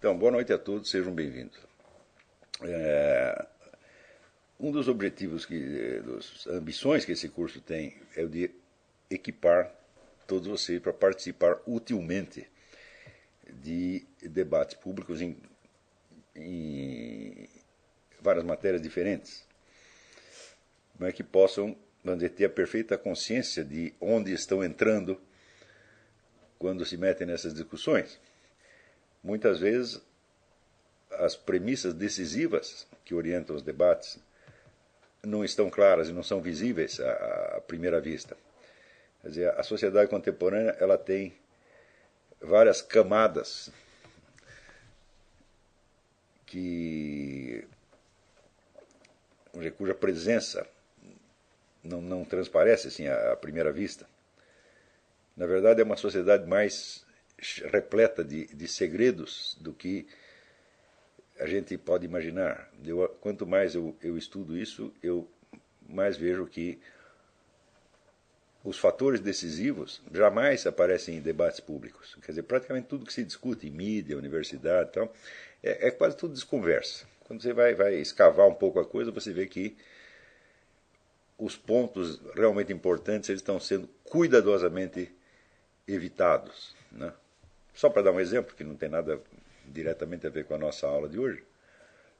Então, boa noite a todos, sejam bem-vindos. É, um dos objetivos, que, das ambições que esse curso tem é o de equipar todos vocês para participar utilmente de debates públicos em, em várias matérias diferentes, mas que possam dizer, ter a perfeita consciência de onde estão entrando quando se metem nessas discussões. Muitas vezes, as premissas decisivas que orientam os debates não estão claras e não são visíveis à, primeira vista. Quer dizer, a sociedade contemporânea ela tem várias camadas que cuja presença não, não transparece assim à primeira vista. Na verdade, é uma sociedade mais repleta de, de segredos do que a gente pode imaginar. Eu, quanto mais eu, eu estudo isso, eu mais vejo que os fatores decisivos jamais aparecem em debates públicos. Quer dizer, praticamente tudo que se discute em mídia, universidade, tal, é, é quase tudo desconversa. Quando você vai, vai escavar um pouco a coisa, você vê que os pontos realmente importantes eles estão sendo cuidadosamente evitados. Né? Só para dar um exemplo, que não tem nada diretamente a ver com a nossa aula de hoje,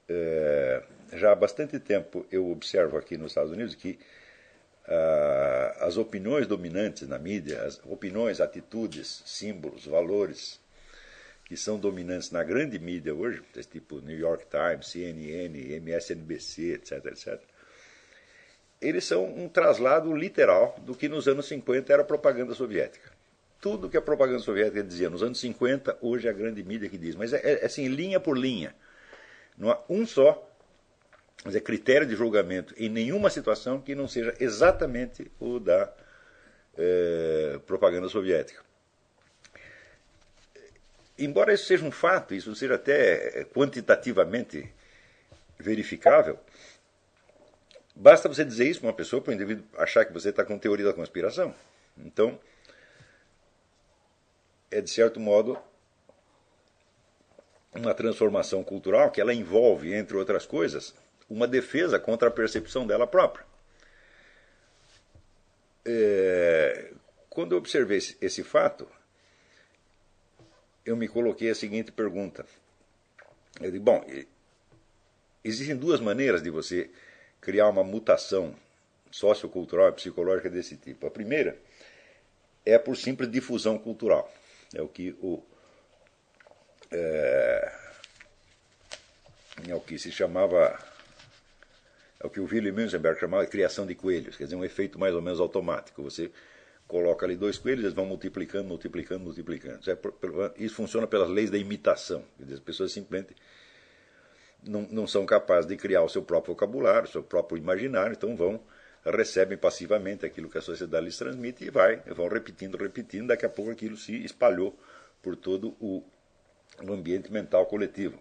é, já há bastante tempo eu observo aqui nos Estados Unidos que ah, as opiniões dominantes na mídia, as opiniões, atitudes, símbolos, valores que são dominantes na grande mídia hoje, tipo New York Times, CNN, MSNBC, etc., etc., eles são um traslado literal do que nos anos 50 era propaganda soviética. Tudo que a propaganda soviética dizia nos anos 50, hoje é a grande mídia que diz. Mas é, é assim, linha por linha. Não há um só mas é critério de julgamento em nenhuma situação que não seja exatamente o da é, propaganda soviética. Embora isso seja um fato, isso seja até quantitativamente verificável, Basta você dizer isso para uma pessoa, para o indivíduo achar que você está com teoria da conspiração. Então, é de certo modo uma transformação cultural que ela envolve, entre outras coisas, uma defesa contra a percepção dela própria. É, quando eu observei esse, esse fato, eu me coloquei a seguinte pergunta. Eu digo, bom, existem duas maneiras de você criar uma mutação sociocultural e psicológica desse tipo. A primeira é por simples difusão cultural. É o que o é, é o que se chamava é o que o Willy Münzenberg chamava de criação de coelhos, quer dizer, um efeito mais ou menos automático. Você coloca ali dois coelhos, eles vão multiplicando, multiplicando, multiplicando. Isso, é, funciona pelas leis da imitação. As pessoas simplesmente não, não são capazes de criar o seu próprio vocabulário, o seu próprio imaginário, então vão recebem passivamente aquilo que a sociedade lhes transmite e vai, vão repetindo, repetindo, daqui a pouco aquilo se espalhou por todo o, ambiente mental coletivo.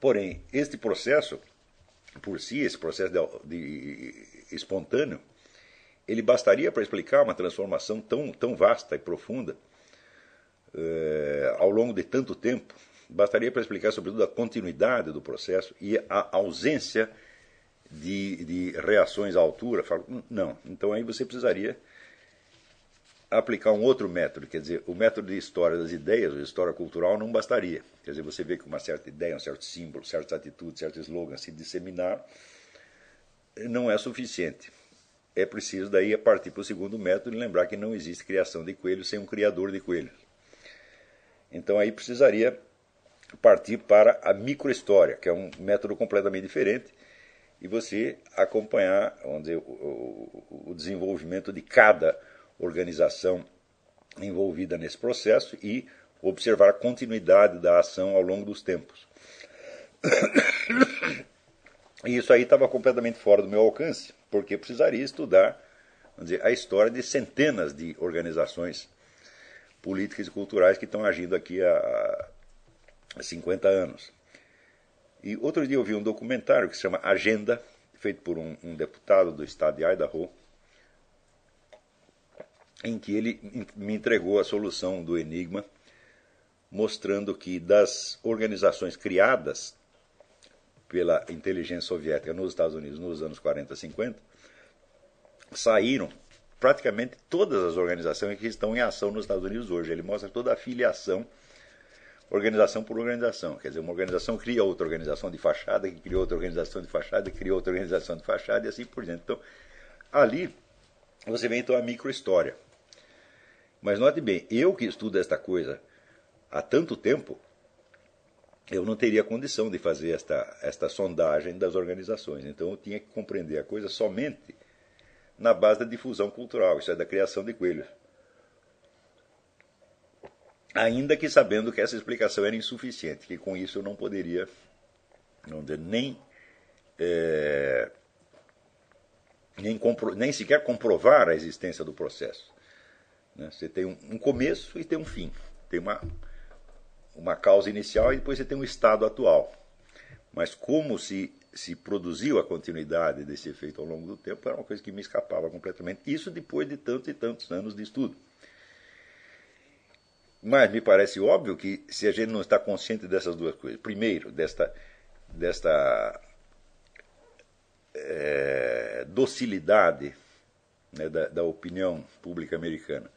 Porém, este processo, por si, esse processo de, de espontâneo, ele bastaria para explicar uma transformação tão, tão vasta e profunda eh, ao longo de tanto tempo bastaria para explicar, sobretudo, a continuidade do processo e a ausência de, de reações à altura. Falo, hum, não, então aí você precisaria aplicar um outro método, quer dizer, o método de história das ideias, ou história cultural, não bastaria. Quer dizer, você vê que uma certa ideia, um certo símbolo, certas atitudes, certos slogans se disseminar não é suficiente. É preciso daí partir para o segundo método e lembrar que não existe criação de coelhos sem um criador de coelhos. Então aí precisaria partir para a microhistória, que é um método completamente diferente, e você acompanhar vamos dizer, o, desenvolvimento de cada organização envolvida nesse processo e observar a continuidade da ação ao longo dos tempos. E isso aí estava completamente fora do meu alcance, porque precisaria estudar dizer, a história de centenas de organizações políticas e culturais que estão agindo aqui há, 50 anos. E outro dia eu vi um documentário que se chama Agenda, feito por um, um deputado do estado de Idaho, em que ele me entregou a solução do enigma mostrando que das organizações criadas pela inteligência soviética nos Estados Unidos nos anos 40 e 50, saíram praticamente todas as organizações que estão em ação nos Estados Unidos hoje. Ele mostra toda a filiação, organização por organização. Quer dizer, uma organização cria outra organização de fachada, que cria outra organização de fachada, que cria outra organização de fachada e assim por diante. Então, ali você vê então a microhistória. Mas note bem, eu que estudo esta coisa há tanto tempo, eu não teria condição de fazer esta, esta sondagem das organizações. Então eu tinha que compreender a coisa somente na base da difusão cultural, isso é, da criação de coelhos. Ainda que sabendo que essa explicação era insuficiente, que com isso eu não poderia não dizer, nem, é, nem, compro, nem sequer comprovar a existência do processo. Né? Você tem um, um começo e tem um fim. Tem uma, uma causa inicial e depois você tem um estado atual. Mas como se, se produziu a continuidade desse efeito ao longo do tempo era uma coisa que me escapava completamente. Isso depois de tantos e tantos anos de estudo. Mas me parece óbvio que se a gente não está consciente dessas duas coisas, primeiro, desta, desta é, docilidade né, da, da, opinião pública americana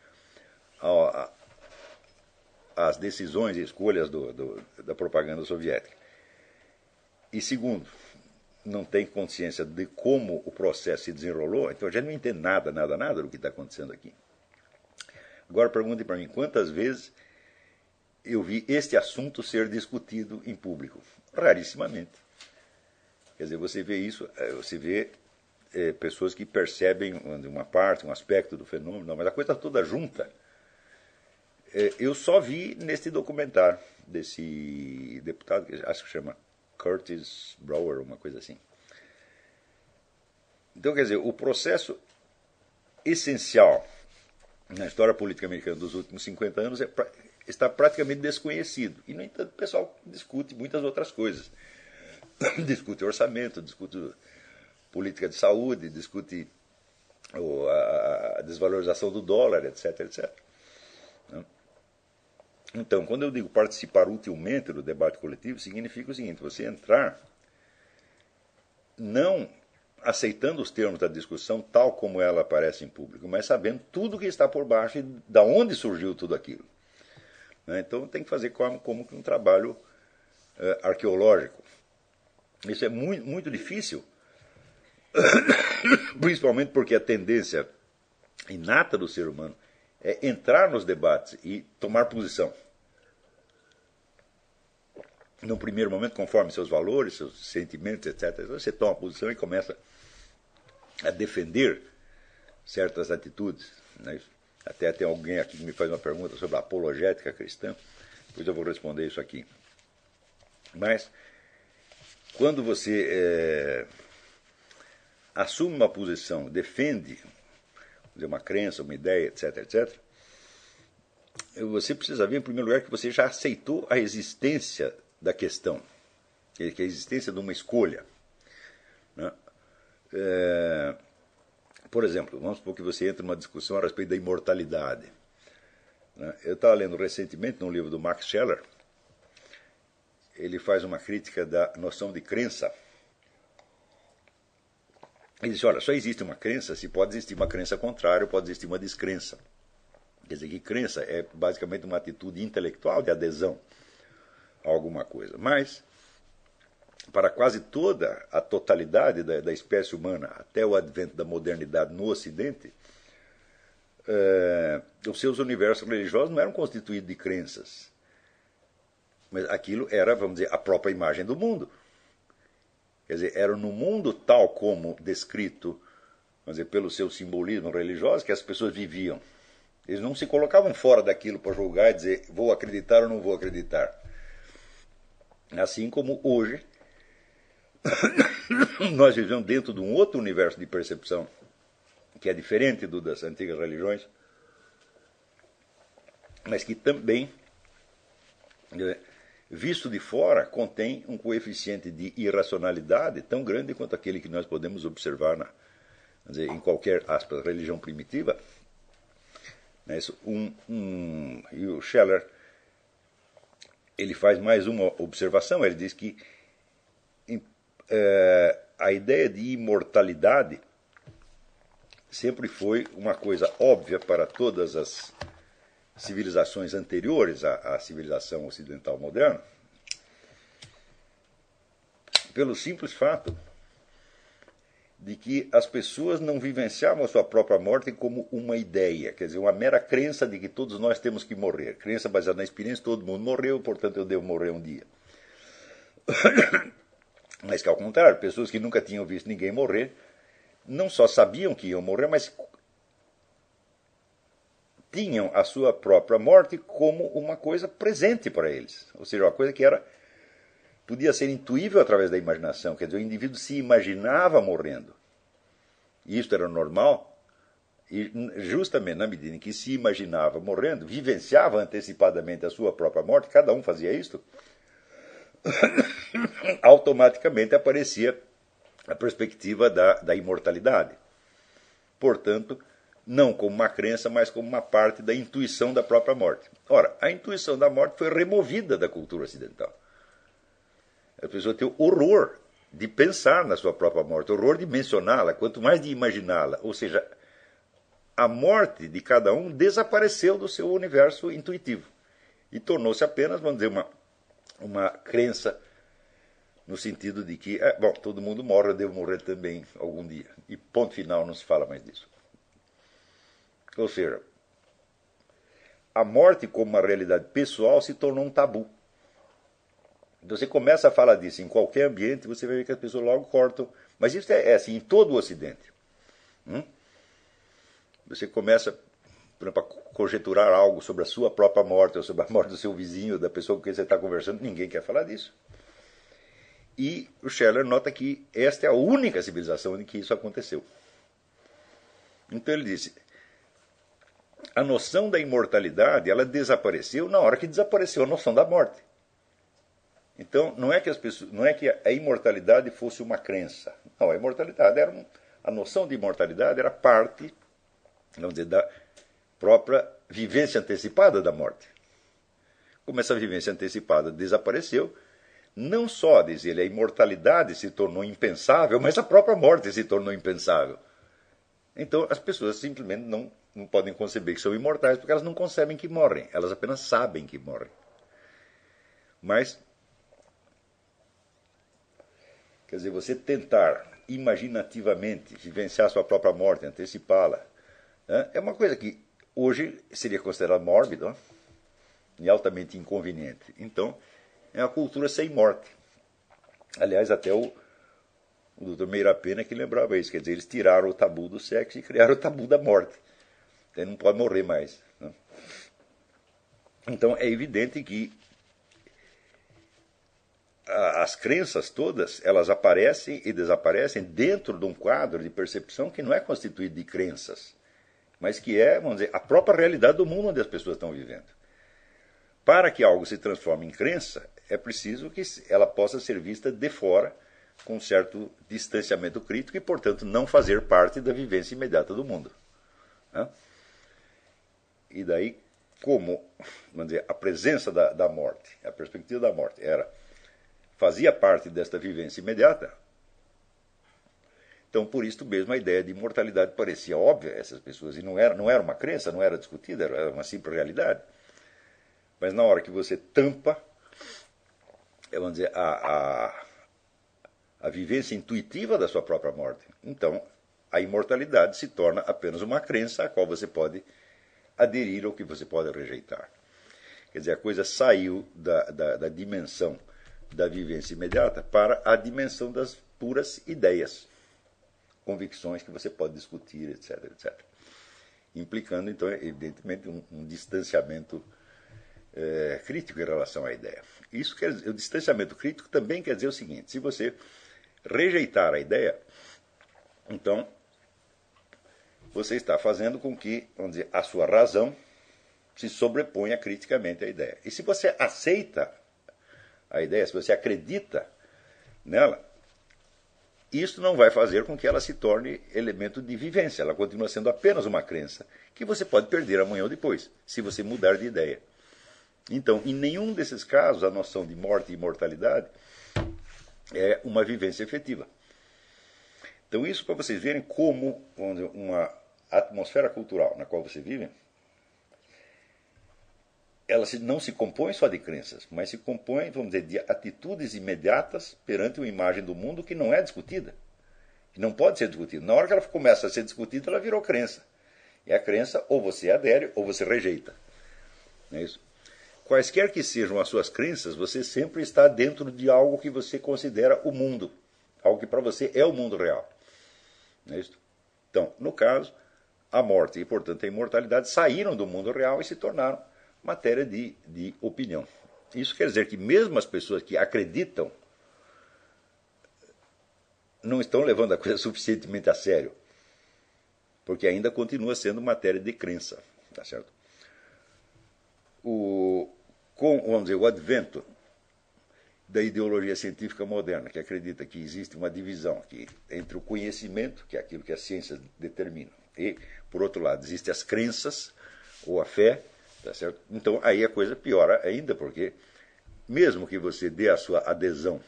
às decisões e escolhas do, do, da propaganda soviética. E segundo, não tem consciência de como o processo se desenrolou, então a gente não entende nada, nada, nada do que está acontecendo aqui. Agora pergunte para mim quantas vezes eu vi este assunto ser discutido em público. Rarissimamente. Quer dizer, você vê isso, eh, você vê é, pessoas que percebem uma parte, um aspecto do fenômeno, mas a coisa toda junta é, eu só vi neste documentário desse deputado, que acho que chama Curtis Brower, uma coisa assim. Então, quer dizer, o processo essencial na história política americana dos últimos 50 anos é, está praticamente desconhecido. E, no entanto, o pessoal discute muitas outras coisas. discute orçamento, discute política de saúde, discute a desvalorização do dólar, etc, etc. Então, quando eu digo participar utilmente do debate coletivo, significa o seguinte: você entrar não aceitando os termos da discussão tal como ela aparece em público, mas sabendo tudo que está por baixo e da onde surgiu tudo aquilo. Né? Então tem que fazer como, como um trabalho é, arqueológico. Isso é muito, muito difícil, principalmente porque a tendência inata do ser humano é entrar nos debates e tomar posição num primeiro momento, conforme seus valores, seus sentimentos, etc., você toma posição e começa a defender certas atitudes. Né? Até tem alguém aqui que me faz uma pergunta sobre a apologética cristã, depois eu vou responder isso aqui. Mas, quando você é, assume uma posição, defende uma crença, uma ideia, etc., etc., você precisa ver, em primeiro lugar, que você já aceitou a existência da questão, que é a existência de uma escolha. É, por exemplo, vamos supor que você entra numa discussão a respeito da imortalidade. Né? Eu estava lendo recentemente num livro do Max Scheller, ele faz uma crítica da noção de crença. Ele diz: olha, só existe uma crença se pode existir uma crença contrária, pode existir uma descrença. Quer dizer que crença é basicamente uma atitude intelectual de adesão alguma coisa. Mas, para quase toda a totalidade da, da espécie humana, até o advento da modernidade no Ocidente, é, os seus universos religiosos não eram constituídos de crenças. Mas aquilo era, vamos dizer, a própria imagem do mundo. Quer dizer, era no mundo tal como descrito, vamos dizer, pelo seu simbolismo religioso que as pessoas viviam. Eles não se colocavam fora daquilo para julgar e dizer vou acreditar ou não vou acreditar. Assim como hoje, nós vivemos dentro de um outro universo de percepção que é diferente do das antigas religiões, mas que também, é, visto de fora, contém um coeficiente de irracionalidade tão grande quanto aquele que nós podemos observar na, dizer, em qualquer aspas, religião primitiva. Um, um, e o Scheller ele faz mais uma observação. Ele diz que é, a ideia de imortalidade sempre foi uma coisa óbvia para todas as civilizações anteriores à, à civilização ocidental moderna, pelo simples fato de que as pessoas não vivenciavam a sua própria morte como uma ideia, quer dizer, uma mera crença de que todos nós temos que morrer. Crença baseada na experiência, todo mundo morreu, portanto eu devo morrer um dia. Mas que ao contrário, pessoas que nunca tinham visto ninguém morrer, não só sabiam que iam morrer, mas tinham a sua própria morte como uma coisa presente para eles. Ou seja, uma coisa que era podia ser intuível através da imaginação, quer dizer, o indivíduo se imaginava morrendo. E isto era normal. E justamente na medida em que se imaginava morrendo, vivenciava antecipadamente a sua própria morte, cada um fazia isto, automaticamente aparecia a perspectiva da, da imortalidade. Portanto, não como uma crença, mas como uma parte da intuição da própria morte. Ora, a intuição da morte foi removida da cultura ocidental. A pessoa tem horror de pensar na sua própria morte, horror de mencioná-la, quanto mais de imaginá-la. Ou seja, a morte de cada um desapareceu do seu universo intuitivo e tornou-se apenas, vamos dizer, uma, uma crença no sentido de que, é, bom, todo mundo morre, eu devo morrer também algum dia. E ponto final, não se fala mais disso. Ou seja, a morte como uma realidade pessoal se tornou um tabu. Então você começa a falar disso em qualquer ambiente, você vai ver que as pessoas logo cortam. Mas isso é, é assim em todo o Ocidente. Hum? Você começa, por exemplo, a conjecturar algo sobre a sua própria morte, ou sobre a morte do seu vizinho, da pessoa com quem você está conversando, ninguém quer falar disso. E o Scheller nota que esta é a única civilização em que isso aconteceu. Então ele disse: a noção da imortalidade ela desapareceu na hora que desapareceu a noção da morte. Então, não é que as pessoas, não é que a imortalidade fosse uma crença. Não, a imortalidade era um, a noção de imortalidade era parte, vamos dizer, da própria vivência antecipada da morte. Como essa vivência antecipada desapareceu, não só, diz ele, a imortalidade se tornou impensável, mas a própria morte se tornou impensável. Então, as pessoas simplesmente não, não podem conceber que são imortais porque elas não concebem que morrem, elas apenas sabem que morrem. Mas Quer dizer, você tentar imaginativamente vivenciar sua própria morte, antecipá-la, né, é uma coisa que hoje seria considerada mórbida né, e altamente inconveniente. Então, é uma cultura sem morte. Aliás, até o, o Dr. Meira Pena que lembrava isso, quer dizer, eles tiraram o tabu do sexo e criaram o tabu da morte. Ele não pode morrer mais. Né? Então, é evidente que as crenças todas, elas aparecem e desaparecem dentro de um quadro de percepção que não é constituído de crenças, mas que é, vamos dizer, a própria realidade do mundo onde as pessoas estão vivendo. Para que algo se transforme em crença, é preciso que ela possa ser vista de fora, com certo distanciamento crítico e, portanto, não fazer parte da vivência imediata do mundo. Né? E daí, como vamos dizer, a presença da, da morte, a perspectiva da morte era fazia parte desta vivência imediata. Então, por isso mesmo, a ideia de imortalidade parecia óbvia a essas pessoas. E não era, não era uma crença, não era discutida, era uma simples realidade. Mas na hora que você tampa, é, vamos dizer, a, a, a vivência intuitiva da sua própria morte, então a imortalidade se torna apenas uma crença a qual você pode aderir ou que você pode rejeitar. Quer dizer, a coisa saiu da, da, da dimensão da vivência imediata para a dimensão das puras ideias, convicções que você pode discutir, etc, etc. Implicando, então, evidentemente, um, um distanciamento é, crítico em relação à ideia. Isso quer dizer, o distanciamento crítico também quer dizer o seguinte: se você rejeitar a ideia, então você está fazendo com que, vamos dizer, a sua razão se sobreponha criticamente à ideia. E se você aceita a ideia, se você acredita nela, isso não vai fazer com que ela se torne elemento de vivência. Ela continua sendo apenas uma crença que você pode perder amanhã ou depois, se você mudar de ideia. Então, em nenhum desses casos, a noção de morte e imortalidade é uma vivência efetiva. Então, isso para vocês verem como dizer, uma atmosfera cultural na qual você vive, ela não se compõe só de crenças, mas se compõe, vamos dizer, de atitudes imediatas perante uma imagem do mundo que não é discutida, que não pode ser discutida. Na hora que ela começa a ser discutida, ela virou crença. E a crença, ou você adere, ou você rejeita. Não é isso? Quaisquer que sejam as suas crenças, você sempre está dentro de algo que você considera o mundo. Algo que para você é o mundo real. Não é isso? Então, no caso, a morte e, portanto, a imortalidade saíram do mundo real e se tornaram matéria de, de opinião. Isso quer dizer que mesmo as pessoas que acreditam não estão levando a coisa suficientemente a sério, porque ainda continua sendo matéria de crença, tá certo? O, com, vamos dizer, o advento da ideologia científica moderna, que acredita que existe uma divisão aqui entre o conhecimento, que é aquilo que a ciência determina, e, por outro lado, existem as crenças ou a fé, Tá certo? Então aí a coisa piora ainda, porque mesmo que você dê a sua adesão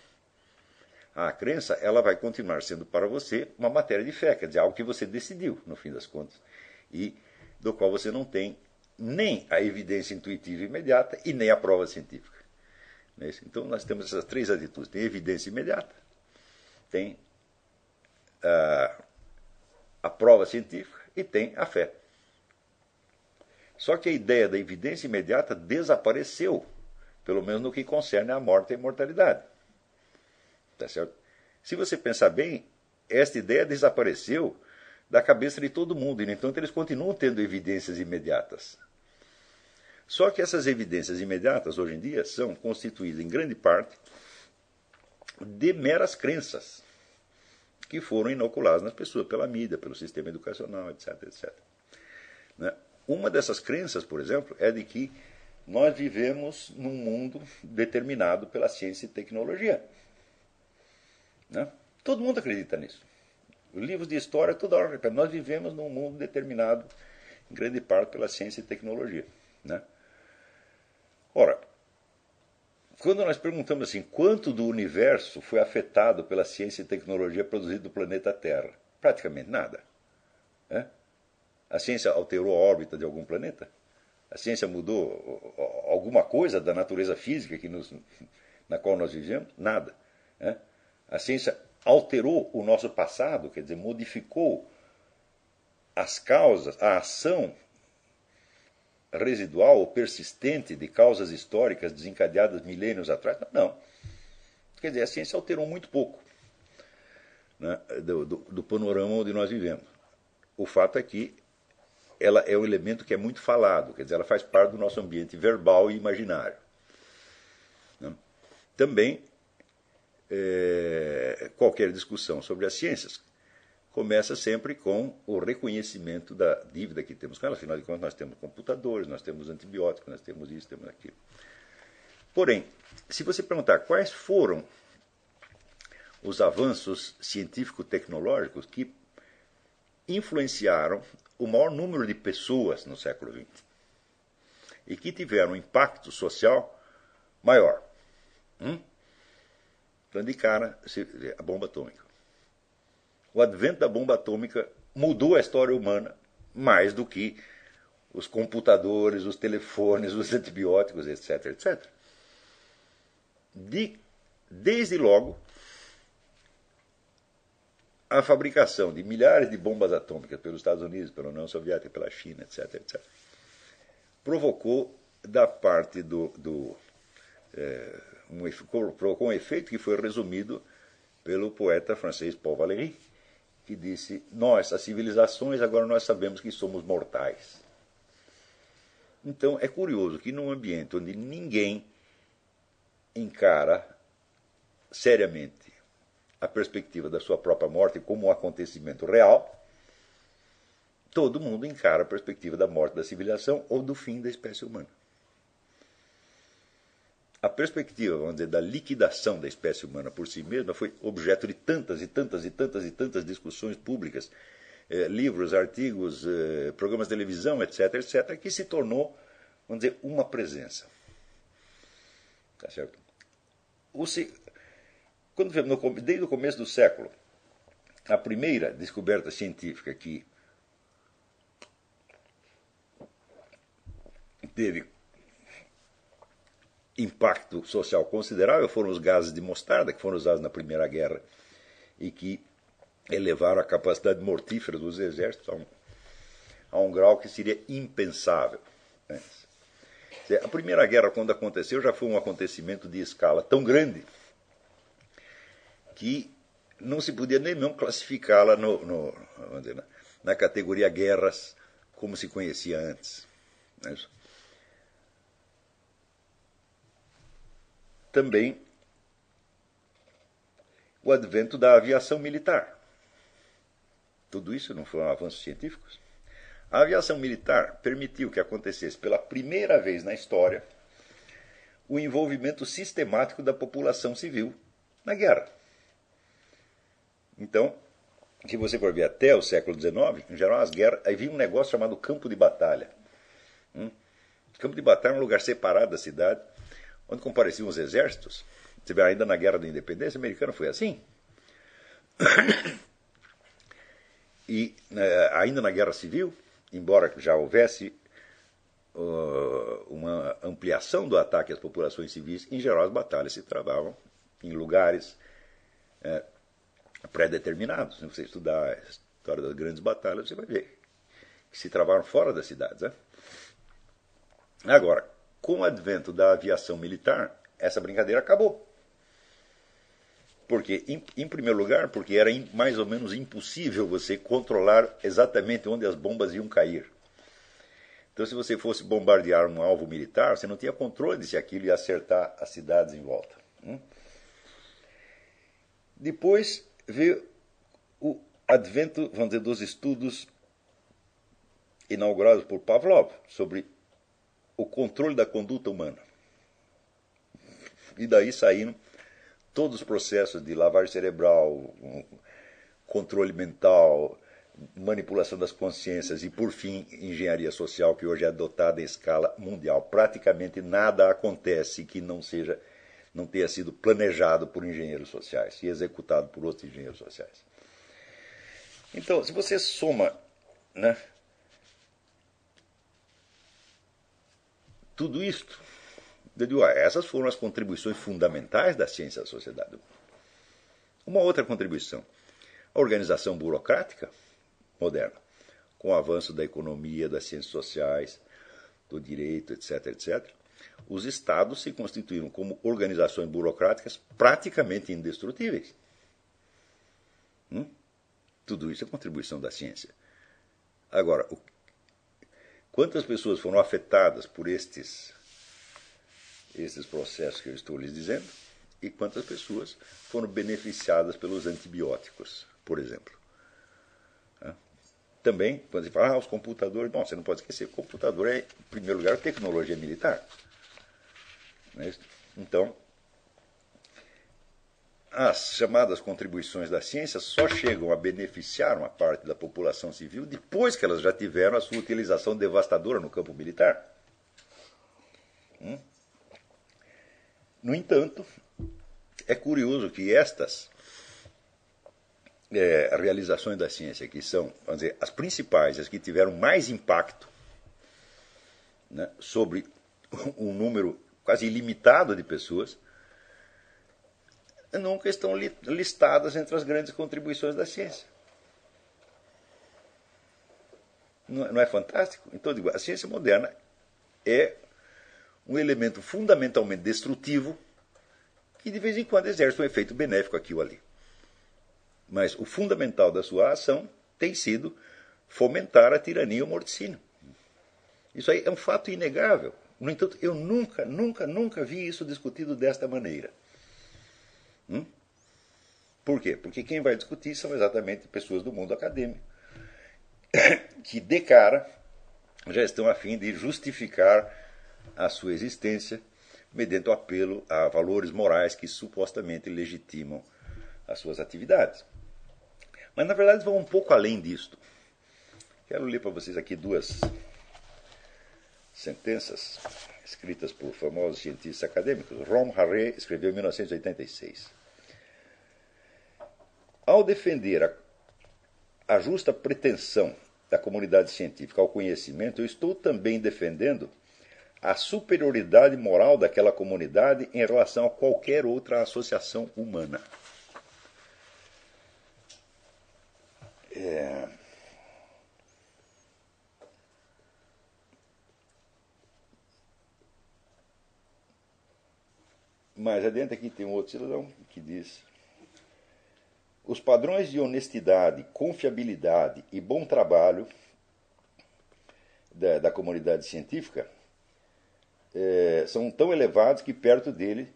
à crença, ela vai continuar sendo para você uma matéria de fé, quer dizer, algo que você decidiu, no fim das contas, e do qual você não tem nem a evidência intuitiva imediata e nem a prova científica. É então nós temos essas três atitudes: tem evidência imediata, tem a, ah, a prova científica e tem a fé. Só que a ideia da evidência imediata desapareceu, pelo menos no que concerne à morte e à imortalidade. Tá certo? Se você pensar bem, esta ideia desapareceu da cabeça de todo mundo, e, no entanto, eles continuam tendo evidências imediatas. Só que essas evidências imediatas, hoje em dia, são constituídas, em grande parte, de meras crenças que foram inoculadas nas pessoas pela mídia, pelo sistema educacional, etc. etc. Né? Uma dessas crenças, por exemplo, é de que nós vivemos num mundo determinado pela ciência e tecnologia. Né? Todo mundo acredita nisso. Os livros de história toda hora. Nós vivemos num mundo determinado, em grande parte, pela ciência e tecnologia. Né? Ora, quando nós perguntamos assim, quanto do universo foi afetado pela ciência e tecnologia produzida no planeta Terra? Praticamente nada. Né? A ciência alterou a órbita de algum planeta? A ciência mudou alguma coisa da natureza física que nos, na qual nós vivemos? Nada. Né? A ciência alterou o nosso passado, quer dizer, modificou as causas, a ação residual ou persistente de causas históricas desencadeadas milênios atrás? Não. Quer dizer, a ciência alterou muito pouco né, do, do, do panorama onde nós vivemos. O fato é que ela é um elemento que é muito falado, quer dizer, ela faz parte do nosso ambiente verbal e imaginário. Né? Também, é, qualquer discussão sobre as ciências começa sempre com o reconhecimento da dívida que temos com ela. Afinal de contas, nós temos computadores, nós temos antibióticos, nós temos isso, temos aquilo. Porém, se você perguntar quais foram os avanços científico-tecnológicos que influenciaram o maior número de pessoas no século XX e que tiveram um impacto social maior. Hum? Então, de cara, a bomba atômica. O advento da bomba atômica mudou a história humana mais do que os computadores, os telefones, os antibióticos, etc, etc. De, desde logo, a fabricação de milhares de bombas atômicas pelos Estados Unidos, pela União Soviética, pela China, etc., etc., provocou da parte do, do é, um, provocou um efeito que foi resumido pelo poeta francês Paul Valéry, que disse: Nós, as civilizações, agora nós sabemos que somos mortais. Então é curioso que num ambiente onde ninguém encara seriamente a perspectiva da sua própria morte como um acontecimento real, todo mundo encara a perspectiva da morte da civilização ou do fim da espécie humana. A perspectiva, vamos dizer, da liquidação da espécie humana por si mesma foi objeto de tantas e tantas e tantas e tantas discussões públicas, eh, livros, artigos, eh, programas de televisão, etc., etc., que se tornou, vamos dizer, uma presença. Tá certo? O, quando, desde o começo do século, a primeira descoberta científica que teve impacto social considerável foram os gases de mostarda, que foram usados na Primeira Guerra e que elevaram a capacidade mortífera dos exércitos a um, a um grau que seria impensável. Antes. A Primeira Guerra, quando aconteceu, já foi um acontecimento de escala tão grande que não se podia nem mesmo classificá-la no, no, na categoria guerras como se conhecia antes. É Também o advento da aviação militar. Tudo isso não foram avanços científicos? A aviação militar permitiu que acontecesse pela primeira vez na história o envolvimento sistemático da população civil na guerra. Então, se você for ver até o século XIX, em geral as guerras, havia um negócio chamado campo de batalha. Hum? Campo de batalha é um lugar separado da cidade, onde compareciam os exércitos. Você vê, ainda na Guerra da Independência americana foi assim. E né, ainda na Guerra Civil, embora já houvesse uh, uma ampliação do ataque às populações civis, em geral as batalhas se travavam em lugares é, pré-determinados. Se você estudar a história das grandes batalhas, você vai ver que se travaram fora das cidades. Né? Agora, com o advento da aviação militar, essa brincadeira acabou. Porque, em, em, primeiro lugar, porque era in, mais ou menos impossível você controlar exatamente onde as bombas iam cair. Então, se você fosse bombardear um alvo militar, você não tinha controle de se aquilo ia acertar as cidades em volta. Hum? Depois veio o advento, vamos dizer, dos estudos inaugurados por Pavlov sobre o controle da conduta humana. E daí saíram todos os processos de lavagem cerebral, controle mental, manipulação das consciências e, por fim, engenharia social, que hoje é adotada em escala mundial. Praticamente nada acontece que não seja não tenha sido planejado por engenheiros sociais e executado por outros engenheiros sociais. Então, se você soma né, tudo isto, digo, ah, essas foram as contribuições fundamentais da ciência à sociedade. Uma outra contribuição, a organização burocrática moderna, com o avanço da economia, das ciências sociais, do direito, etc., etc., os estados se constituíram como organizações burocráticas praticamente indestrutíveis. Hum? Tudo isso é contribuição da ciência. Agora, o... quantas pessoas foram afetadas por estes, estes processos que eu estou lhes dizendo? E quantas pessoas foram beneficiadas pelos antibióticos, por exemplo? Também, quando você fala, ah, os computadores, bom, você não pode esquecer, o computador é, em primeiro lugar, tecnologia militar. É então, as chamadas contribuições da ciência só chegam a beneficiar uma parte da população civil depois que elas já tiveram a sua utilização devastadora no campo militar. Hum? No entanto, é curioso que estas é, realizações da ciência, que são, vamos dizer, as principais, as que tiveram mais impacto né, sobre um número quase ilimitado de pessoas, nunca estão listadas entre as grandes contribuições da ciência. Não é, é fantástico? Então, digo, a ciência moderna é um elemento fundamentalmente destrutivo que de vez em quando exerce um efeito benéfico aqui ou ali. Mas o fundamental da sua ação tem sido fomentar a tirania e o morticínio. Isso aí é um fato inegável. No entanto, eu nunca, nunca, nunca vi isso discutido desta maneira. Hum? Por quê? Porque quem vai discutir são exatamente pessoas do mundo acadêmico que, de cara, já estão a fim de justificar a sua existência mediante o apelo a valores morais que supostamente legitimam as suas atividades. Mas, na verdade, vão um pouco além disto. Quero ler para vocês aqui duas sentenças escritas por famosos cientistas acadêmicos. Rom Harré escreveu em 1986. Ao defender a, a justa pretensão da comunidade científica ao conhecimento, eu estou também defendendo a superioridade moral daquela comunidade em relação a qualquer outra associação humana. É... Mais adiante aqui tem um outro cidadão que diz: Os padrões de honestidade, confiabilidade e bom trabalho da, da comunidade científica é, são tão elevados que perto dele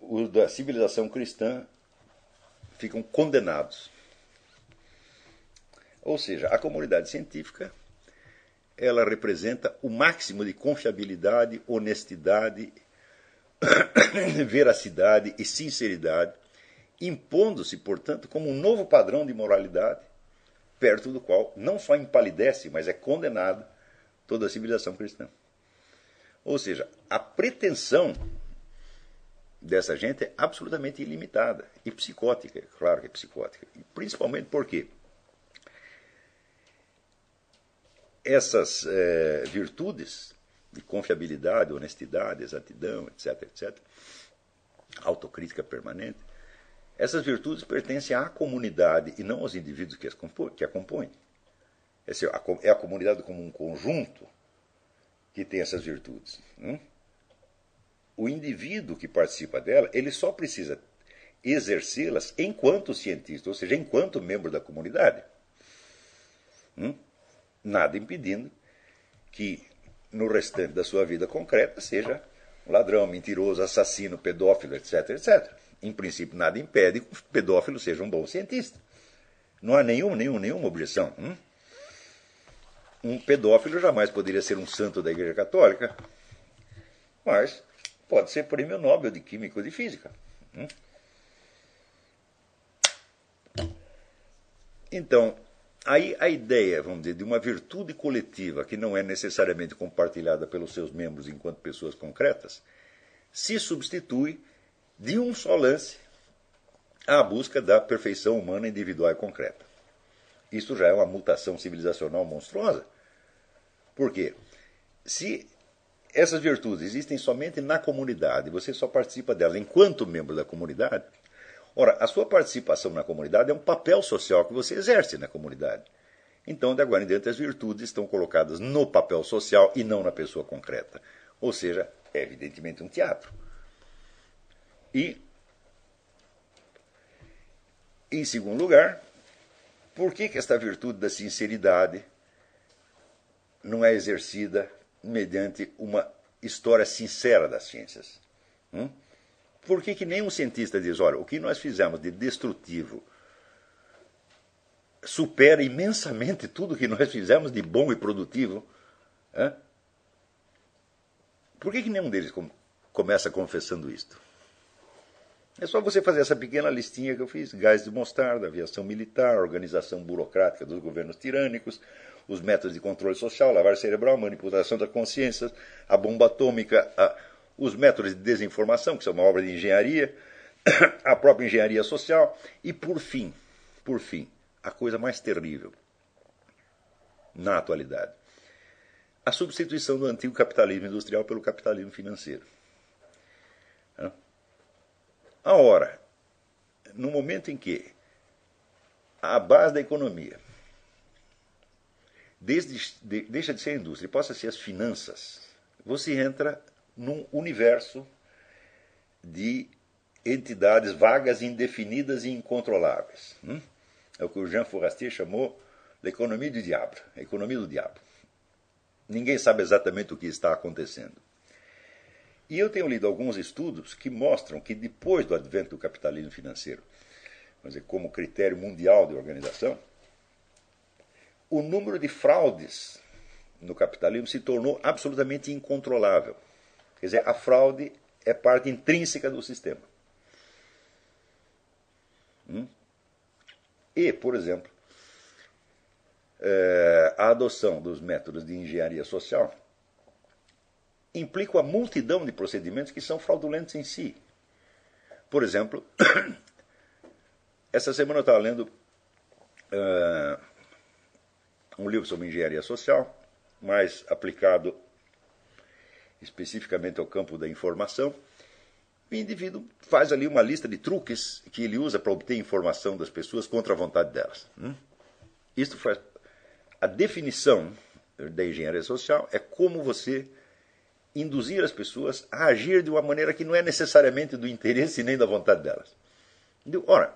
os da civilização cristã ficam condenados. Ou seja, a comunidade científica ela representa o máximo de confiabilidade, honestidade veracidade e sinceridade, impondo-se, portanto, como um novo padrão de moralidade, perto do qual não só empalidece, mas é condenada toda a civilização cristã. Ou seja, a pretensão dessa gente é absolutamente ilimitada e psicótica, claro que é psicótica, principalmente porque essas é, virtudes de confiabilidade, honestidade, exatidão, etc, etc, autocrítica permanente, essas virtudes pertencem à comunidade e não aos indivíduos que, as compõem, que a compõem. É a comunidade como um conjunto que tem essas virtudes. Hum? O indivíduo que participa dela, ele só precisa exercê-las enquanto cientista, ou seja, enquanto membro da comunidade. Hum? Nada impedindo que no restante da sua vida concreta seja ladrão, mentiroso, assassino, pedófilo, etc, etc. Em princípio, nada impede que o pedófilo seja um bom cientista. Não há nenhum, nenhum, nenhuma objeção. Hum? Um pedófilo jamais poderia ser um santo da Igreja Católica, mas pode ser prêmio Nobel de Química ou de Física. Hum? Então, Aí a ideia, vamos dizer, de uma virtude coletiva que não é necessariamente compartilhada pelos seus membros enquanto pessoas concretas, se substitui de um só lance à busca da perfeição humana individual e concreta. Isso já é uma mutação civilizacional monstruosa. Por quê? Se essas virtudes existem somente na comunidade, você só participa delas enquanto membro da comunidade, Ora, a sua participação na comunidade é um papel social que você exerce na comunidade. Então, de agora em diante, as virtudes estão colocadas no papel social e não na pessoa concreta. Ou seja, é evidentemente um teatro. E, em segundo lugar, por que, que esta virtude da sinceridade não é exercida mediante uma história sincera das ciências? Hum? Por que, que nenhum cientista diz, olha, o que nós fizemos de destrutivo supera imensamente tudo que nós fizemos de bom e produtivo? Hein? Por que, que nenhum deles com, começa confessando isto? É só você fazer essa pequena listinha que eu fiz: gás de mostarda, aviação militar, organização burocrática dos governos tirânicos, os métodos de controle social, lavar cerebral, manipulação da consciência, a bomba atômica, a os métodos de desinformação, que são uma obra de engenharia, a própria engenharia social, e por fim, por fim, a coisa mais terrível na atualidade, a substituição do antigo capitalismo industrial pelo capitalismo financeiro. A hora, no momento em que a base da economia desde, de, deixa de ser a indústria e passa a ser as finanças, você entra num universo de entidades vagas, indefinidas e incontroláveis. Hum? É o que o Jean Forestier chamou l'economia do diabo, a economia do diabo. Ninguém sabe exatamente o que está acontecendo. E eu tenho lido alguns estudos que mostram que depois do advento do capitalismo financeiro, dizer, como critério mundial de organização, o número de fraudes no capitalismo se tornou absolutamente incontrolável. Quer dizer, a fraude é parte intrínseca do sistema. Hum? E, por exemplo, é, a adoção dos métodos de engenharia social implica uma multidão de procedimentos que são fraudulentos em si. Por exemplo, essa semana eu estava lendo uh, um livro sobre engenharia social, mais aplicado especificamente ao campo da informação. O indivíduo faz ali uma lista de truques que ele usa para obter informação das pessoas contra a vontade delas. Hum? Isto faz a definição da engenharia social é como você induzir as pessoas a agir de uma maneira que não é necessariamente do interesse nem da vontade delas. Ora,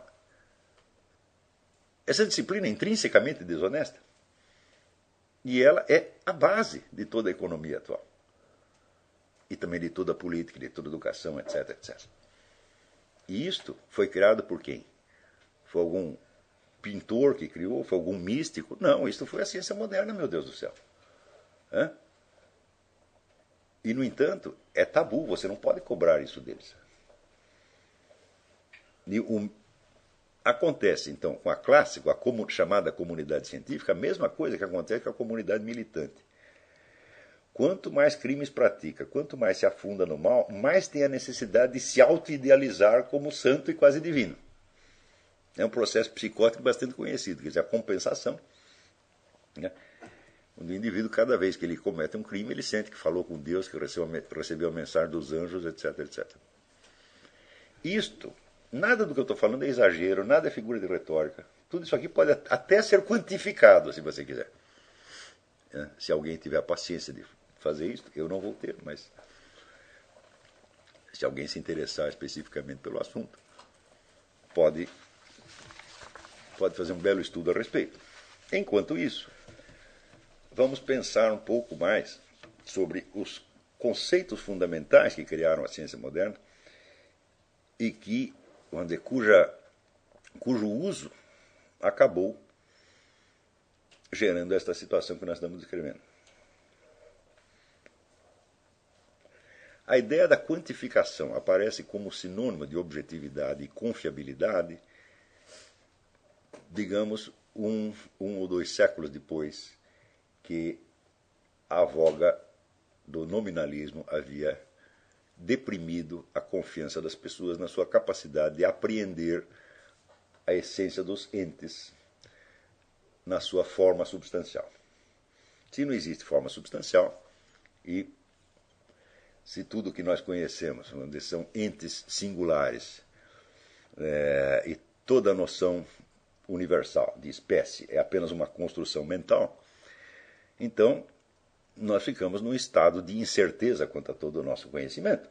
essa disciplina é intrinsecamente desonesta. E ela é a base de toda a economia atual. E também de toda a política, de toda a educação, etc, etc. E isto foi criado por quem? Foi algum pintor que criou? Foi algum místico? Não, isto foi a ciência moderna, meu Deus do céu. Hã? E, no entanto, é tabu, você não pode cobrar isso deles. E o, acontece, então, com a classe, com a chamada comunidade científica, a mesma coisa que acontece com a comunidade militante. Quanto mais crimes pratica, quanto mais se afunda no mal, mais tem a necessidade de se auto-idealizar como santo e quase divino. É um processo psicótico bastante conhecido, quer dizer, a compensação. Né? O indivíduo, cada vez que ele comete um crime, ele sente que falou com Deus, que recebeu a mensagem dos anjos, etc, etc. Isto, nada do que eu estou falando é exagero, nada é figura de retórica. Tudo isso aqui pode até ser quantificado, se você quiser. É, se alguém tiver a paciência de fazer isso, eu não vou ter, mas se alguém se interessar especificamente pelo assunto, pode, pode fazer um belo estudo a respeito. Enquanto isso, vamos pensar um pouco mais sobre os conceitos fundamentais que criaram a ciência moderna e que, vamos cuja, cujo uso acabou gerando esta situação que nós estamos descrevendo. A ideia da quantificação aparece como sinônimo de objetividade e confiabilidade, digamos, um, um ou dois séculos depois que a voga do nominalismo havia deprimido a confiança das pessoas na sua capacidade de apreender a essência dos entes na sua forma substancial. Se não existe forma substancial e se tudo que nós conhecemos são entes singulares é, e toda a noção universal de espécie é apenas uma construção mental, então nós ficamos num estado de incerteza quanto a todo o nosso conhecimento.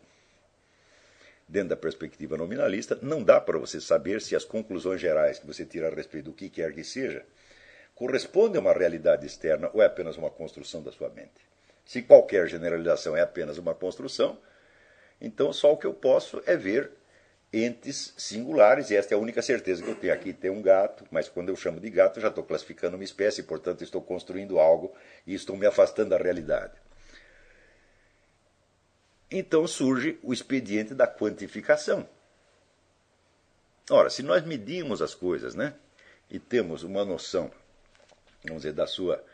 Dentro da perspectiva nominalista, não dá para você saber se as conclusões gerais que você tira a respeito do que quer que seja correspondem a uma realidade externa ou é apenas uma construção da sua mente. Se qualquer generalização é apenas uma construção, então só o que eu posso é ver entes singulares, e esta é a única certeza que eu tenho. Aqui tem um gato, mas quando eu chamo de gato, já estou classificando uma espécie, portanto estou construindo algo e estou me afastando da realidade. Então surge o expediente da quantificação. Ora, se nós medimos as coisas, né, e temos uma noção, vamos dizer, da sua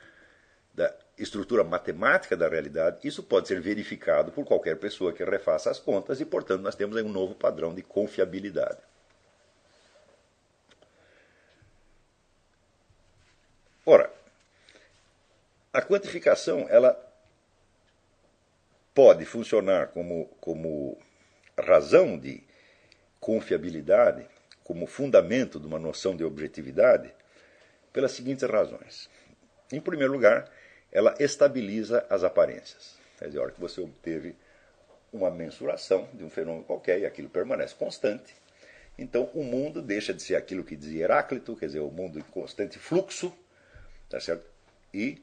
da estrutura matemática da realidade, isso pode ser verificado por qualquer pessoa que refaça as contas e, portanto, nós temos um novo padrão de confiabilidade. Ora, a quantificação ela pode funcionar como, como razão de confiabilidade, como fundamento de uma noção de objetividade, pelas seguintes razões. Em primeiro lugar, ela estabiliza as aparências. Quer dizer, a hora que você obteve uma mensuração de um fenômeno qualquer e aquilo permanece constante, então o mundo deixa de ser aquilo que dizia Heráclito, quer dizer, o mundo em constante fluxo, tá certo? E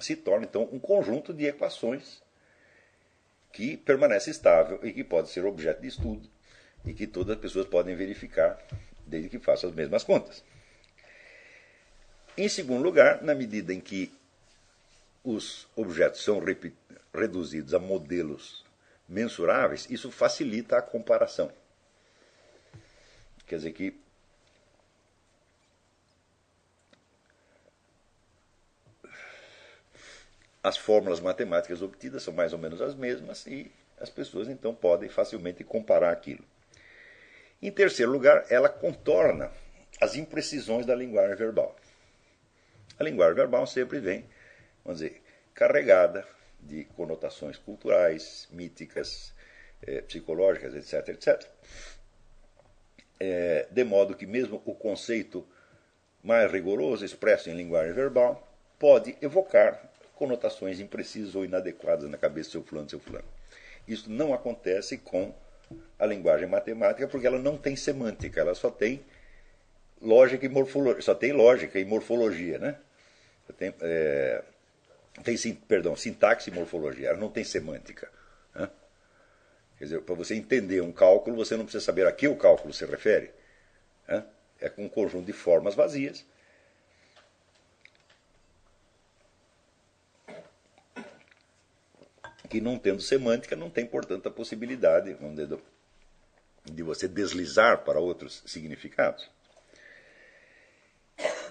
se torna então um conjunto de equações que permanece estável e que pode ser objeto de estudo e que todas as pessoas podem verificar desde que façam as mesmas contas. Em segundo lugar, na medida em que os objetos são reduzidos a modelos mensuráveis, isso facilita a comparação. Quer dizer que as fórmulas matemáticas obtidas são mais ou menos as mesmas e as pessoas então podem facilmente comparar aquilo. Em terceiro lugar, ela contorna as imprecisões da linguagem verbal. A linguagem verbal sempre vem, vamos dizer, carregada de conotações culturais, míticas, eh, psicológicas, etc, etc. É, de modo que mesmo o conceito mais rigoroso expresso em linguagem verbal pode evocar conotações imprecisas ou inadequadas na cabeça do seu fulano, seu fulano. Isso não acontece com a linguagem matemática porque ela não tem semântica, ela só tem lógica e morfologia, só tem lógica e morfologia, né? Tem, é, tem perdão, sintaxe e morfologia, ela não tem semântica. Né? Quer dizer, para você entender um cálculo, você não precisa saber a que o cálculo se refere. Né? É um conjunto de formas vazias. Que não tendo semântica, não tem, portanto, a possibilidade dizer, de você deslizar para outros significados.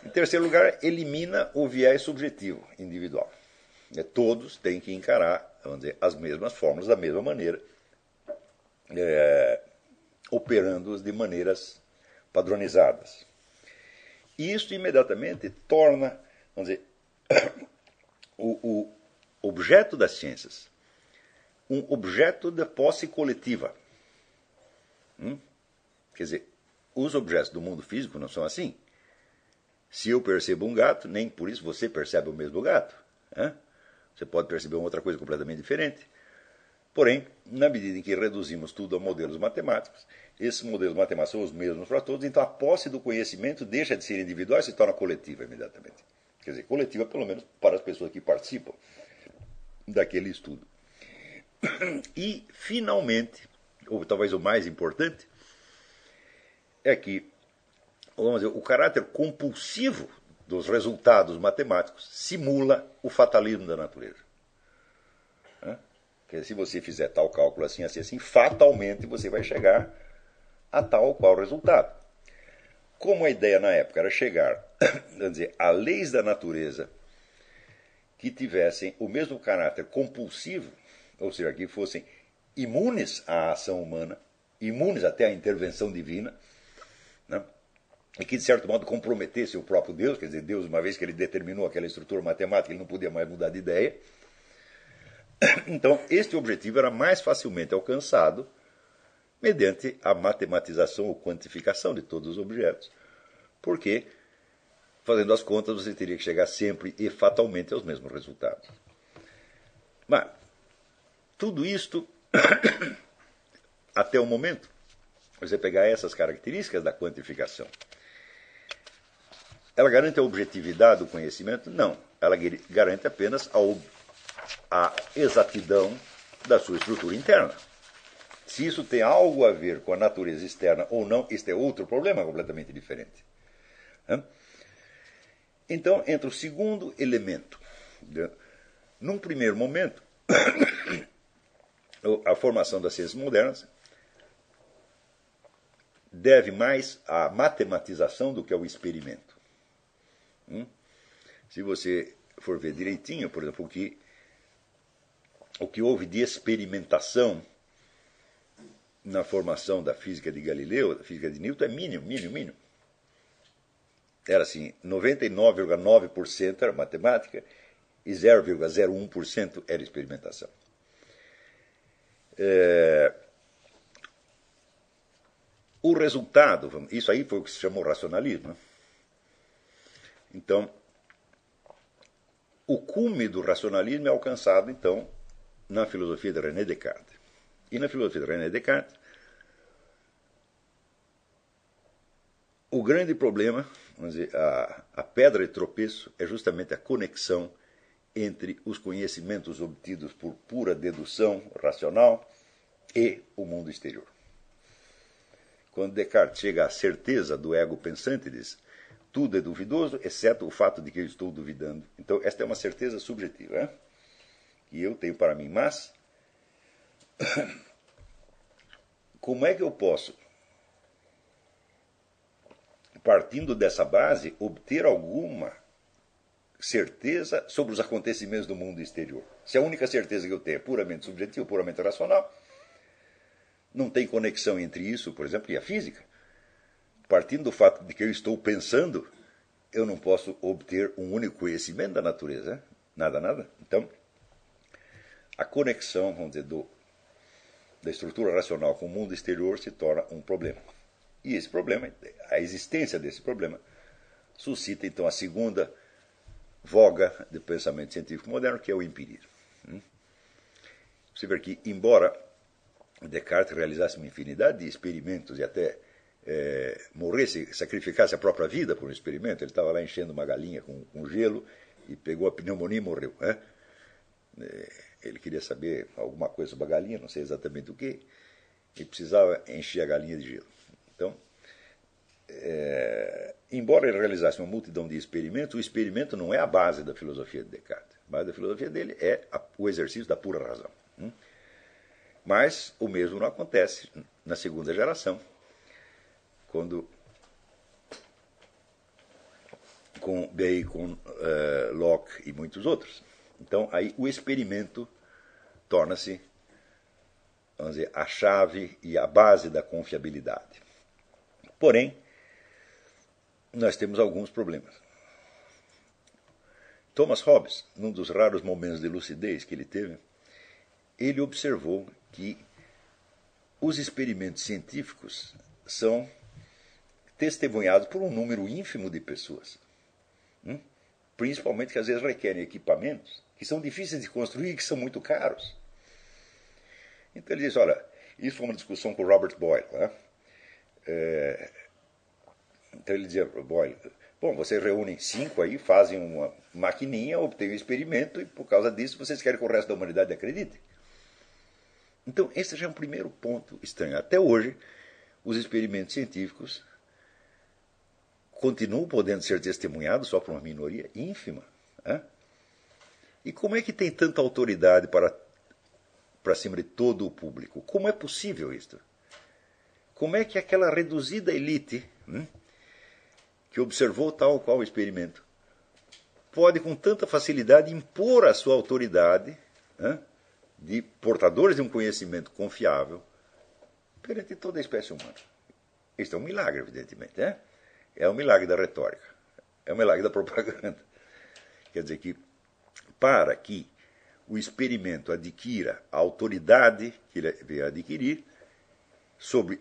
Em terceiro lugar, elimina o viés subjetivo individual. É, todos têm que encarar dizer, as mesmas fórmulas da mesma maneira, é, operando-os de maneiras padronizadas. Isso imediatamente torna, vamos dizer, o, o objeto das ciências um objeto de posse coletiva. Hum? Quer dizer, os objetos do mundo físico não são assim. Se eu percebo um gato, nem por isso você percebe o mesmo gato. Né? Você pode perceber uma outra coisa completamente diferente. Porém, na medida em que reduzimos tudo a modelos matemáticos, esses modelos matemáticos são os mesmos para todos, então a posse do conhecimento deixa de ser individual e se torna coletiva imediatamente. Quer dizer, coletiva pelo menos para as pessoas que participam daquele estudo. E, finalmente, ou talvez o mais importante, é que dizer, o caráter compulsivo dos resultados matemáticos simula o fatalismo da natureza. Porque se você fizer tal cálculo assim, assim, assim, fatalmente você vai chegar a tal ou qual resultado. Como a ideia na época era chegar dizer, a leis da natureza que tivessem o mesmo caráter compulsivo, ou seja, que fossem imunes à ação humana, imunes até à intervenção divina? E que, de certo modo, comprometesse o próprio Deus, quer dizer, Deus, uma vez que ele determinou aquela estrutura matemática, ele não podia mais mudar de ideia. Então, este objetivo era mais facilmente alcançado mediante a matematização ou quantificação de todos os objetos, porque, fazendo as contas, você teria que chegar sempre e fatalmente aos mesmos resultados. Mas, tudo isto, até o momento, você pegar essas características da quantificação, ela garante a objetividade do conhecimento? Não. Ela garante apenas a a exatidão da sua estrutura interna. Se isso tem algo a ver com a natureza externa ou não, este é outro problema completamente diferente. Então, entra o segundo elemento. Num primeiro momento, a formação das ciências modernas deve mais à matematização do que ao experimento. Hum? Se você for ver direitinho, por exemplo, o que o que houve de experimentação na formação da física de Galileu, da física de Newton, é mínimo, mínimo, mínimo. Era assim, 99,9% era matemática e 0,01% era experimentação. É... O resultado, isso aí foi o que se chamou racionalismo. Né? Então, o cume do racionalismo é alcançado, então, na filosofia de René Descartes. E na filosofia de René Descartes, o grande problema, vamos dizer, a, a pedra de tropeço é justamente a conexão entre os conhecimentos obtidos por pura dedução racional e o mundo exterior. Quando Descartes chega à certeza do ego pensante, diz: tudo é duvidoso, exceto o fato de que eu estou duvidando. Então, esta é uma certeza subjetiva. Hein? que eu tenho para mim, mas como é que eu posso, partindo dessa base, obter alguma certeza sobre os acontecimentos do mundo exterior. Se a única certeza que eu tenho é puramente subjetiva, puramente racional, não tem conexão entre isso, por exemplo, e a física. Partindo do fato de que eu estou pensando, eu não posso obter um único conhecimento da natureza. Nada, nada. Então, a conexão, vamos dizer, do, da estrutura racional com o mundo exterior se torna um problema. E esse problema, a existência desse problema, suscita então a segunda voga do pensamento científico moderno, que é o empirismo. Hum? Você vê que, embora Descartes realizasse uma infinidade de experimentos e até é, morresse, sacrificasse a própria vida por um experimento, ele estava lá enchendo uma galinha com, com gelo e pegou a pneumonia e morreu. Né? É, ele queria saber alguma coisa sobre a galinha, não sei exatamente o que, e precisava encher a galinha de gelo. Então, é, embora ele realizasse uma multidão de experimentos, o experimento não é a base da filosofia de Descartes. A base da filosofia dele é a, o exercício da pura razão. Hum? Mas o mesmo não acontece na segunda geração, quando com Bacon, uh, Locke e muitos outros. Então aí o experimento torna-se, vamos dizer, a chave e a base da confiabilidade. Porém, nós temos alguns problemas. Thomas Hobbes, num dos raros momentos de lucidez que ele teve, ele observou que os experimentos científicos são testemunhados por um número ínfimo de pessoas. Hum? Principalmente que às vezes requerem equipamentos que são difíceis de construir e que são muito caros. Então ele diz: olha, isso foi uma discussão com Robert Boyle. Né? É, então ele dizia Boyle: bom, vocês reúnem cinco aí, fazem uma maquininha, obtêm um experimento e por causa disso vocês querem que o resto da humanidade acredite. Então, esse já é um primeiro ponto estranho. Até hoje, os experimentos científicos continuam podendo ser testemunhados só por uma minoria ínfima. Né? E como é que tem tanta autoridade para, para cima de todo o público? Como é possível isto? Como é que aquela reduzida elite hum, que observou tal qual experimento pode com tanta facilidade impor a sua autoridade hum, de portadores de um conhecimento confiável perante toda a espécie humana? Isto é um milagre, evidentemente. Né? É um milagre da retórica. É um milagre da propaganda. Quer dizer que, para que o experimento adquira a autoridade que ele veio adquirir sobre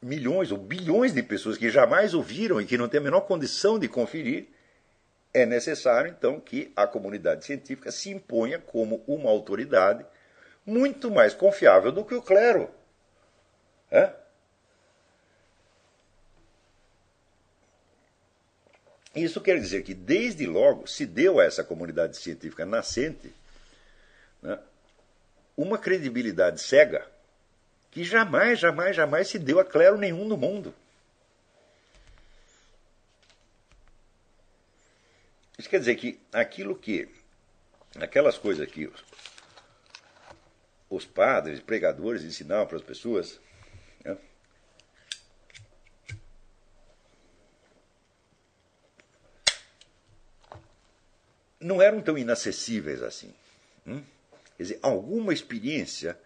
milhões ou bilhões de pessoas que jamais ouviram e que não têm a menor condição de conferir, é necessário, então, que a comunidade científica se imponha como uma autoridade muito mais confiável do que o clero. É? Isso quer dizer que, desde logo, se deu a essa comunidade científica nascente né, uma credibilidade cega que jamais, jamais, jamais se deu a clero nenhum no mundo. Isso quer dizer que aquilo que, aquelas coisas que os, os padres, pregadores ensinavam para as pessoas, não eram tão inacessíveis assim. Hum? Quer dizer, alguma experiência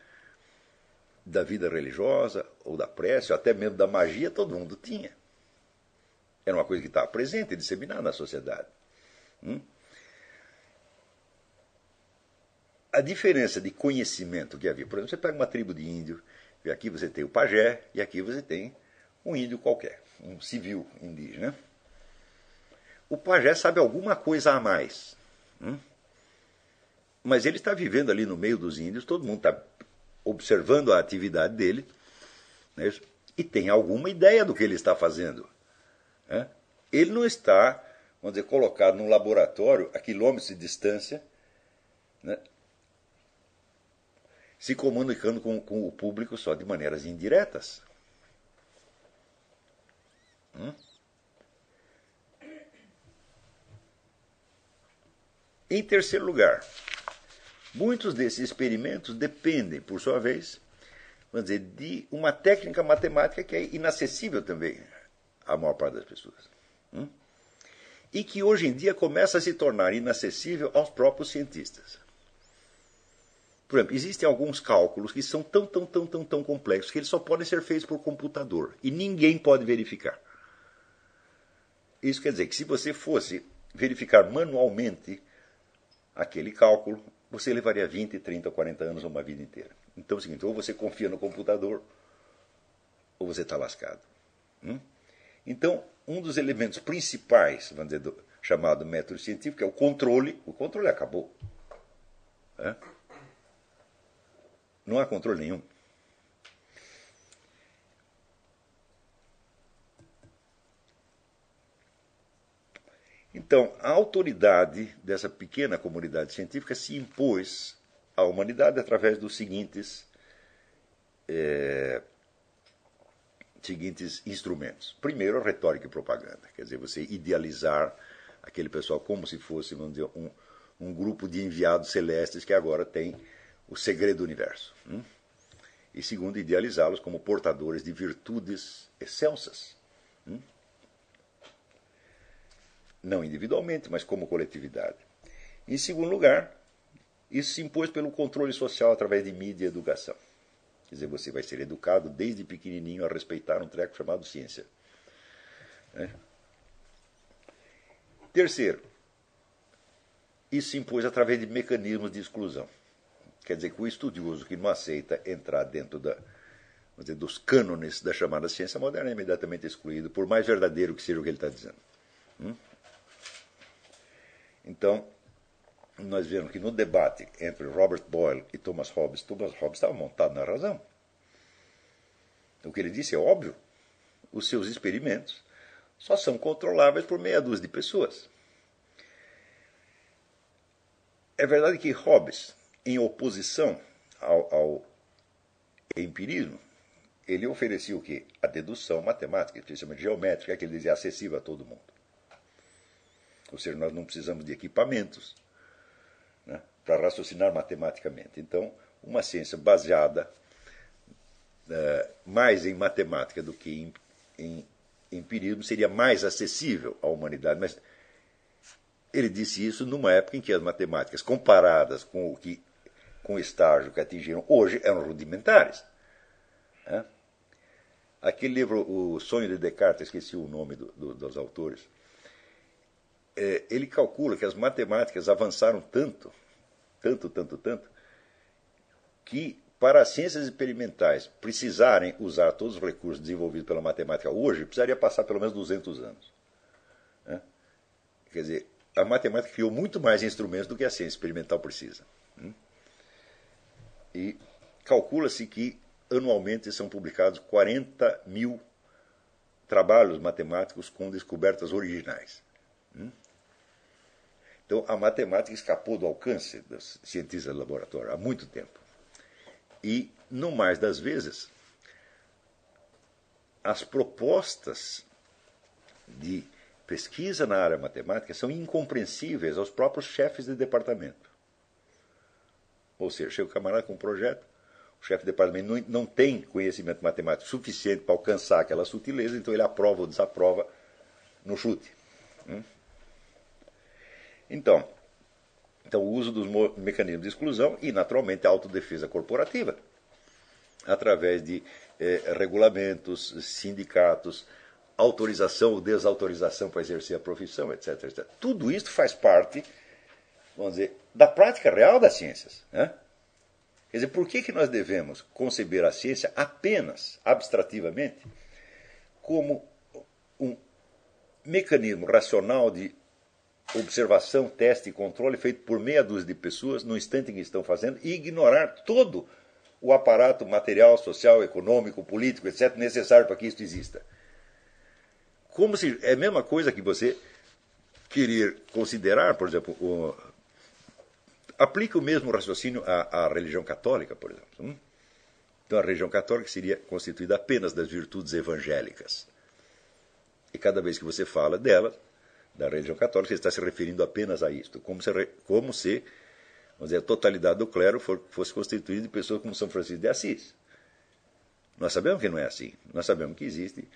da vida religiosa, ou da prece, ou até mesmo da magia, todo mundo tinha. Era uma coisa que estava presente e disseminada na sociedade. Hum? A diferença de conhecimento que havia, por exemplo, você pega uma tribo de índio, e aqui você tem o pajé, e aqui você tem um índio qualquer, um civil indígena. O pajé sabe alguma coisa a mais. Hum? Mas ele está vivendo ali no meio dos índios, todo mundo está observando a atividade dele né? e tem alguma ideia do que ele está fazendo. Né? Ele não está, vamos dizer, colocado num laboratório a quilômetros de distância, né? se comunicando com, com, o público só de maneiras indiretas. Hum? Em terceiro lugar, muitos desses experimentos dependem, por sua vez, vamos dizer, de uma técnica matemática que é inacessível também à maior parte das pessoas. Hum? e que hoje em dia começa a se tornar inacessível aos próprios cientistas. Por exemplo, existem alguns cálculos que são tão, tão, tão, tão, tão complexos que eles só podem ser feitos por computador e ninguém pode verificar. Isso quer dizer que se você fosse verificar manualmente aquele cálculo, você levaria 20, 30, 40 anos ou uma vida inteira. Então é o seguinte, ou você confia no computador, ou você está lascado. Hum? Então, um dos elementos principais, vamos dizer, do chamado método científico é o controle. O controle acabou. Não há controle nenhum. Então, a autoridade dessa pequena comunidade científica se impôs à humanidade através dos seguintes, é, seguintes instrumentos. Primeiro, retórica e propaganda, quer dizer, você idealizar aquele pessoal como se fosse, vamos dizer, um, um grupo de enviados celestes que agora tem o segredo do universo. Hum? E segundo, idealizá-los como portadores de virtudes excelsas. Hum? Não individualmente, mas como coletividade. Em segundo lugar, isso se impôs pelo controle social através de mídia e educação. Quer dizer, você vai ser educado desde pequenininho a respeitar um treco chamado ciência. É. Terceiro, isso se impôs através de mecanismos de exclusão. Quer dizer que o estudioso que não aceita entrar dentro da, dizer, dos cânones da chamada ciência moderna é imediatamente excluído, por mais verdadeiro que seja o que ele está dizendo. Hum? Então, nós vemos que no debate entre Robert Boyle e Thomas Hobbes, Thomas Hobbes estava montado na razão. O que ele disse é óbvio. Os seus experimentos só são controláveis por meia dúzia de pessoas. É verdade que Hobbes em oposição ao, ao empirismo, ele oferecia o quê? A dedução matemática, especialmente geométrica, que ele dizia acessível a todo mundo. Ou seja, nós não precisamos de equipamentos né, para raciocinar matematicamente. Então, uma ciência baseada uh, mais em matemática do que em, em empirismo seria mais acessível à humanidade. Mas ele disse isso numa época em que as matemáticas, comparadas com o que com o estágio que atingiram hoje eram rudimentares. É? Aquele livro, O Sonho de Descartes, esqueci o nome do, do, dos autores, é, ele calcula que as matemáticas avançaram tanto, tanto, tanto, tanto, que para as ciências experimentais precisarem usar todos os recursos desenvolvidos pela matemática hoje, precisaria passar pelo menos 200 anos. É? Quer dizer, a matemática criou muito mais instrumentos do que a ciência experimental precisa. Hum? E calcula-se que anualmente são publicados 40 mil trabalhos matemáticos com descobertas originais. Hum? Então, a matemática escapou do alcance dos cientistas de laboratório há muito tempo. E, no mais das vezes, as propostas de pesquisa na área matemática são incompreensíveis aos próprios chefes de departamento. Ou seja, chega o camarada com um projeto, o chefe de departamento não, não tem conhecimento matemático suficiente para alcançar aquela sutileza, então ele aprova ou desaprova no chute. Hum? Então, então, o uso dos mecanismos de exclusão e, naturalmente, a autodefesa corporativa, através de eh, regulamentos, sindicatos, autorização ou desautorização para exercer a profissão, etc, etc. Tudo isso faz parte vamos dizer, da prática real das ciências. Né? Quer dizer, por que, que nós devemos conceber a ciência apenas, abstrativamente, como um mecanismo racional de observação, teste e controle feito por meia dúzia de pessoas no instante em que estão fazendo e ignorar todo o aparato material, social, econômico, político, etc., necessário para que isso exista. Como se é a mesma coisa que você querer considerar, por exemplo, o, aplica o mesmo raciocínio à, à religião católica, por exemplo. Hum? Então, a religião católica seria constituída apenas das virtudes evangélicas. E cada vez que você fala dela, da religião católica, você está se referindo apenas a isto, como se, como se vamos dizer, a totalidade do clero for, fosse constituída de pessoas como São Francisco de Assis. Nós sabemos que não é assim. Nós sabemos que existe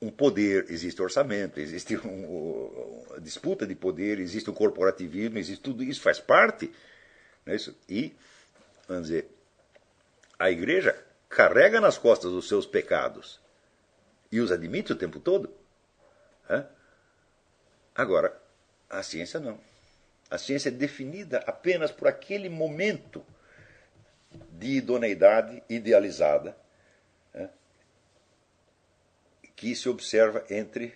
um poder, existe orçamento, existe um, uma disputa de poder, existe um corporativismo, existe tudo isso, faz parte. Né, isso, e, vamos dizer, a igreja carrega nas costas os seus pecados e os admite o tempo todo. Né? Agora, a ciência não. A ciência é definida apenas por aquele momento de idoneidade idealizada que se observa entre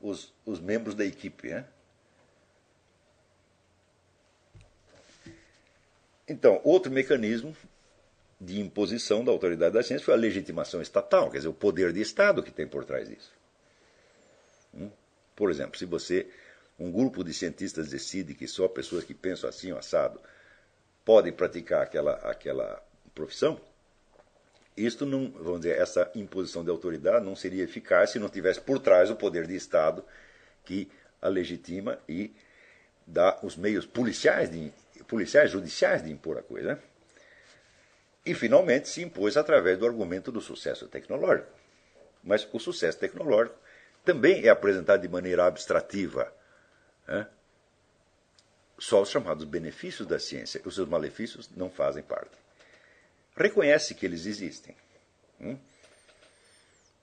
os, os membros da equipe. Né? Então, outro mecanismo de imposição da autoridade da ciência foi a legitimação estatal, quer dizer, o poder de Estado que tem por trás disso. Por exemplo, se você, um grupo de cientistas decide que só pessoas que pensam assim, assado, podem praticar aquela, aquela profissão, isto não, vamos dizer, essa imposição de autoridade não seria eficaz se não tivesse por trás o poder de Estado que a legitima e dá os meios policiais, de, policiais judiciais de impor a coisa. Né? E finalmente se impôs através do argumento do sucesso tecnológico. Mas o sucesso tecnológico também é apresentado de maneira abstrativa. Né? Só os chamados benefícios da ciência, os seus malefícios não fazem parte reconhece que eles existem. Hum?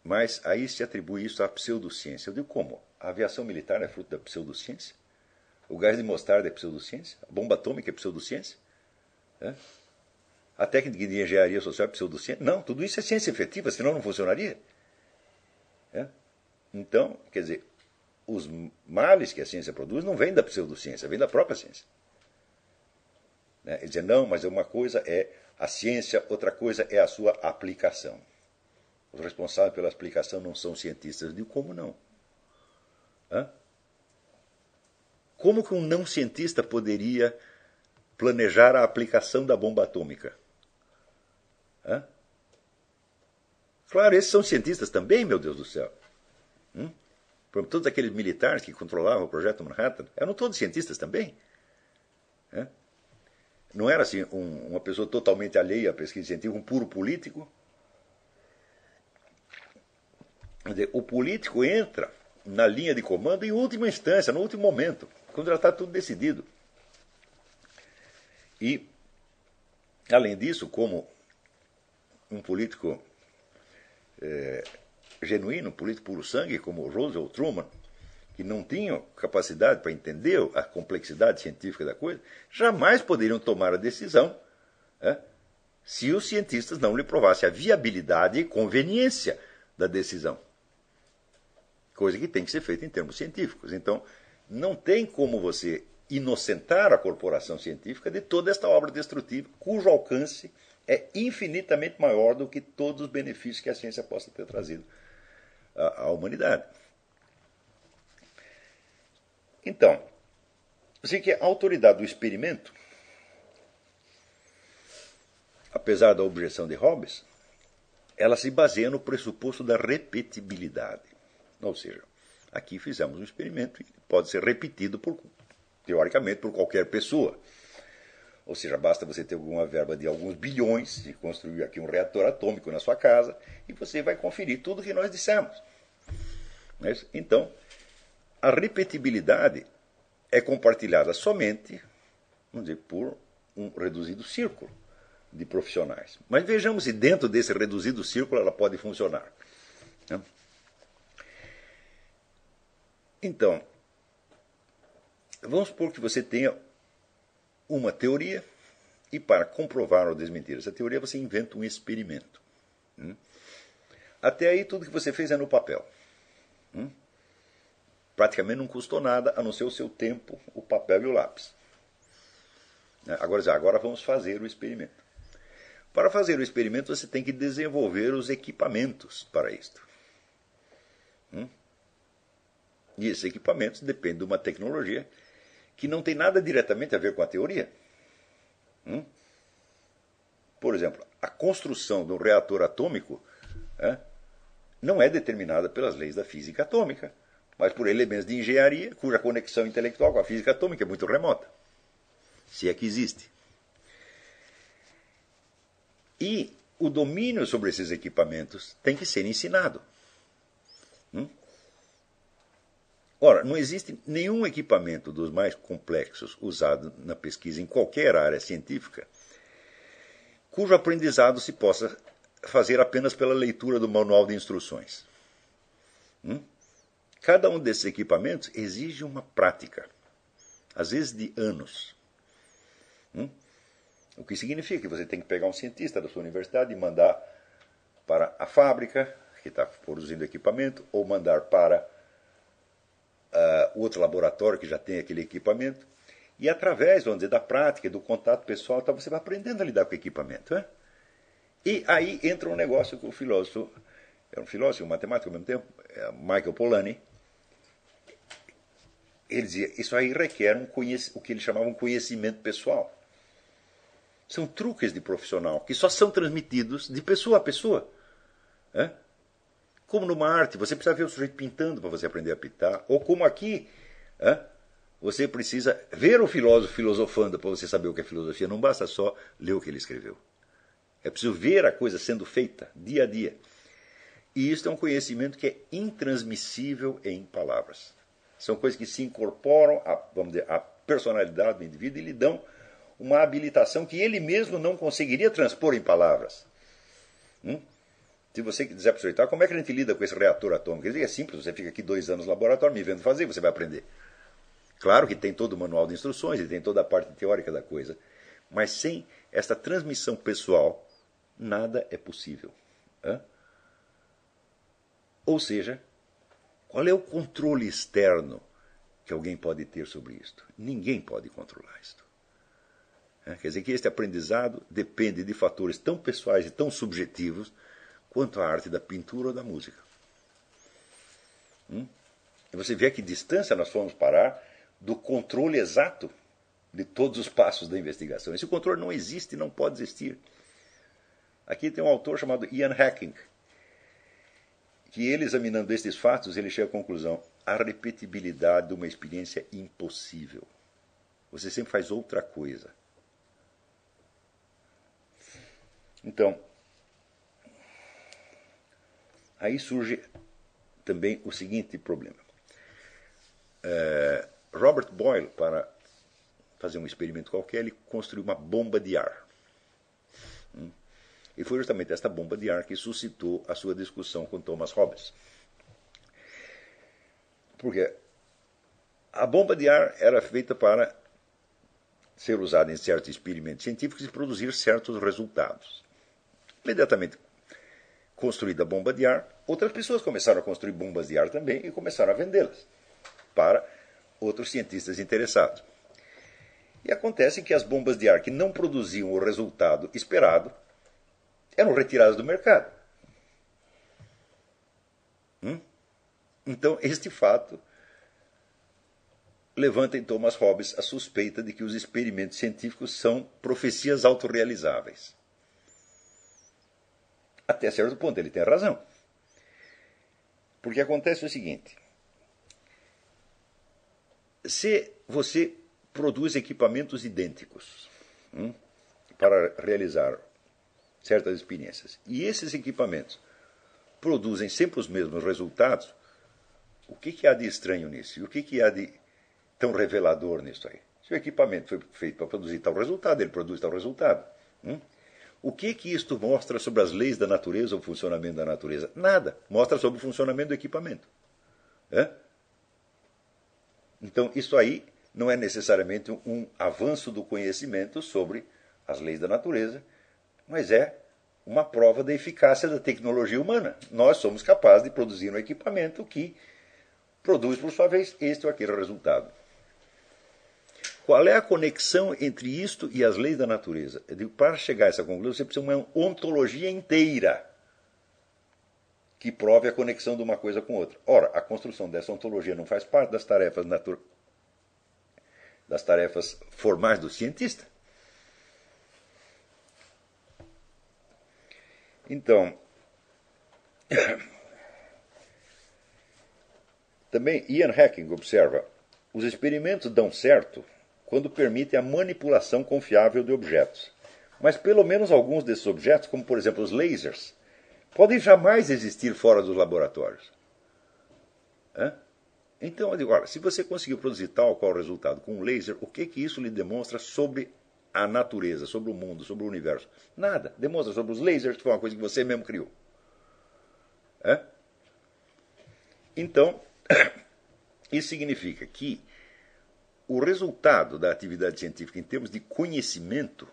Mas aí se atribui isso à pseudociência. Eu digo como? A aviação militar é fruto da pseudociência? O gás de mostarda é pseudociência? A bomba atômica é pseudociência? A técnica de engenharia social é pseudociência? Não, tudo isso é ciência efetiva, senão não funcionaria. É? Então, quer dizer, os males que a ciência produz não vêm da pseudociência, vêm da própria ciência. Né? Ele diz, não, mas uma coisa é a ciência, outra coisa é a sua aplicação. Os responsáveis pela aplicação não são cientistas. Digo, como não? Hã? Como que um não cientista poderia planejar a aplicação da bomba atômica? Hã? Claro, esses são cientistas também, meu Deus do céu. Hum? Todos aqueles militares que controlavam o projeto Manhattan eram todos cientistas também. Não era assim um, uma pessoa totalmente alheia à pesquisa científica, um puro político. Dizer, o político entra na linha de comando em última instância, no último momento, quando já está tudo decidido. E, além disso, como um político é, genuíno, político puro sangue, como Roosevelt Truman, que não tinham capacidade para entender a complexidade científica da coisa, jamais poderiam tomar a decisão é, se os cientistas não lhe provassem a viabilidade e conveniência da decisão. Coisa que tem que ser feita em termos científicos. Então, não tem como você inocentar a corporação científica de toda esta obra destrutiva, cujo alcance é infinitamente maior do que todos os benefícios que a ciência possa ter trazido à, humanidade. Então, sei que a autoridade do experimento, apesar da objeção de Hobbes, ela se baseia no pressuposto da repetibilidade. Ou seja, aqui fizemos um experimento que pode ser repetido, por, teoricamente, por qualquer pessoa. Ou seja, basta você ter alguma verba de alguns bilhões e construir aqui um reator atômico na sua casa e você vai conferir tudo o que nós dissemos. Então, a repetibilidade é compartilhada somente, vamos dizer, por um reduzido círculo de profissionais. Mas vejamos se dentro desse reduzido círculo ela pode funcionar. Né? Então, vamos supor que você tenha uma teoria e para comprovar ou desmentir essa teoria você inventa um experimento. Hum? Até aí tudo que você fez é no papel. Hum? praticamente não custou nada, a não ser o seu tempo, o papel e o lápis. Né? Agora, agora vamos fazer o experimento. Para fazer o experimento, você tem que desenvolver os equipamentos para isto. Hum? E esses equipamentos dependem de uma tecnologia que não tem nada diretamente a ver com a teoria. Hum? Por exemplo, a construção de um reator atômico é, não é determinada pelas leis da física atômica mas por elementos de engenharia cuja conexão intelectual com a física atômica é muito remota. Se é que existe. E o domínio sobre esses equipamentos tem que ser ensinado. Hum? Ora, não existe nenhum equipamento dos mais complexos usado na pesquisa em qualquer área científica cujo aprendizado se possa fazer apenas pela leitura do manual de instruções. Hum? Cada um desses equipamentos exige uma prática, às vezes de anos. Hum? O que significa que você tem que pegar um cientista da sua universidade e mandar para a fábrica que está produzindo equipamento, ou mandar para uh, outro laboratório que já tem aquele equipamento. E através, vamos dizer, da prática, do contato pessoal, tá, você vai aprendendo a lidar com o equipamento. Né? E aí entra um negócio que o filósofo, é um filósofo, um matemático ao mesmo tempo, é Michael Polanyi, ele dizia, isso aí requer um o que ele chamava um conhecimento pessoal. São truques de profissional que só são transmitidos de pessoa a pessoa. É? Como numa arte, você precisa ver o sujeito pintando para você aprender a pintar. Ou como aqui, é? você precisa ver o filósofo filosofando para você saber o que é filosofia. Não basta só ler o que ele escreveu. É preciso ver a coisa sendo feita dia a dia. E isso é um conhecimento que é intransmissível em palavras. São coisas que se incorporam à, vamos dizer, à personalidade do indivíduo e lhe dão uma habilitação que ele mesmo não conseguiria transpor em palavras. Hum? Se você quiser aproveitar, como é que a gente lida com esse reator atômico? Ele é simples, você fica aqui dois anos no laboratório me vendo fazer, você vai aprender. Claro que tem todo o manual de instruções e tem toda a parte teórica da coisa, mas sem esta transmissão pessoal, nada é possível. Hã? Ou seja, qual é o controle externo que alguém pode ter sobre isto? Ninguém pode controlar isto. Quer dizer que este aprendizado depende de fatores tão pessoais e tão subjetivos quanto a arte da pintura ou da música. Hum? E você vê a que distância nós fomos parar do controle exato de todos os passos da investigação. Esse controle não existe não pode existir. Aqui tem um autor chamado Ian Hacking, que ele examinando estes fatos, ele chega à conclusão: a repetibilidade de uma experiência impossível. Você sempre faz outra coisa. Então, aí surge também o seguinte problema. É, Robert Boyle, para fazer um experimento qualquer, ele construiu uma bomba de ar. Hum? E foi justamente esta bomba de ar que suscitou a sua discussão com Thomas Hobbes. Porque a bomba de ar era feita para ser usada em certos experimentos científicos e produzir certos resultados. Imediatamente construída bomba de ar, outras pessoas começaram a construir bombas de ar também e começaram a vendê-las para outros cientistas interessados. E acontece que as bombas de ar que não produziam o resultado esperado eram retiradas do mercado. Hum? Então, este fato levanta em Thomas Hobbes a suspeita de que os experimentos científicos são profecias autorrealizáveis. Até certo ponto ele tem razão. Porque acontece o seguinte: se você produz equipamentos idênticos hum, para realizar certas experiências, e esses equipamentos produzem sempre os mesmos resultados, o que, que há de estranho nisso? E o que, que há de tão revelador nisso aí? Se o equipamento foi feito para produzir tal resultado, ele produz tal resultado. Hum? O que que isto mostra sobre as leis da natureza ou o funcionamento da natureza? Nada. Mostra sobre o funcionamento do equipamento. É? Então, isso aí não é necessariamente um avanço do conhecimento sobre as leis da natureza, mas é uma prova da eficácia da tecnologia humana. Nós somos capazes de produzir um equipamento que produz, por sua vez, este ou aquele resultado. Qual é a conexão entre isto e as leis da natureza? Eu digo, para chegar a essa conclusão, você precisa de uma ontologia inteira que prove a conexão de uma coisa com outra. Ora, a construção dessa ontologia não faz parte das tarefas das tarefas formais do cientista. Então, também Ian Hacking observa: os experimentos dão certo quando permitem a manipulação confiável de objetos. Mas pelo menos alguns desses objetos, como por exemplo os lasers, podem jamais existir fora dos laboratórios. É? Então, olha, se você conseguiu produzir tal qual resultado com um laser, o que, que isso lhe demonstra sobre a natureza, sobre o mundo, sobre o universo? Nada. Demonstra sobre os lasers, que foi uma coisa que você mesmo criou. É? Então, isso significa que o resultado da atividade científica em termos de conhecimento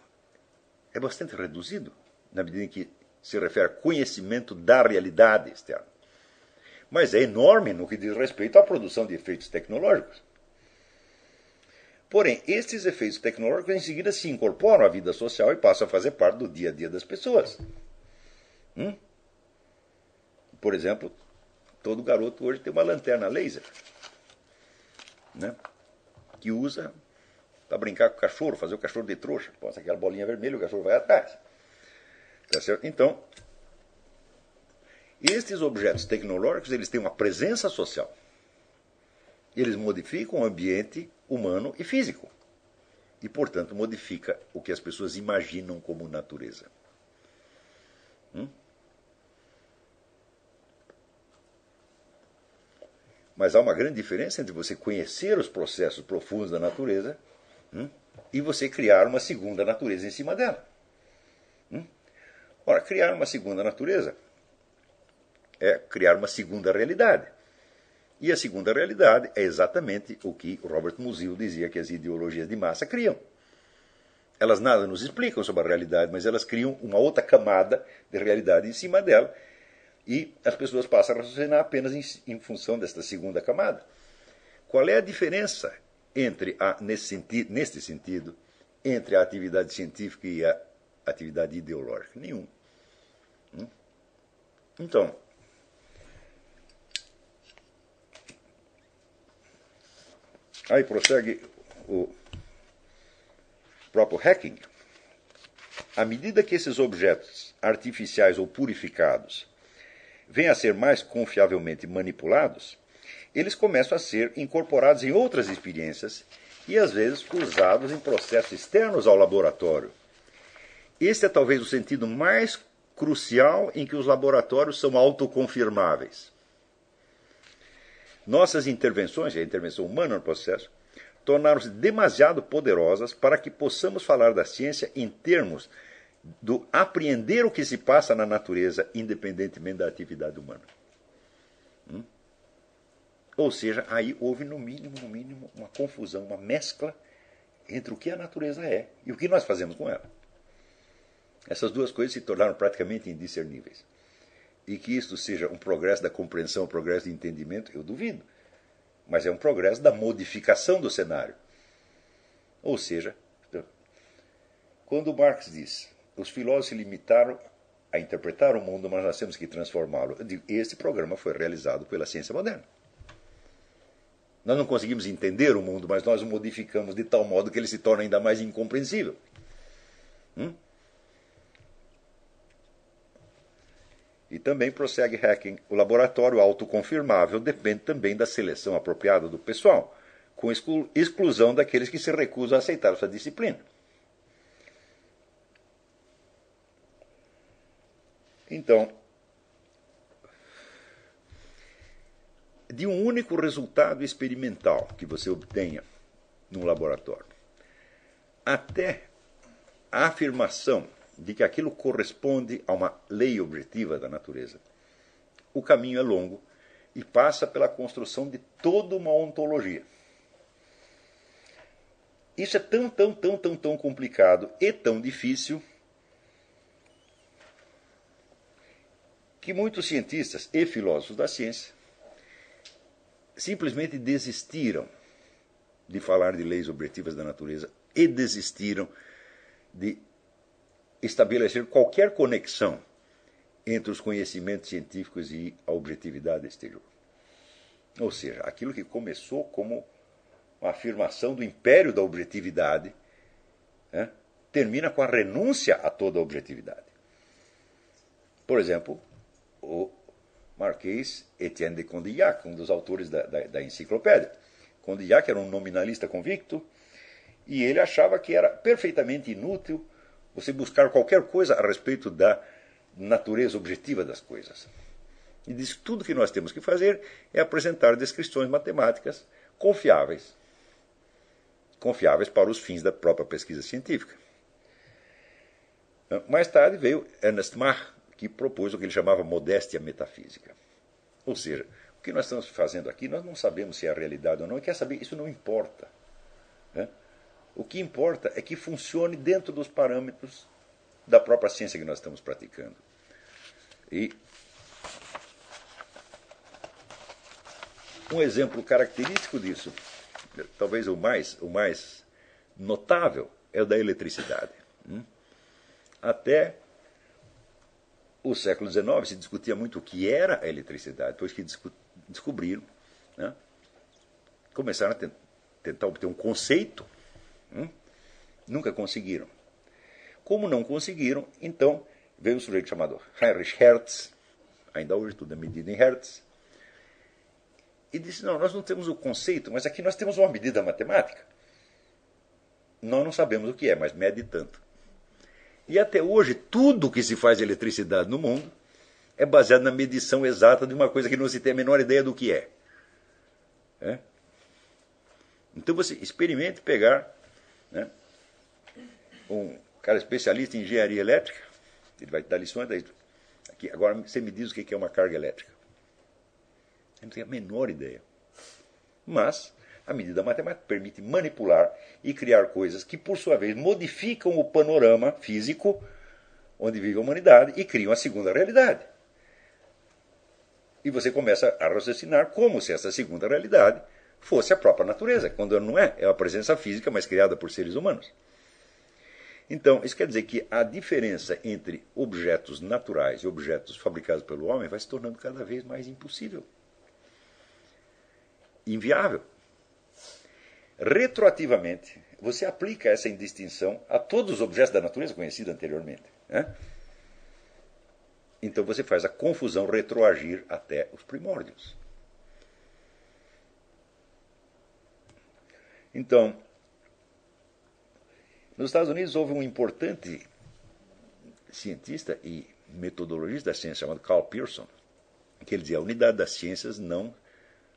é bastante reduzido, na medida em que se refere a conhecimento da realidade externa mas é enorme no que diz respeito à produção de efeitos tecnológicos. Porém, estes efeitos tecnológicos em seguida se incorporam à vida social e passam a fazer parte do dia a dia das pessoas. Hum? Por exemplo, todo garoto hoje tem uma lanterna laser né? Que usa para brincar com o cachorro, fazer o cachorro de trouxa. Passa aquela bolinha vermelha, o cachorro vai atrás. Tá? Então, estes objetos tecnológicos eles têm uma presença social. Eles modificam o ambiente humano e físico. E, portanto, modifica o que as pessoas imaginam como natureza. Mas há uma grande diferença entre você conhecer os processos profundos da natureza hum, e você criar uma segunda natureza em cima dela. Hum? Ora, criar uma segunda natureza é criar uma segunda realidade. E a segunda realidade é exatamente o que Robert Musil dizia que as ideologias de massa criam. Elas nada nos explicam sobre a realidade, mas elas criam uma outra camada de realidade em cima dela. E as pessoas passam a raciocinar apenas em, em função desta segunda camada. Qual é a diferença entre a, nesse neste sentido entre a atividade científica e a atividade ideológica? Nenhum. Hum? Então, Aí prossegue o próprio hacking. À medida que esses objetos artificiais ou purificados vêm a ser mais confiavelmente manipulados, eles começam a ser incorporados em outras experiências e às vezes usados em processos externos ao laboratório. Este é talvez o sentido mais crucial em que os laboratórios são autoconfirmáveis. Nossas intervenções, a intervenção humana no processo, tornaram-se demasiado poderosas para que possamos falar da ciência em termos do apreender o que se passa na natureza, independentemente da atividade humana. Hum? Ou seja, aí houve no mínimo, no mínimo, uma confusão, uma mescla entre o que a natureza é e o que nós fazemos com ela. Essas duas coisas se tornaram praticamente indiscerníveis e que isto seja um progresso da compreensão, um progresso de entendimento, eu duvido. Mas é um progresso da modificação do cenário. Ou seja, quando Marx diz os filósofos se limitaram a interpretar o mundo, mas nós temos que transformá-lo, este programa foi realizado pela ciência moderna. Nós não conseguimos entender o mundo, mas nós o modificamos de tal modo que ele se torna ainda mais incompreensível. Hum? E também prossegue hacking. O laboratório autoconfirmável depende também da seleção apropriada do pessoal, com exclusão daqueles que se recusam a aceitar essa disciplina. Então, de um único resultado experimental que você obtenha num laboratório, até a afirmação de que aquilo corresponde a uma lei objetiva da natureza, o caminho é longo e passa pela construção de toda uma ontologia. Isso é tão, tão, tão, tão, tão complicado e tão difícil que muitos cientistas e filósofos da ciência simplesmente desistiram de falar de leis objetivas da natureza e desistiram de estabelecer qualquer conexão entre os conhecimentos científicos e a objetividade exterior. Ou seja, aquilo que começou como uma afirmação do império da objetividade né, termina com a renúncia a toda a objetividade. Por exemplo, o Marquês Etienne de Condillac, um dos autores da, da, da enciclopédia. Condillac era um nominalista convicto e ele achava que era perfeitamente inútil você buscar qualquer coisa a respeito da natureza objetiva das coisas. E diz que tudo que nós temos que fazer é apresentar descrições matemáticas confiáveis. Confiáveis para os fins da própria pesquisa científica. Mais tarde veio Ernest Mach, que propôs o que ele chamava modéstia metafísica. Ou seja, o que nós estamos fazendo aqui, nós não sabemos se é a realidade ou não, e quer saber, isso não importa. Né? O que importa é que funcione dentro dos parâmetros da própria ciência que nós estamos praticando. E um exemplo característico disso, talvez o mais, o mais notável, é o da eletricidade. Hum? Até o século XIX se discutia muito o que era a eletricidade, depois que descobriram, né? começaram a tentar obter um conceito, hum? nunca conseguiram. Como não conseguiram, então veio um sujeito chamado Heinrich Hertz, ainda hoje tudo é medido em Hertz, e disse: Não, nós não temos o conceito, mas aqui nós temos uma medida matemática. Nós não sabemos o que é, mas mede tanto. E até hoje, tudo que se faz de eletricidade no mundo é baseado na medição exata de uma coisa que não se tem a menor ideia do que é. é? Então você experimente pegar né, um cara especialista em engenharia elétrica, ele vai te dar lições daí. Aqui, agora você me diz o que é uma carga elétrica. Eu não tenho a menor ideia. Mas a medida matemática permite manipular e criar coisas que, por sua vez, modificam o panorama físico onde vive a humanidade e criam a segunda realidade. E você começa a raciocinar como se essa segunda realidade fosse a própria natureza, quando não é, é a presença física, mas criada por seres humanos. Então, isso quer dizer que a diferença entre objetos naturais e objetos fabricados pelo homem vai se tornando cada vez mais impossível. Inviável retroativamente, você aplica essa indistinção a todos os objetos da natureza conhecidos anteriormente. Né? Então você faz a confusão retroagir até os primórdios. Então, nos Estados Unidos houve um importante cientista e metodologista da ciência chamado Carl Pearson, que ele dizia a unidade das ciências não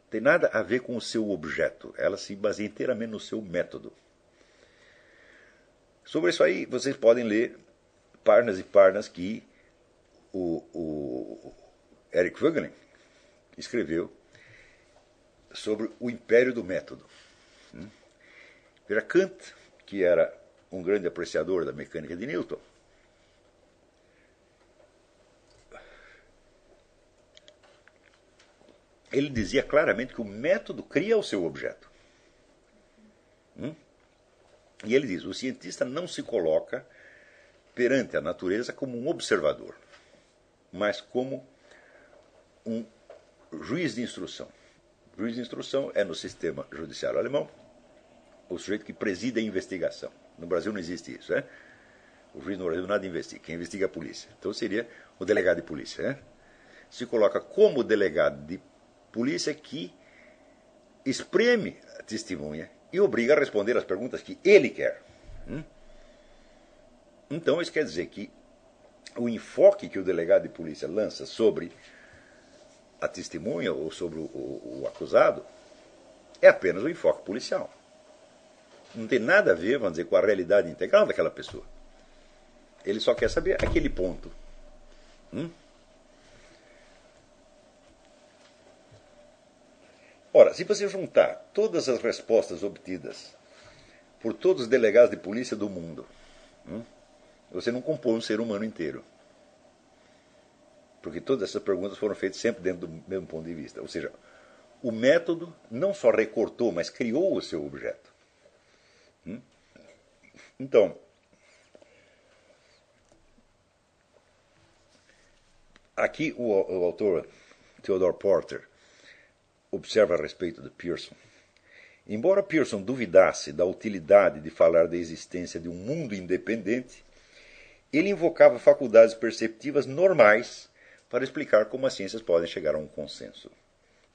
tem nada a ver com o seu objeto, ela se baseia inteiramente no seu método. Sobre isso aí, vocês podem ler páginas e páginas que o, o Eric Vogelin escreveu sobre o império do método. Hum? Veja, Kant, que era um grande apreciador da mecânica de Newton, ele dizia claramente que o método cria o seu objeto. Hum? E ele diz: o cientista não se coloca perante a natureza como um observador, mas como um juiz de instrução. O juiz de instrução é no sistema judiciário alemão o sujeito que preside a investigação. No Brasil não existe isso, né? O juiz no Brasil nada investiga, quem investiga é a polícia. Então seria o delegado de polícia, né? Se coloca como delegado de polícia que espreme a testemunha e obriga a responder as perguntas que ele quer. Hum? Então, isso quer dizer que o enfoque que o delegado de polícia lança sobre a testemunha ou sobre o, o, o acusado é apenas o enfoque policial. Não tem nada a ver, vamos dizer, com a realidade integral daquela pessoa. Ele só quer saber aquele ponto. Hum? Ora, se você juntar todas as respostas obtidas por todos os delegados de polícia do mundo, hum, você não compõe um ser humano inteiro. Porque todas essas perguntas foram feitas sempre dentro do mesmo ponto de vista. Ou seja, o método não só recortou, mas criou o seu objeto. Hum? Então, aqui o, o autor Theodore Porter observa a respeito de Pearson. Embora Pearson duvidasse da utilidade de falar da existência de um mundo independente, ele invocava faculdades perceptivas normais para explicar como as ciências podem chegar a um consenso.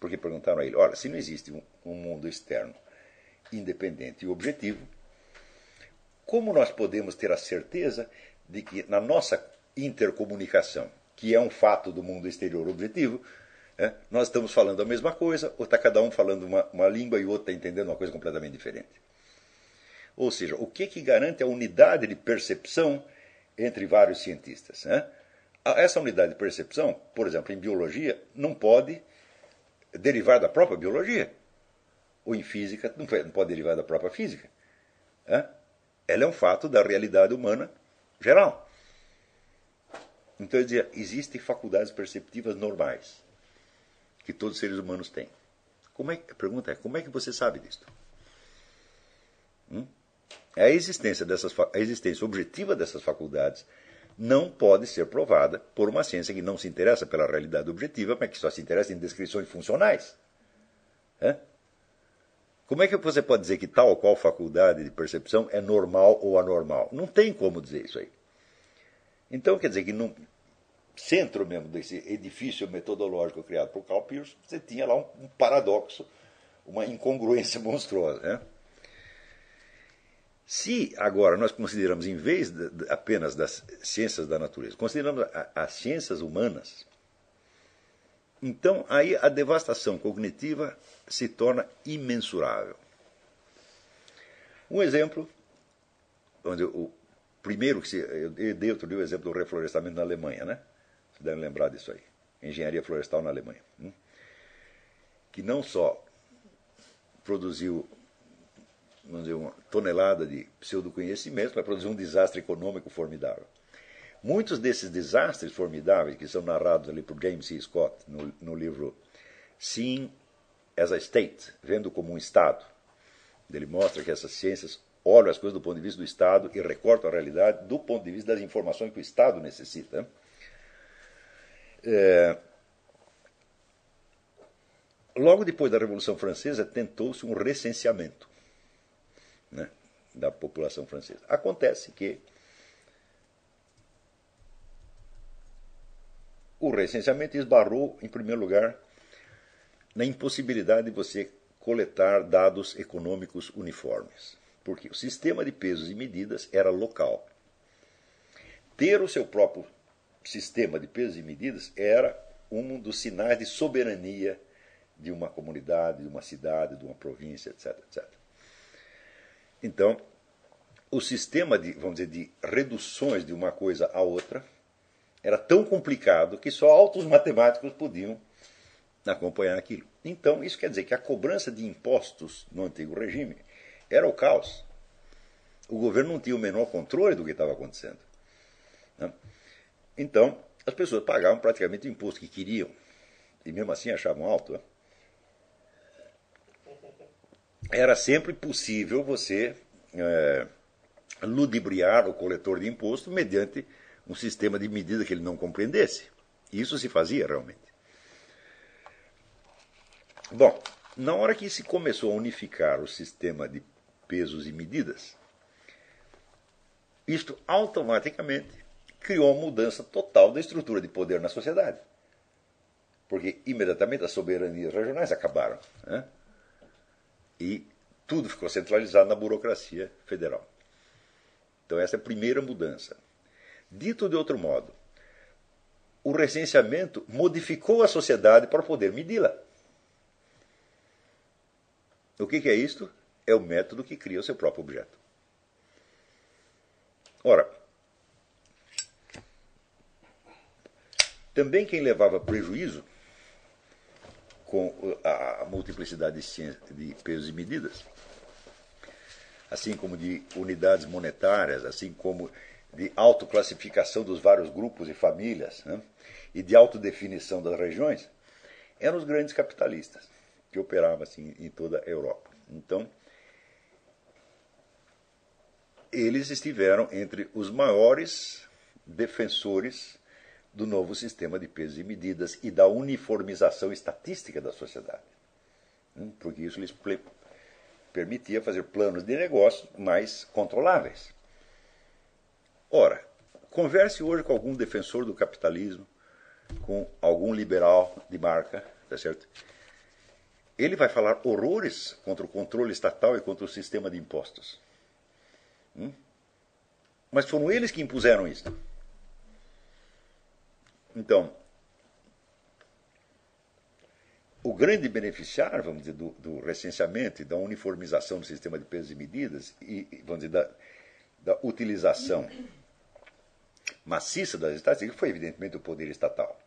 Porque perguntaram a ele: olha, se não existe um mundo externo independente e objetivo, como nós podemos ter a certeza de que na nossa intercomunicação, que é um fato do mundo exterior objetivo, É? Nós estamos falando a mesma coisa, ou está cada um falando uma, uma língua e o outro está entendendo uma coisa completamente diferente. Ou seja, o que, que garante a unidade de percepção entre vários cientistas? Né? Essa unidade de percepção, por exemplo, em biologia, não pode derivar da própria biologia. Ou em física, não pode derivar da própria física. Né? Ela é um fato da realidade humana geral. Então, eu dizia, existem faculdades perceptivas normais que todos os seres humanos têm. Como é, a pergunta é, como é que você sabe disso? Hum? A existência, dessas, a existência objetiva dessas faculdades não pode ser provada por uma ciência que não se interessa pela realidade objetiva, mas que só se interessa em descrições funcionais. Como é que você pode dizer que tal ou qual faculdade de percepção é normal ou anormal? Não tem como dizer isso aí. Então, quer dizer que no centro mesmo desse edifício metodológico criado por Carl Pearson, você tinha lá um, um paradoxo, uma incongruência monstruosa. Né? Se agora nós consideramos, em vez de, de, apenas das ciências da natureza, consideramos a, as ciências humanas, então aí a devastação cognitiva se torna imensurável. Um exemplo, onde o primeiro que se. Eu dei outro dia o exemplo do reflorestamento na Alemanha, né? Devem lembrar disso aí. Engenharia florestal na Alemanha. Hum? Que não só produziu vamos dizer, uma tonelada de pseudoconhecimento, mas produziu um desastre econômico formidável. Muitos desses desastres formidáveis que são narrados ali por James C. Scott no, no livro Seeing as a State, vendo como um Estado, ele mostra que essas ciências olham as coisas do ponto de vista do Estado e recortam a realidade do ponto de vista das informações que o Estado necessita. É, logo depois da Revolução Francesa, tentou-se um recenseamento né, da população francesa. Acontece que o recenseamento esbarrou, em primeiro lugar, na impossibilidade de você coletar dados econômicos uniformes. Porque o sistema de pesos e medidas era local. Ter o seu próprio sistema de pesos e medidas era um dos sinais de soberania de uma comunidade, de uma cidade, de uma província, etc. etc. Então, o sistema de, vamos dizer, de reduções de uma coisa a outra era tão complicado que só altos matemáticos podiam acompanhar aquilo. Então, isso quer dizer que a cobrança de impostos no antigo regime era o caos. O governo não tinha o menor controle do que estava acontecendo. Né? Então, as pessoas pagavam praticamente o imposto que queriam. E mesmo assim achavam alto. Né? era sempre possível você é, ludibriar o coletor de imposto mediante um sistema de medida que ele não compreendesse. Isso se fazia realmente. Bom, na hora que se começou a unificar o sistema de pesos e medidas, isto automaticamente criou uma mudança total da estrutura de poder na sociedade. Porque imediatamente as soberanias regionais acabaram. Né? e tudo ficou centralizado na burocracia federal. Então, essa é a primeira mudança. Dito de outro modo, o recenseamento modificou a sociedade para poder medi-la. O que, é isto? É o método que cria o seu próprio objeto. Ora, também quem levava prejuízo com a multiplicidade de pesos e medidas, assim como de unidades monetárias, assim como de autoclassificação dos vários grupos e famílias, né? e de autodefinição das regiões, eram os grandes capitalistas que operavam assim em toda a Europa. Então, eles estiveram entre os maiores defensores do novo sistema de pesos e medidas e da uniformização estatística da sociedade. Hum, porque isso lhes permitia fazer planos de negócio mais controláveis. Ora, converse hoje com algum defensor do capitalismo, com algum liberal de marca, tá certo? Ele vai falar horrores contra o controle estatal e contra o sistema de impostos. Hum? Mas foram eles que impuseram isso. Então, grande beneficiário, vamos dizer, do, do, recenseamento e da uniformização do sistema de pesos e medidas e, vamos dizer, da, da utilização maciça das estatísticas foi, evidentemente, o poder estatal.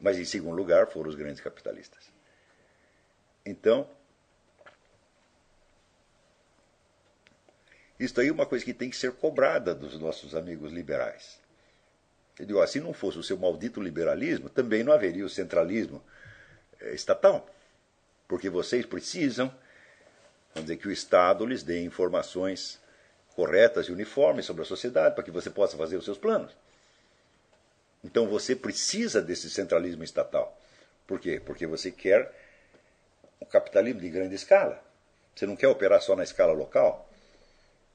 Mas, em segundo lugar, foram os grandes capitalistas. Então, isso aí é uma coisa que tem que ser cobrada dos nossos amigos liberais. Eu digo, se não fosse o seu maldito liberalismo, também não haveria o centralismo eh, estatal. Porque vocês precisam, vamos dizer, que o Estado lhes dê informações corretas e uniformes sobre a sociedade para que você possa fazer os seus planos. Então você precisa desse centralismo estatal. Por quê? Porque você quer um capitalismo de grande escala. Você não quer operar só na escala local.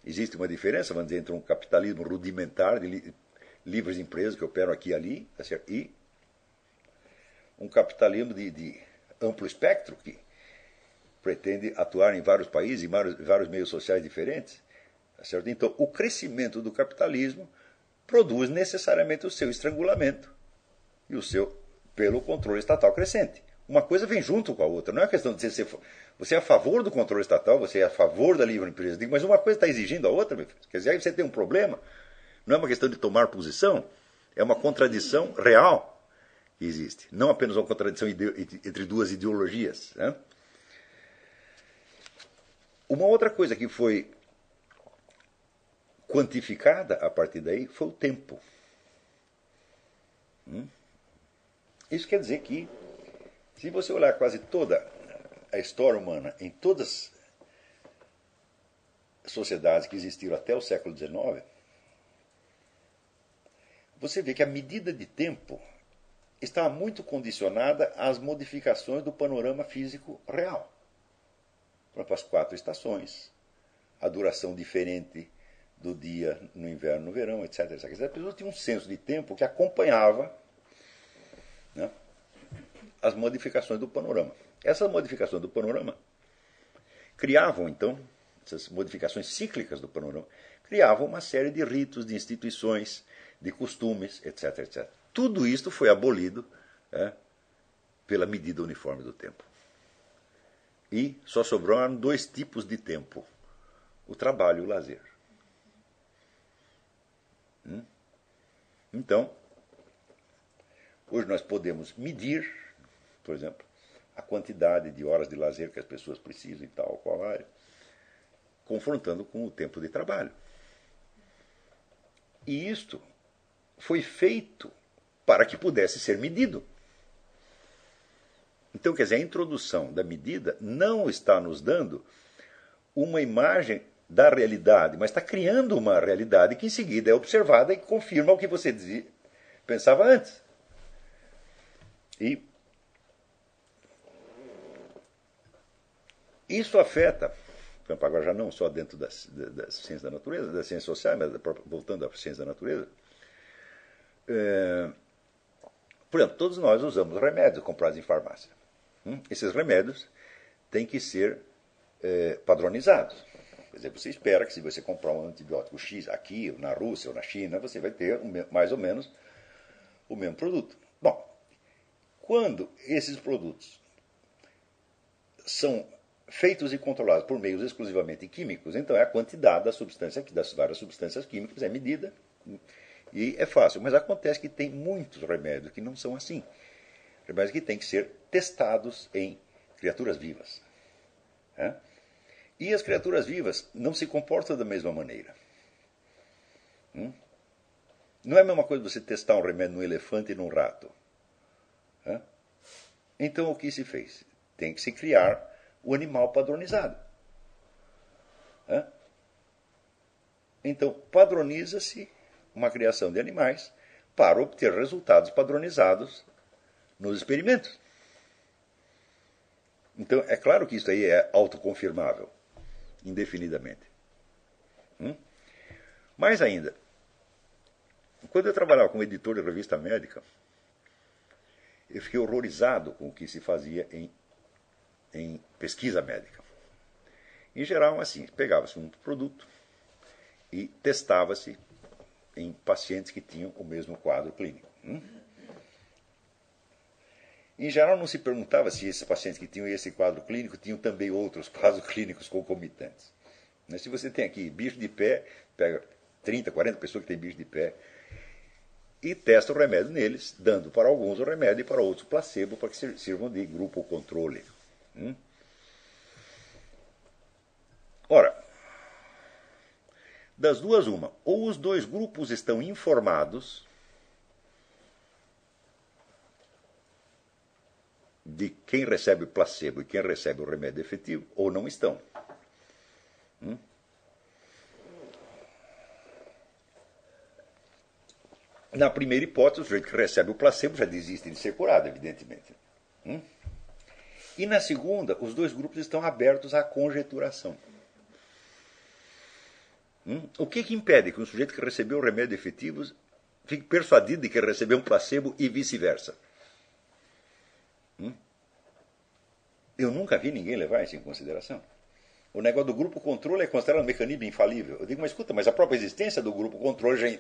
Existe uma diferença, vamos dizer, entre um capitalismo rudimentar de livres empresas que operam aqui e ali, tá e um capitalismo de, de, amplo espectro que pretende atuar em vários países, em vários, vários meios sociais diferentes. Tá certo? Então, o crescimento do capitalismo produz necessariamente o seu estrangulamento e o seu pelo controle estatal crescente. Uma coisa vem junto com a outra. Não é questão de ser, você é a favor do controle estatal, você é a favor da livre empresa, mas uma coisa está exigindo a outra. Quer dizer, aí você tem um problema. Não é uma questão de tomar posição, é uma contradição real que existe. Não apenas uma contradição entre duas ideologias. Né? Uma outra coisa que foi quantificada a partir daí foi o tempo. Hum? Isso quer dizer que, se você olhar quase toda a história humana, em todas as sociedades que existiram até o século XIX, você vê que a medida de tempo está muito condicionada às modificações do panorama físico real. Para as quatro estações, a duração diferente do dia no inverno, no verão, etc. etc. As pessoas tinham um senso de tempo que acompanhava né, as modificações do panorama. Essas modificações do panorama criavam, então, essas modificações cíclicas do panorama, criavam uma série de ritos, de instituições, de costumes, etc. etc. Tudo isto foi abolido é, pela medida uniforme do tempo. E só sobraram dois tipos de tempo: o trabalho e o lazer. Hum? Então, hoje nós podemos medir, por exemplo, a quantidade de horas de lazer que as pessoas precisam em tal ou qual área, confrontando com o tempo de trabalho. E isto foi feito para que pudesse ser medido. Então, quer dizer, a introdução da medida não está nos dando uma imagem da realidade, mas está criando uma realidade que em seguida é observada e confirma o que você dizia, pensava antes. E isso afeta, agora já não só dentro das, das ciências da natureza, das ciências sociais, mas voltando à ciência da natureza. É, por exemplo, todos nós usamos remédios comprados em farmácia. Hum? Esses remédios têm que ser é, padronizados. Quer dizer, você espera que se você comprar um antibiótico X aqui, na Rússia ou na China, você vai ter mais ou menos o mesmo produto. Bom, quando esses produtos são feitos e controlados por meios exclusivamente químicos, então é a quantidade da substância, das várias substâncias químicas é medida e é fácil. Mas acontece que tem muitos remédios que não são assim. Remédios que têm que ser testados em criaturas vivas. É? E as criaturas vivas não se comportam da mesma maneira. Hum? Não é a mesma coisa você testar um remédio num elefante e num rato. Então o que se fez? Tem que se criar o animal padronizado. Então padroniza-se uma criação de animais para obter resultados padronizados nos experimentos. Então é claro que isso aí é autoconfirmável indefinidamente. Hum? Mais ainda, quando eu trabalhava como editor de revista médica, eu fiquei horrorizado com o que se fazia em, em pesquisa médica. Em geral, assim, pegava-se um produto e testava-se em pacientes que tinham o mesmo quadro clínico. Hum? Em geral, não se perguntava se esses pacientes que tinham esse quadro clínico tinham também outros quadros clínicos concomitantes. Mas se você tem aqui bicho de pé, pega 30, 40 pessoas que têm bicho de pé e testa o remédio neles, dando para alguns o remédio e para outros o placebo, para que sirvam de grupo controle. Hum? Ora, das duas, uma. Ou os dois grupos estão informados de quem recebe o placebo e quem recebe o remédio efetivo, ou não estão. Hum? Na primeira hipótese, o sujeito que recebe o placebo já desiste de ser curado, evidentemente. Hum? E na segunda, os dois grupos estão abertos à conjeturação. Hum? O que, que impede que um sujeito que recebeu o remédio efetivo fique persuadido de que recebeu um placebo e vice-versa? Hum? Eu nunca vi ninguém levar isso em consideração. O negócio do grupo controle é considerado um mecanismo infalível. Eu digo, mas escuta, mas a própria existência do grupo controle já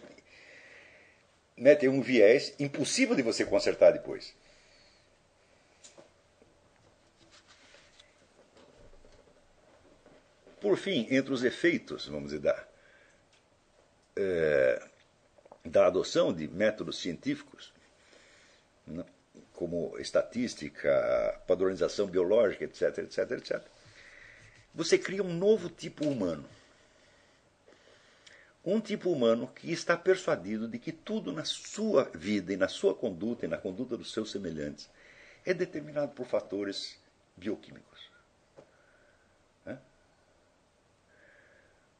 mete um viés impossível de você consertar depois. Por fim, entre os efeitos, vamos dizer, é, da adoção de métodos científicos, né, como estatística, padronização biológica, etc., etc., etc., você cria um novo tipo humano. Um tipo humano que está persuadido de que tudo na sua vida e na sua conduta e na conduta dos seus semelhantes é determinado por fatores bioquímicos.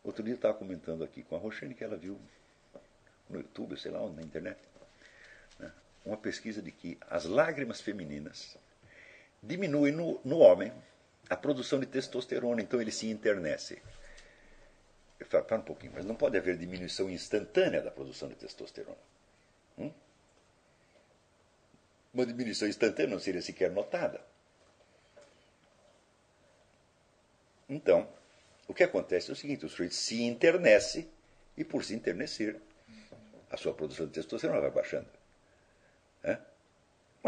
Outro dia eu estava comentando aqui com a Roxane que ela viu no YouTube, sei lá, na internet, né, uma pesquisa de que as lágrimas femininas diminuem no, no homem a produção de testosterona, então ele se internece. Eu falo, para um pouquinho, mas não pode haver diminuição instantânea da produção de testosterona. Hum? Uma diminuição instantânea não seria sequer notada. Então, o que acontece é o seguinte: o sujeito se internece e, por se internecer, a sua produção de testosterona vai baixando.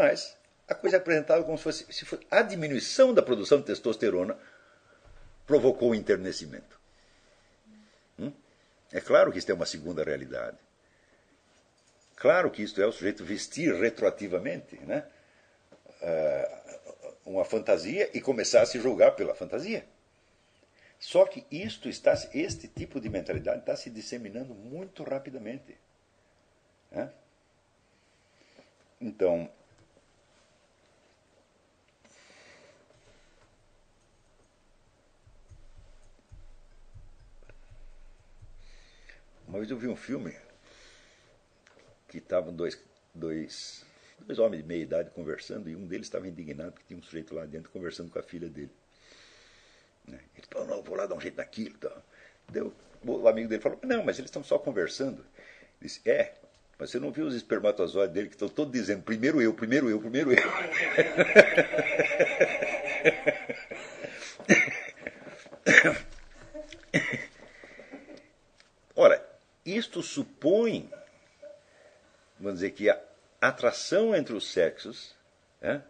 Mas a coisa é apresentada como se fosse, se fosse a diminuição da produção de testosterona provocou o internecimento. Hum? É claro que isto é uma segunda realidade. Claro que isto é o sujeito vestir retroativamente né? Uh, uma fantasia e começar a se julgar pela fantasia. Só que isto está, este tipo de mentalidade está se disseminando muito rapidamente. Né? Então, uma vez eu vi um filme que estavam dois, dois, dois homens de meia idade conversando e um deles estava indignado porque tinha um sujeito lá dentro conversando com a filha dele. Né? Não, vou lá dar um jeito naquilo. Tá. Deu, o amigo dele falou, não, mas eles estão só conversando. Ele disse, é, mas você não viu os espermatozoides dele que estão todos dizendo, primeiro eu, primeiro eu, primeiro eu. Ora, isto supõe, vamos dizer que a atração entre os sexos é,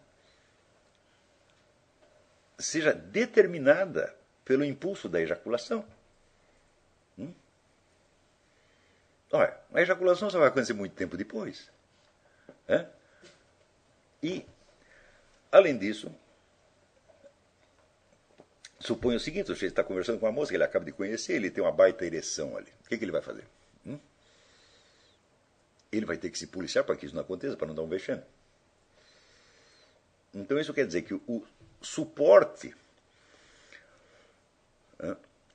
seja determinada pelo impulso da ejaculação. Hum? Olha, a ejaculação só vai acontecer muito tempo depois. E, além disso, supõe o seguinte: o está conversando com uma moça que ele acaba de conhecer, ele tem uma baita ereção ali. O que, que ele vai fazer? Hum? Ele vai ter que se policiar para que isso não aconteça, para não dar um vexame. Então, isso quer dizer que o suporte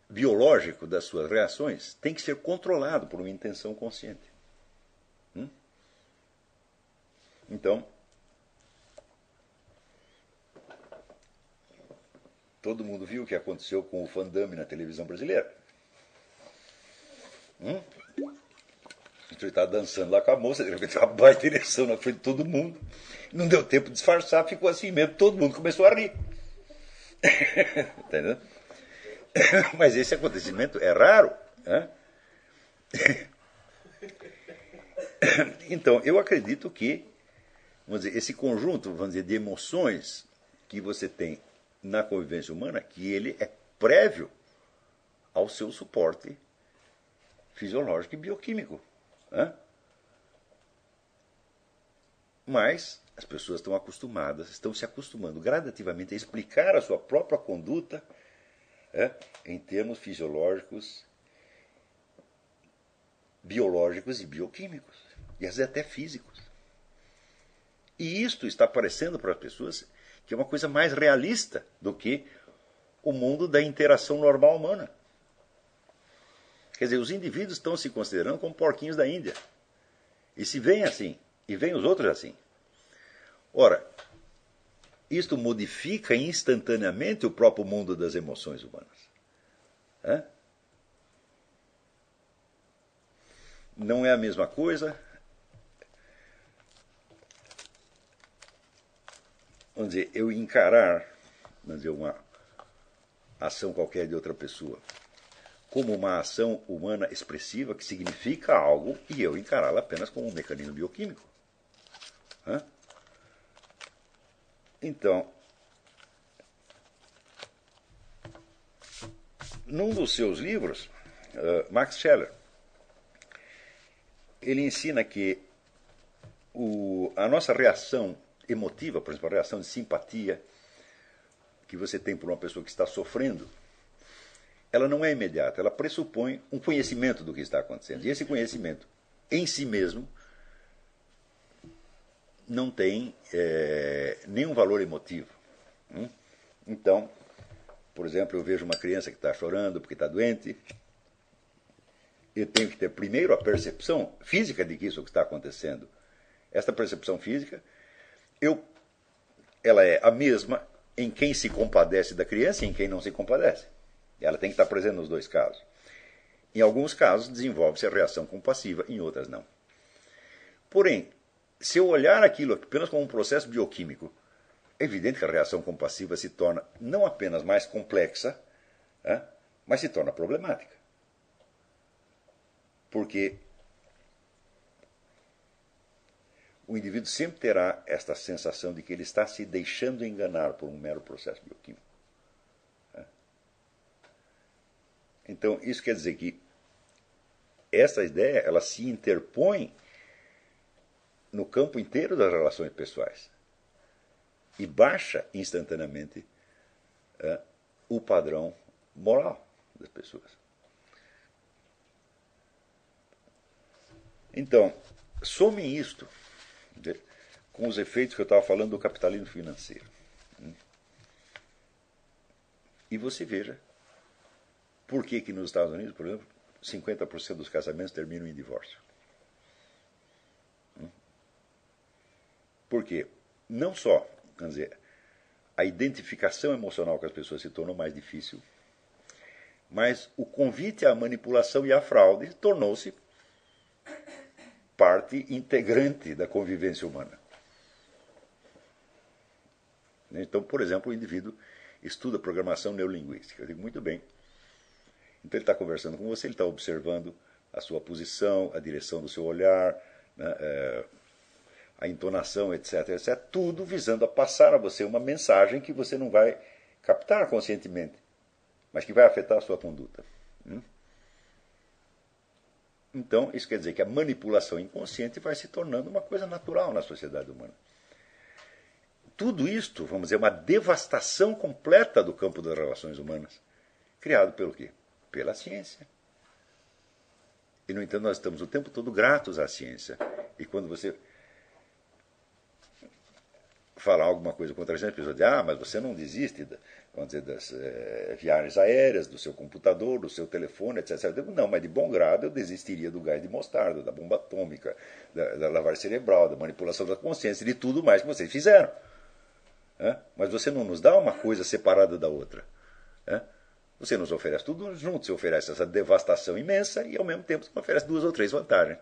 biológico das suas reações tem que ser controlado por uma intenção consciente. Hum? Então, todo mundo viu o que aconteceu com o Fandame na televisão brasileira. Hum? Ele está dançando lá com a moça, de repente uma baita ereção na frente de todo mundo. Não deu tempo de disfarçar, ficou assim mesmo, todo mundo começou a rir. Entendeu? Mas esse acontecimento é raro. Né? Então, eu acredito que vamos dizer, esse conjunto, vamos dizer, de emoções que você tem na convivência humana, que ele é prévio ao seu suporte fisiológico e bioquímico. Né? Mas as pessoas estão acostumadas, estão se acostumando gradativamente a explicar a sua própria conduta é, em termos fisiológicos, biológicos e bioquímicos, e às vezes até físicos. E isto está parecendo para as pessoas que é uma coisa mais realista do que o mundo da interação normal humana. Quer dizer, os indivíduos estão se considerando como porquinhos da Índia. E se veem assim, e veem os outros assim. Ora, isto modifica instantaneamente o próprio mundo das emoções humanas. Hã? Não é a mesma coisa. Vamos dizer, eu encarar vamos dizer, uma ação qualquer de outra pessoa como uma ação humana expressiva que significa algo e eu encará-la apenas como um mecanismo bioquímico. Hã? Então, num dos seus livros, uh, Max Scheller, ele ensina que o, a nossa reação emotiva, por exemplo, a reação de simpatia que você tem por uma pessoa que está sofrendo, ela não é imediata, ela pressupõe um conhecimento do que está acontecendo. E esse conhecimento, em si mesmo, não tem é, nenhum valor emotivo. Hum? Então, por exemplo, eu vejo uma criança que está chorando porque está doente. Eu tenho que ter primeiro a percepção física de que isso está acontecendo. Esta percepção física, eu, ela é a mesma em quem se compadece da criança e em quem não se compadece. Ela tem que estar presente nos dois casos. Em alguns casos, desenvolve-se a reação compassiva, em outras, não. Porém, se eu olhar aquilo apenas como um processo bioquímico, é evidente que a reação compassiva se torna não apenas mais complexa, é, mas se torna problemática. Porque o indivíduo sempre terá esta sensação de que ele está se deixando enganar por um mero processo bioquímico. É. Então, isso quer dizer que essa ideia ela se interpõe no campo inteiro das relações pessoais e baixa instantaneamente é, o padrão moral das pessoas. Então, somem isto com os efeitos que eu estava falando do capitalismo financeiro. E você veja por que, que nos Estados Unidos, por exemplo, 50% dos casamentos terminam em divórcio. Porque não só, quer dizer, a identificação emocional com as pessoas se tornou mais difícil, mas o convite à manipulação e à fraude tornou-se parte integrante da convivência humana. Então, por exemplo, o indivíduo estuda programação neurolinguística. Eu digo, muito bem. Então, ele está conversando com você, ele está observando a sua posição, a direção do seu olhar, né, é, a entonação, etc, etc, tudo visando a passar a você uma mensagem que você não vai captar conscientemente, mas que vai afetar a sua conduta. Hum? Então, isso quer dizer que a manipulação inconsciente vai se tornando uma coisa natural na sociedade humana. Tudo isto, vamos dizer, uma devastação completa do campo das relações humanas, criado pelo quê? Pela ciência. E, no entanto, nós estamos o tempo todo gratos à ciência. E quando você falar alguma coisa contra a gente, a pessoa diz, ah, mas você não desiste vamos dizer, das é, viagens aéreas, do seu computador, do seu telefone, etc. Eu digo, não, mas de bom grado eu desistiria do gás de mostarda, da bomba atômica, da, da lavagem cerebral, da manipulação da consciência, de tudo mais que vocês fizeram. É? Mas você não nos dá uma coisa separada da outra. É? Você nos oferece tudo junto, você oferece essa devastação imensa e ao mesmo tempo você oferece duas ou três vantagens.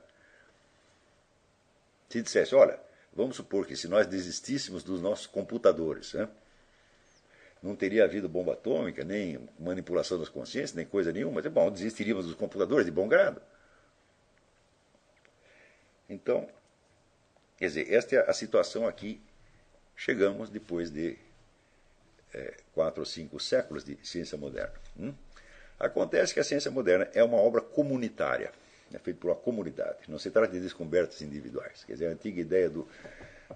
Se dissesse, olha, Vamos supor que se nós desistíssemos dos nossos computadores, né, não teria havido bomba atômica, nem manipulação das consciências, nem coisa nenhuma, mas bom, desistiríamos dos computadores de bom grado. Então, Quer dizer, esta é a situação aqui. Chegamos depois de é, quatro ou cinco séculos de ciência moderna. Hum? Acontece que a ciência moderna é uma obra comunitária, é feita por uma comunidade. Não se trata de descobertas individuais. Quer dizer, a antiga ideia do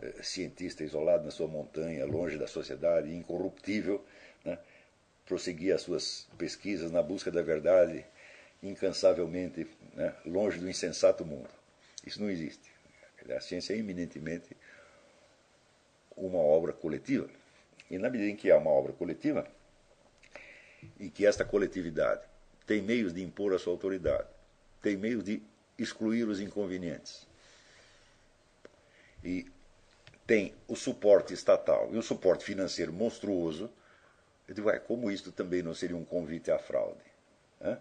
eh, cientista isolado na sua montanha, longe da sociedade, incorruptível, né, as suas pesquisas na busca da verdade incansavelmente, né, longe do insensato mundo. Isso não existe. A ciência é eminentemente uma obra coletiva. E na medida em que é uma obra coletiva, e que esta coletividade tem meios de impor a sua autoridade, tem meios de excluir os inconvenientes, e tem o suporte estatal e o suporte financeiro monstruoso, eu digo, ué, como isto também não seria um convite à fraude? Hã?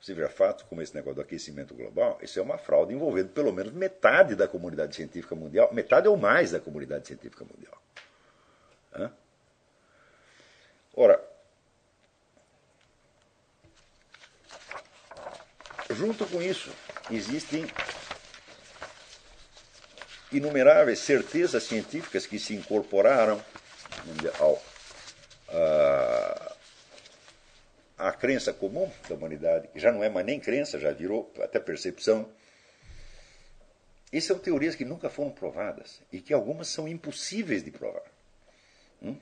Você vê fato como esse negócio do aquecimento global, isso é uma fraude envolvendo pelo menos metade da comunidade científica mundial, metade ou mais da comunidade científica mundial. Hã? Ora, junto com isso, existem inumeráveis certezas científicas que se incorporaram ao, crença comum da humanidade, que já não é mais nem crença, já virou até percepção. Essas são teorias que nunca foram provadas e que algumas são impossíveis de provar. Hum?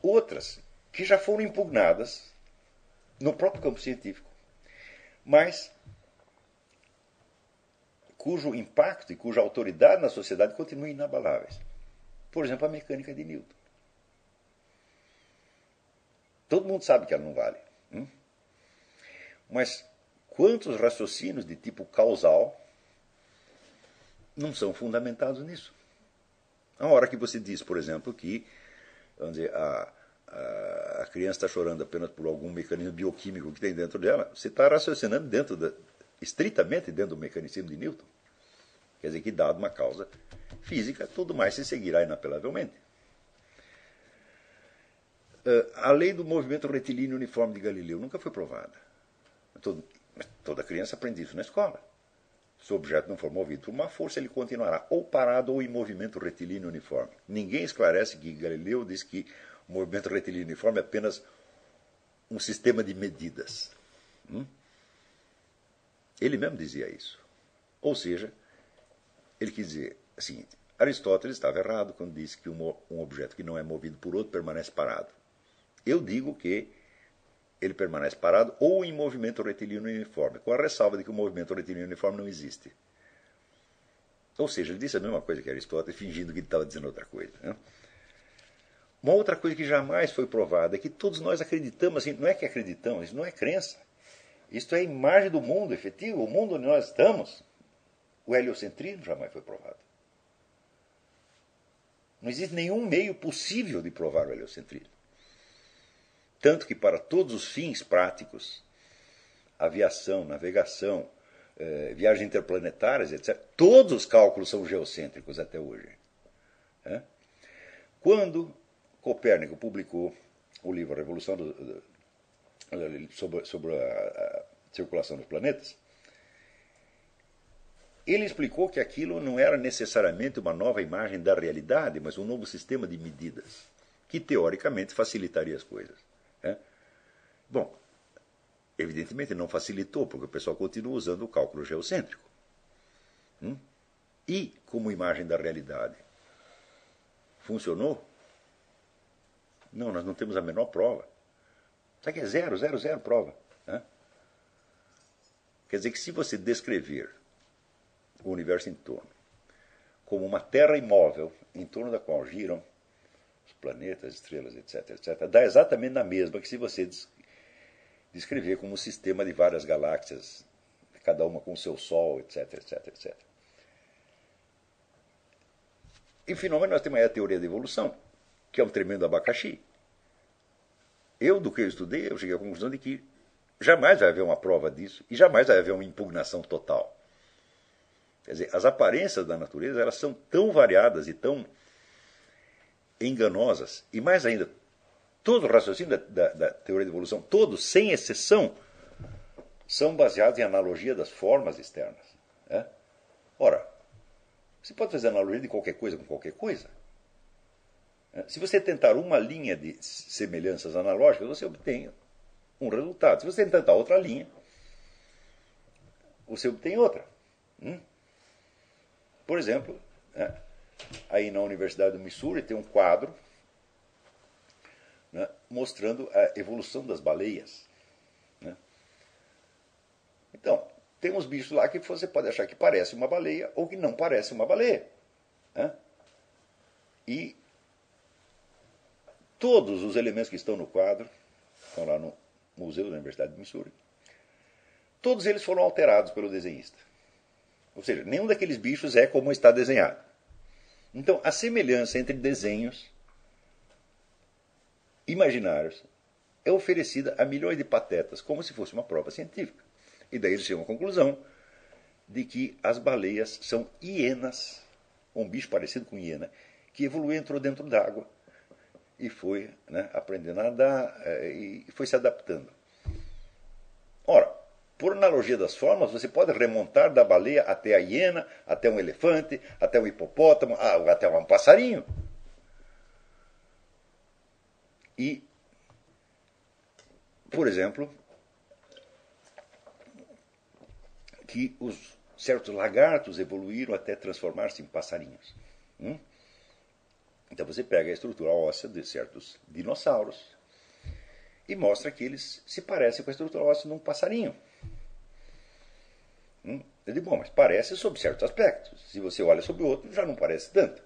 Outras que já foram impugnadas no próprio campo científico, mas cujo impacto e cuja autoridade na sociedade continuam inabaláveis. Por exemplo, a mecânica de Newton. Todo mundo sabe que ela não vale. Hum? Mas quantos raciocínios de tipo causal não são fundamentados nisso? A hora que você diz, por exemplo, que vamos dizer, a, a, criança está chorando apenas por algum mecanismo bioquímico que tem dentro dela, você está raciocinando dentro da, estritamente dentro do mecanicismo de Newton. Quer dizer que, dado uma causa física, tudo mais se seguirá inapelavelmente. Uh, a lei do movimento retilíneo uniforme de Galileu nunca foi provada. Toda criança aprende isso na escola. Se o objeto não for movido por uma força, ele continuará ou parado ou em movimento retilíneo uniforme. Ninguém esclarece que Galileu diz que o movimento retilíneo uniforme é apenas um sistema de medidas. Hum? Ele mesmo dizia isso. Ou seja, ele quis dizer o seguinte: Aristóteles estava errado quando disse que um, objeto que não é movido por outro permanece parado. Eu digo que ele permanece parado ou em movimento retilíneo uniforme, com a ressalva de que o movimento retilíneo uniforme não existe. Ou seja, ele disse a mesma coisa que Aristóteles, fingindo que ele estava dizendo outra coisa. Né? Uma outra coisa que jamais foi provada é que todos nós acreditamos, assim, não é que acreditamos, isso não é crença. Isto é a imagem do mundo efetivo, o mundo onde nós estamos. O heliocentrismo jamais foi provado. Não existe nenhum meio possível de provar o heliocentrismo. Tanto que, para todos os fins práticos, aviação, navegação, eh, viagens interplanetárias, etc., todos os cálculos são geocêntricos até hoje. Quando Copérnico publicou o livro Revolução do, sobre, sobre a, a circulação dos planetas, ele explicou que aquilo não era necessariamente uma nova imagem da realidade, mas um novo sistema de medidas, que teoricamente facilitaria as coisas. Né? Bom, evidentemente não facilitou, porque o pessoal continua usando o cálculo geocêntrico. Hum? E, como imagem da realidade, funcionou? Não, nós não temos a menor prova. Sabe que é zero, zero, zero prova. Né? Quer dizer que se você descrever o universo em torno como uma terra imóvel em torno da qual giram planetas, estrelas, etc, etc, dá exatamente na mesma que se você descrever como um sistema de várias galáxias, cada uma com seu Sol, etc, etc, etc. E finalmente nós temos a teoria da evolução, que é um tremendo abacaxi. Eu, do que eu estudei, eu cheguei à conclusão de que jamais vai haver uma prova disso e jamais vai haver uma impugnação total. Quer dizer, as aparências da natureza elas são tão variadas e tão enganosas. E mais ainda, todo o raciocínio da, da, da teoria da evolução, todos, sem exceção, são baseados em analogia das formas externas. Né? Ora, Você pode fazer analogia de qualquer coisa com qualquer coisa. É, se você tentar uma linha de semelhanças analógicas, você obtém um resultado. Se você tentar outra linha, você obtém outra. Hum? Por exemplo, né, aí na Universidade do Missouri tem um quadro né, mostrando a evolução das baleias. Né? Então, tem uns bichos lá que você pode achar que parece uma baleia ou que não parece uma baleia. E todos os elementos que estão no quadro, estão lá no Museu da Universidade de Missouri, todos eles foram alterados pelo desenhista. Ou seja, nenhum daqueles bichos é como está desenhado. Então, a semelhança entre desenhos imaginários é oferecida a milhões de patetas, como se fosse uma prova científica. E daí eles chegam à conclusão de que as baleias são hienas, um bicho parecido com hiena, que evoluiu, entrou dentro d'água e foi né, aprendendo a nadar eh, e foi se adaptando. Ora, por analogia das formas, você pode remontar da baleia até a hiena, até um elefante, até um hipopótamo, ah, até um passarinho. E, por exemplo, que os certos lagartos evoluíram até transformar-se em passarinhos. Hum? Então você pega a estrutura óssea de certos dinossauros e mostra que eles se parecem com a estrutura óssea de um passarinho. Hum? Eu digo, bom, mas parece sob certos aspectos. Se você olha sobre o outro, já não parece tanto.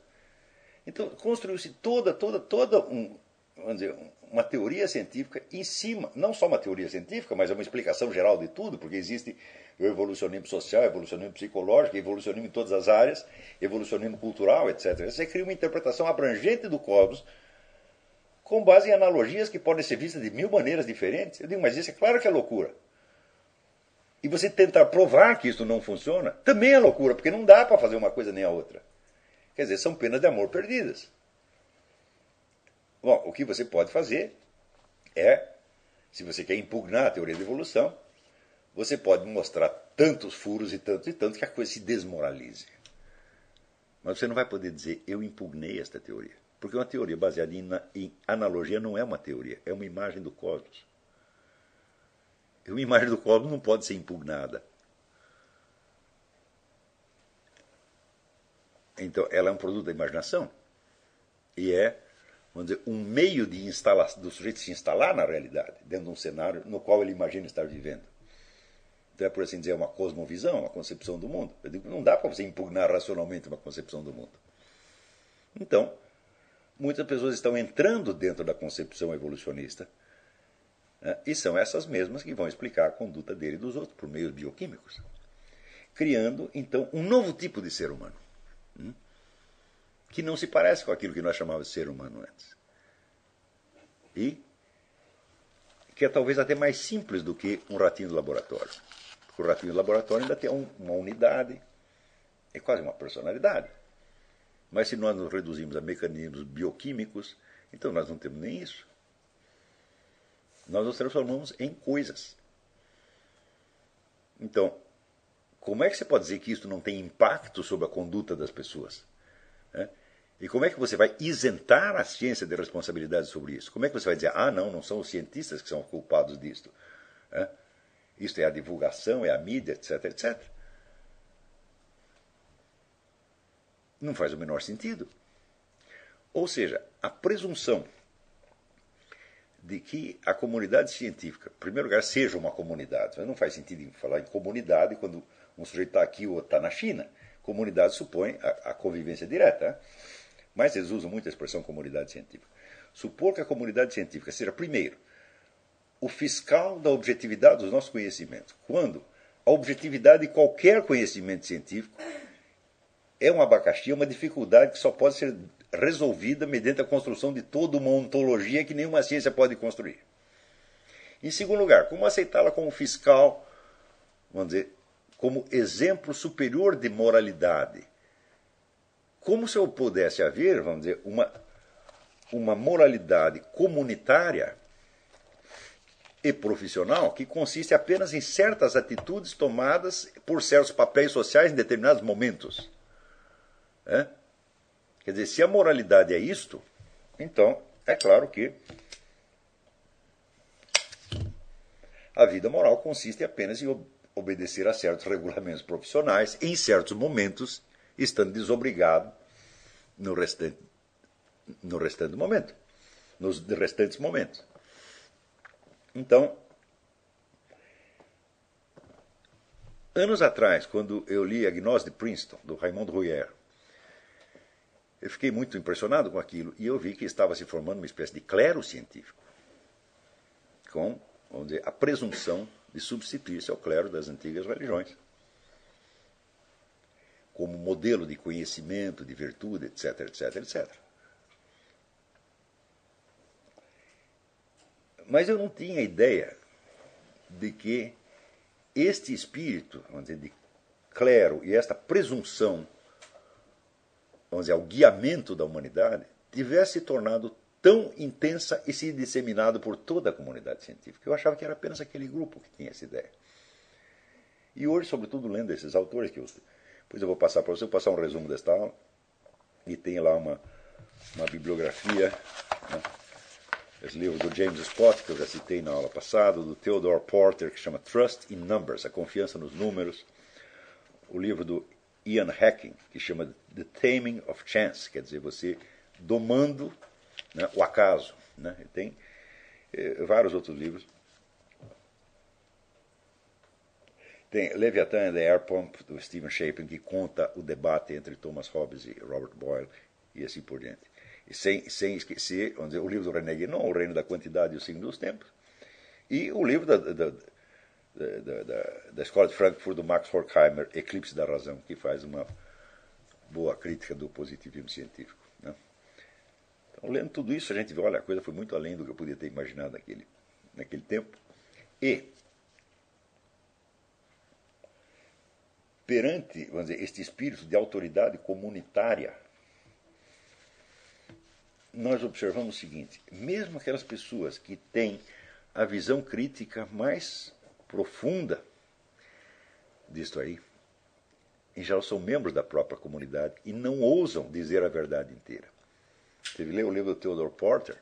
Então construiu-se toda, toda, toda um, vamos dizer, uma teoria científica em cima, não só uma teoria científica, mas é uma explicação geral de tudo, porque existe o evolucionismo social, evolucionismo psicológico, evolucionismo em todas as áreas, evolucionismo cultural, etc. Você cria uma interpretação abrangente do cosmos com base em analogias que podem ser vistas de mil maneiras diferentes. Eu digo, mas isso é claro que é loucura. E você tentar provar que isso não funciona também é loucura, porque não dá para fazer uma coisa nem a outra. Quer dizer, são penas de amor perdidas. Bom, o que você pode fazer é, se você quer impugnar a teoria da evolução, você pode mostrar tantos furos e tantos e tantos que a coisa se desmoralize. Mas você não vai poder dizer, eu impugnei esta teoria. Porque uma teoria baseada em, em analogia não é uma teoria, é uma imagem do cosmos. E uma imagem do cosmos não pode ser impugnada. Então, ela é um produto da imaginação. E é vamos dizer, um meio de do sujeito se instalar na realidade, dentro de um cenário no qual ele imagina estar vivendo. Então é, por assim dizer, uma cosmovisão, uma concepção do mundo. Eu digo, não dá para você impugnar racionalmente uma concepção do mundo. Então, muitas pessoas estão entrando dentro da concepção evolucionista, né, e são essas mesmas que vão explicar a conduta dele e dos outros por meios bioquímicos, criando, então, um novo tipo de ser humano. Hum? Que não se parece com aquilo que nós chamávamos de ser humano antes. E que é talvez até mais simples do que um ratinho de laboratório. Porque o ratinho de laboratório ainda tem uma unidade, é quase uma personalidade. Mas se nós nos reduzimos a mecanismos bioquímicos, então nós não temos nem isso. Nós nos transformamos em coisas. Então, como é que você pode dizer que isso não tem impacto sobre a conduta das pessoas? É? E como é que você vai isentar a ciência de responsabilidade sobre isso? Como é que você vai dizer, ah, não, não são os cientistas que são culpados disto? É? Isto é a divulgação, é a mídia, etc, etc. Não faz o menor sentido. Ou seja, a presunção de que a comunidade científica, em primeiro lugar, seja uma comunidade. Não faz sentido falar em comunidade quando um sujeito está aqui ou está na China. Comunidade supõe a, a convivência direta. Né? Mas eles usam muito a expressão comunidade científica. Supor que a comunidade científica seja, primeiro, o fiscal da objetividade dos nossos conhecimentos, quando a objetividade de qualquer conhecimento científico é um abacaxi, é uma dificuldade que só pode ser resolvida mediante a construção de toda uma ontologia que nenhuma ciência pode construir. Em segundo lugar, como aceitá-la como fiscal, vamos dizer, como exemplo superior de moralidade como se eu pudesse haver, vamos dizer, uma, uma moralidade comunitária e profissional que consiste apenas em certas atitudes tomadas por certos papéis sociais em determinados momentos. É? Quer dizer, se a moralidade é isto, então é claro que a vida moral consiste apenas em obedecer a certos regulamentos profissionais, em certos momentos, estando desobrigado no restante, no restante momento, nos restantes momentos. Então, anos atrás, quando eu li a Gnose de Princeton, do Raymond Rouyer, eu fiquei muito impressionado com aquilo e eu vi que estava se formando uma espécie de clero científico, com dizer, a presunção de substituir-se ao clero das antigas religiões, como modelo de conhecimento, de virtude, etc, etc, etc. Mas eu não tinha ideia de que este espírito, vamos dizer, de clero e esta presunção vamos dizer, ao guiamento da humanidade, tivesse se tornado tão intensa e se disseminado por toda a comunidade científica. Eu achava que era apenas aquele grupo que tinha essa ideia. E hoje, sobretudo, lendo esses autores, que eu, depois eu vou passar para você, vou passar um resumo desta aula, e tem lá uma, uma bibliografia, né? esse livro do James Scott, que eu já citei na aula passada, do Theodore Porter, que chama Trust in Numbers, a confiança nos números, o livro do Ian Hacking, que chama The Taming of Chance, quer dizer, você domando né, o acaso. Né? Tem eh, vários outros livros. Tem Leviathan and the Air Pump, do Stephen Shapin, que conta o debate entre Thomas Hobbes e Robert Boyle, e assim por diante. E sem, sem esquecer dizer, o livro do René Guénon, O Reino da Quantidade e o Signo dos Tempos, e o livro da, da, da, da, da Escola de Frankfurt, do Max Horkheimer, Eclipse da Razão, que faz uma boa crítica do positivismo científico. Né? Então, lendo tudo isso, a gente vê, olha, a coisa foi muito além do que eu podia ter imaginado naquele, naquele tempo. E, perante, vamos dizer, este espírito de autoridade comunitária, nós observamos o seguinte: mesmo aquelas pessoas que têm a visão crítica mais profunda disto aí, em geral são membros da própria comunidade e não ousam dizer a verdade inteira. Você lê o livro do Theodore Porter,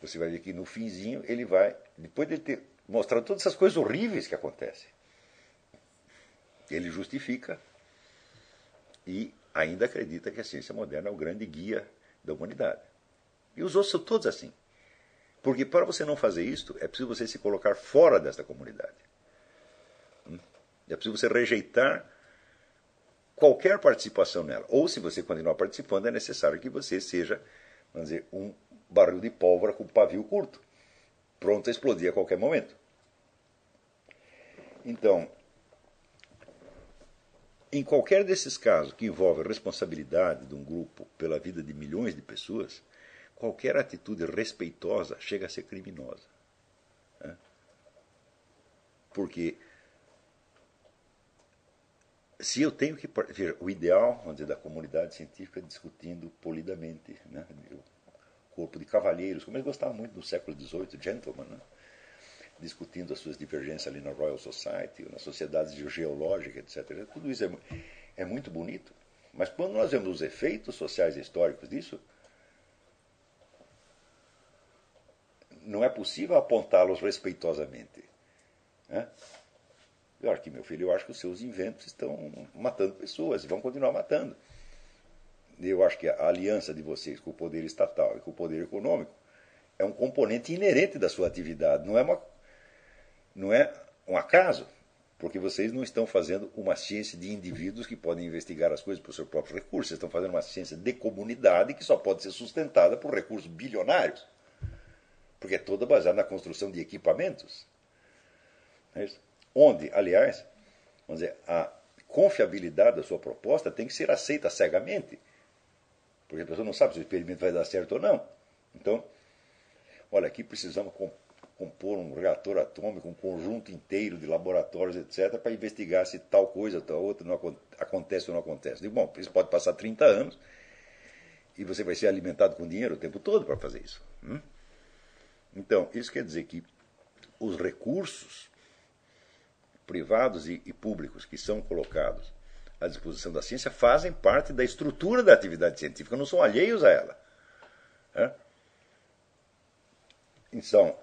você vai ver que no finzinho ele vai, depois de ter mostrado todas essas coisas horríveis que acontecem, ele justifica e ainda acredita que a ciência moderna é o grande guia da humanidade. E os outros são todos assim. Porque para você não fazer isto, é preciso você se colocar fora desta comunidade. Hum? É preciso você rejeitar qualquer participação nela. Ou se você continuar participando, é necessário que você seja, vamos dizer, um barril de pólvora com pavio curto, pronto a explodir a qualquer momento. Então, em qualquer desses casos que envolve a responsabilidade de um grupo pela vida de milhões de pessoas, qualquer atitude respeitosa chega a ser criminosa. Né? Porque se eu tenho que. Veja, o ideal vamos dizer, da comunidade científica é discutindo polidamente. Né? O corpo de cavalheiros, como eles gostavam muito do século XVIII, gentleman, né? Discutindo as suas divergências ali na Royal Society, nas sociedades geológicas, etc. Tudo isso é, é muito bonito. Mas quando nós vemos os efeitos sociais e históricos disso, não é possível apontá-los respeitosamente. Né? Eu acho que, meu filho, eu acho que os seus inventos estão matando pessoas e vão continuar matando. Eu acho que a aliança de vocês com o poder estatal e com o poder econômico é um componente inerente da sua atividade, não é, uma, não é um acaso, porque vocês não estão fazendo uma ciência de indivíduos que podem investigar as coisas por seus próprios recursos, vocês estão fazendo uma ciência de comunidade que só pode ser sustentada por recursos bilionários porque é toda baseada na construção de equipamentos. É Onde, aliás, vamos dizer, a confiabilidade da sua proposta tem que ser aceita cegamente. Porque a pessoa não sabe se o experimento vai dar certo ou não. Então, olha, aqui precisamos compor um reator atômico, um conjunto inteiro de laboratórios, etc., para investigar se tal coisa tal outra não acontece ou não acontece. Digo, bom, isso pode passar 30 anos e você vai ser alimentado com dinheiro o tempo todo para fazer isso. Hum? Então, isso quer dizer que os recursos privados e, e públicos que são colocados à disposição da ciência fazem parte da estrutura da atividade científica, não são alheios a ela. Então,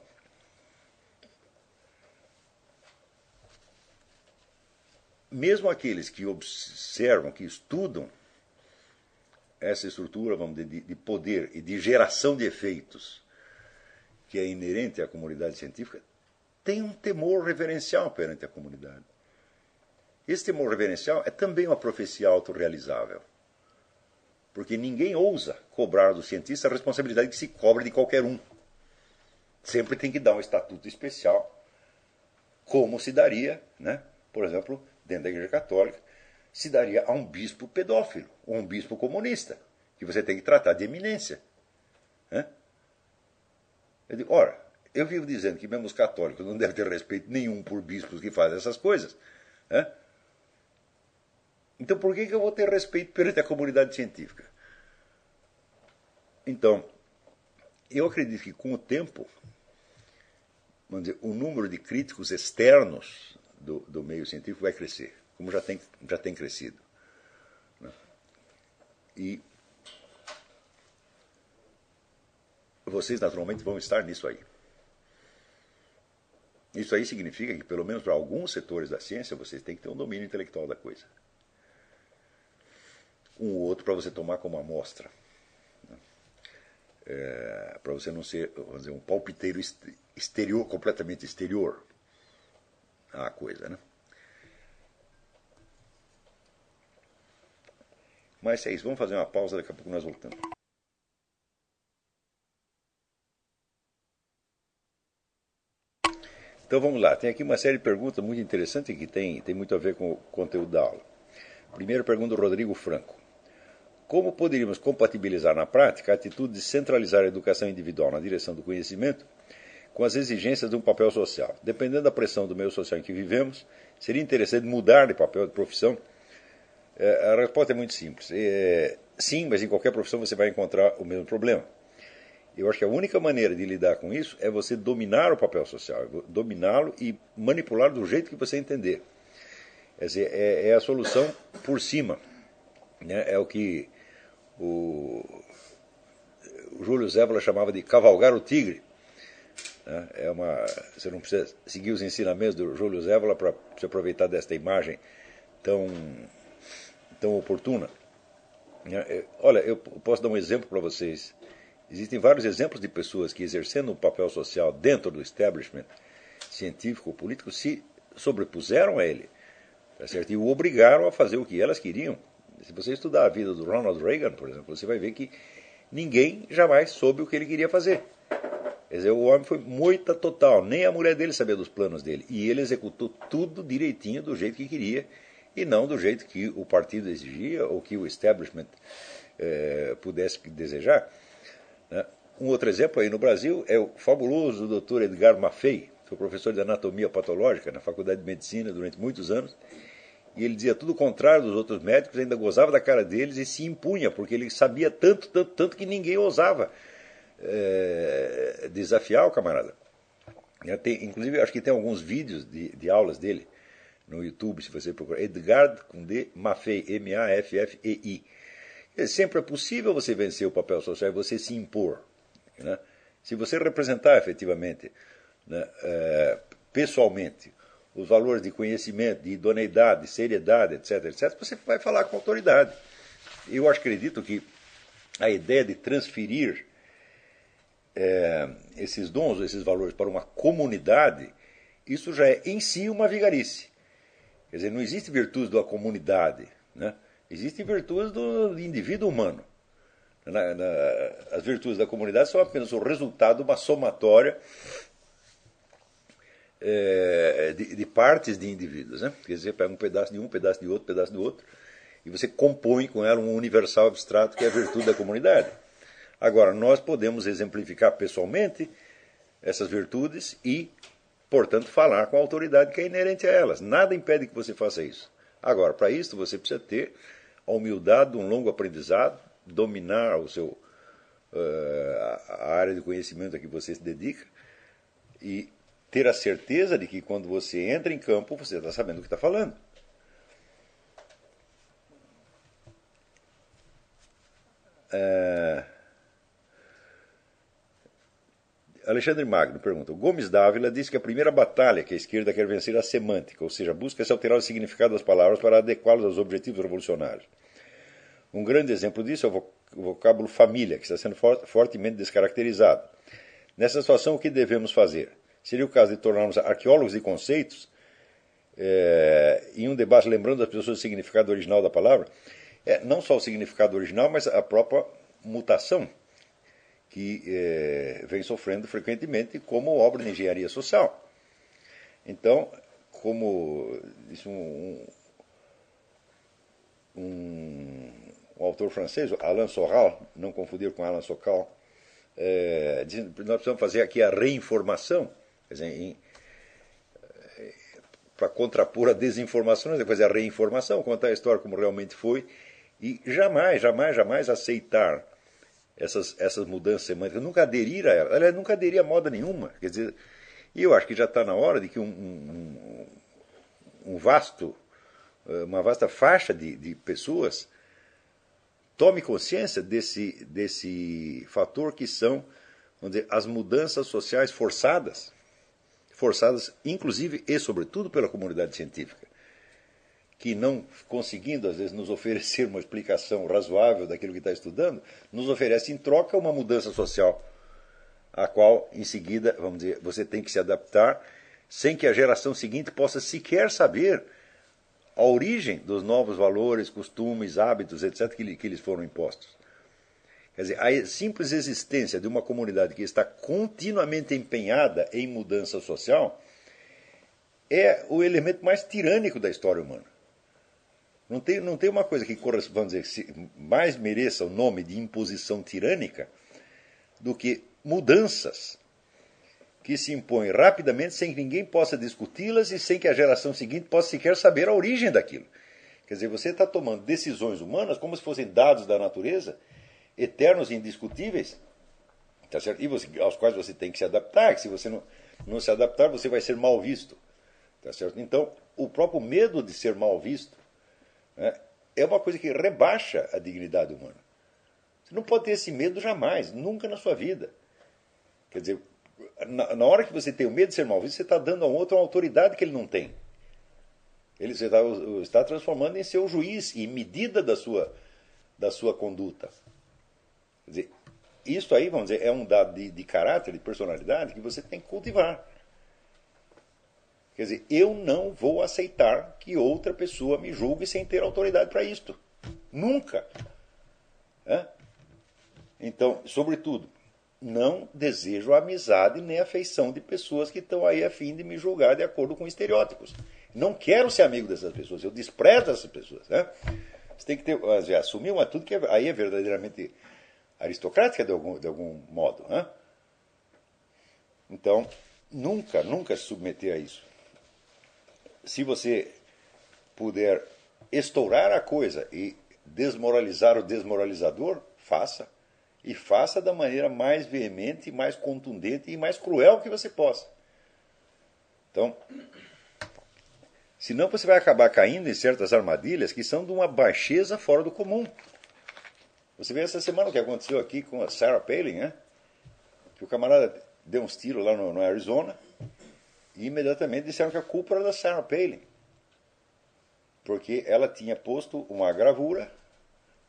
mesmo aqueles que observam, que estudam essa estrutura vamos dizer, de poder e de geração de efeitos que é inerente à comunidade científica, tem um temor reverencial perante a comunidade. Esse temor reverencial é também uma profecia autorrealizável. Porque ninguém ousa cobrar do cientista a responsabilidade que se cobra de qualquer um. Sempre tem que dar um estatuto especial, como se daria, né, por exemplo, dentro da Igreja Católica, se daria a um bispo pedófilo, ou um bispo comunista, que você tem que tratar de eminência. Eu digo, ora, eu vivo dizendo que mesmo os católicos não devem ter respeito nenhum por bispos que fazem essas coisas. Então por que, que eu vou ter respeito perante a comunidade científica? Então, eu acredito que com o tempo, vamos dizer, o número de críticos externos do, do meio científico vai crescer, como já tem, já tem crescido. Né? E vocês naturalmente vão estar nisso aí. Isso aí significa que, pelo menos para alguns setores da ciência, vocês têm que ter um domínio intelectual da coisa um ou outro para você tomar como amostra. Né? É, para você não ser vamos dizer, um palpiteiro exterior, completamente exterior à coisa. Né? Mas é isso, vamos fazer uma pausa, daqui a pouco nós voltamos. Então vamos lá, tem aqui uma série de perguntas muito interessantes que tem, tem muito a ver com o conteúdo da aula. Primeira pergunta do Rodrigo Franco. Como poderíamos compatibilizar na prática a atitude de centralizar a educação individual na direção do conhecimento com as exigências de um papel social? Dependendo da pressão do meio social em que vivemos, seria interessante mudar de papel de profissão? É, a resposta é muito simples. É, sim, mas em qualquer profissão você vai encontrar o mesmo problema. Eu acho que a única maneira de lidar com isso é você dominar o papel social, dominá-lo e manipular do jeito que você entender. Dizer, é, é a solução por cima. Né? É o que o, o Júlio Zévola chamava de cavalgar o tigre. Né? É uma, você não precisa seguir os ensinamentos do Júlio Zévola para se aproveitar desta imagem tão, tão oportuna. Né? É, olha, eu posso dar um exemplo para vocês. Existem vários exemplos de pessoas que, exercendo um papel social dentro do establishment científico ou político, se sobrepuseram a ele tá certo? e o obrigaram a fazer o que elas queriam. Se você estudar a vida do Ronald Reagan, por exemplo, você vai ver que ninguém jamais soube o que ele queria fazer. Quer dizer, o homem foi moita total, nem a mulher dele sabia dos planos dele. E ele executou tudo direitinho do jeito que queria e não do jeito que o partido exigia ou que o establishment eh, pudesse desejar. Né? Um outro exemplo aí no Brasil é o fabuloso Dr. Edgar Maffei, foi professor de anatomia patológica na Faculdade de Medicina durante muitos anos e ele dizia tudo o contrário dos outros médicos, ainda gozava da cara deles e se impunha, porque ele sabia tanto, tanto, tanto que ninguém ousava é, desafiar o camarada. Inclusive, acho que tem alguns vídeos de, de aulas dele no YouTube, se você procurar. Edgar com D, Maffei, M-A-F-F-E-I. Sempre é possível você vencer o papel social e você se impor. Né? Se você representar efetivamente, né, é, pessoalmente, os valores de conhecimento, de idoneidade, de seriedade, etc., etc., você vai falar com autoridade. Eu acredito que a ideia de transferir é, esses dons, esses valores para uma comunidade, isso já é em si uma vigarice. Quer dizer, não existe virtude da comunidade, né? existem virtudes do indivíduo humano. Na, na, as virtudes da comunidade são apenas o resultado de uma somatória é, de, de, partes de indivíduos. Né? Quer dizer, pega um pedaço de um, pedaço de outro, pedaço do outro, e você compõe com ela um universal abstrato que é a virtude da comunidade. Agora, nós podemos exemplificar pessoalmente essas virtudes e, portanto, falar com a autoridade que é inerente a elas. Nada impede que você faça isso. Agora, para isso, você precisa ter a humildade de um longo aprendizado, dominar o seu, uh, a área de conhecimento a que você se dedica e ter a certeza de que quando você entra em campo, você está sabendo o que está falando. Uh, Alexandre Magno pergunta: Gomes Dávila diz que a primeira batalha que a esquerda quer vencer é a semântica, ou seja, busca-se alterar o significado das palavras para adequá-las aos objetivos revolucionários. Um grande exemplo disso é o vocábulo família, que está sendo fortemente descaracterizado. Nessa situação, o que devemos fazer? Seria o caso de tornarmos arqueólogos de conceitos, é, em um debate lembrando as pessoas o significado original da palavra, é, não só o significado original, mas a própria mutação que é, vem sofrendo frequentemente como obra de engenharia social. Então, como disse um, um, um autor francês, Alain Soral, não confundir com Alain Sokal, é, nós precisamos fazer aqui a reinformação, para contrapor a desinformação, depois a reinformação, contar a história como realmente foi, e jamais, jamais, jamais aceitar essas, essas mudanças semânticas, nunca aderir a ela, ela nunca aderir a moda nenhuma. Quer dizer, e eu acho que já está na hora de que um, um, um, vasto, eh, uma vasta faixa de, de pessoas tome consciência desse, desse fator que são vamos dizer, as mudanças sociais forçadas, forçadas inclusive e sobretudo pela comunidade científica que não conseguindo, às vezes, nos oferecer uma explicação razoável daquilo que está estudando, nos oferece em troca uma mudança social, a qual, em seguida, vamos dizer, você tem que se adaptar, sem que a geração seguinte possa sequer saber a origem dos novos valores, costumes, hábitos, etc., que, lhes foram impostos. Quer dizer, a simples existência de uma comunidade que está continuamente empenhada em mudança social é o elemento mais tirânico da história humana. Não tem, não tem uma coisa que vamos dizer, mais mereça o nome de imposição tirânica do que mudanças que se impõem rapidamente sem que ninguém possa discuti-las e sem que a geração seguinte possa sequer saber a origem daquilo. Quer dizer, você está tomando decisões humanas como se fossem dados da natureza, eternos e indiscutíveis, tá certo? E você, aos quais você tem que se adaptar, que se você não, não se adaptar, você vai ser mal visto. Tá certo? Então, o próprio medo de ser mal visto é uma coisa que rebaixa a dignidade humana. Você não pode ter esse medo jamais, nunca na sua vida. Quer dizer, na, na hora que você tem o medo de ser mal visto, você está dando a um outro uma autoridade que ele não tem. Ele está, está transformando em seu juiz e medida da sua, da sua conduta. Quer dizer, isso aí, vamos dizer, é um dado de, de caráter, de personalidade que você tem que cultivar. Quer dizer, eu não vou aceitar que outra pessoa me julgue sem ter autoridade para isto. Nunca. É? Então, sobretudo, não desejo amizade nem afeição de pessoas que estão aí a fim de me julgar de acordo com estereótipos. Não quero ser amigo dessas pessoas, eu desprezo essas pessoas. Né? Você tem que ter, assumir uma atitude que é, aí é verdadeiramente aristocrática de algum, de algum modo. Né? Então, nunca, nunca se submeter a isso se você puder estourar a coisa e desmoralizar o desmoralizador, faça. E faça da maneira mais veemente, mais contundente e mais cruel que você possa. Então, senão você vai acabar caindo em certas armadilhas que são de uma baixeza fora do comum. Você vê essa semana o que aconteceu aqui com a Sarah Palin, né? Que o camarada deu uns tiros lá no, no Arizona e imediatamente disseram que a culpa era da Sarah Palin. Porque ela tinha posto uma gravura,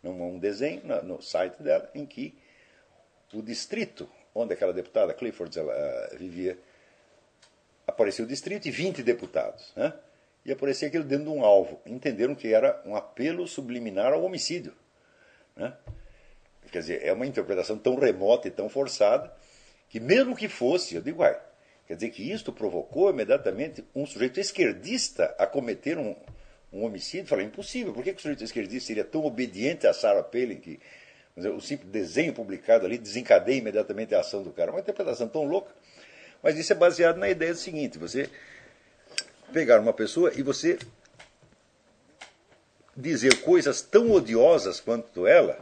um desenho no site dela, em que o distrito onde aquela deputada Clifford ela, uh, vivia, apareceu o distrito e 20 deputados. Né? E aparecia aquilo dentro de um alvo. Entenderam que era um apelo subliminar ao homicídio. Né? Quer dizer, é uma interpretação tão remota e tão forçada que, mesmo que fosse, eu digo, uai, Quer dizer que isto provocou imediatamente um sujeito esquerdista a cometer um, um homicídio. Falei, impossível. Por que, que o sujeito esquerdista seria tão obediente a Sarah Palin que dizer, o simples desenho publicado ali desencadeia imediatamente a ação do cara? Uma interpretação tão louca. Mas isso é baseado na ideia do seguinte: você pegar uma pessoa e você dizer coisas tão odiosas quanto ela,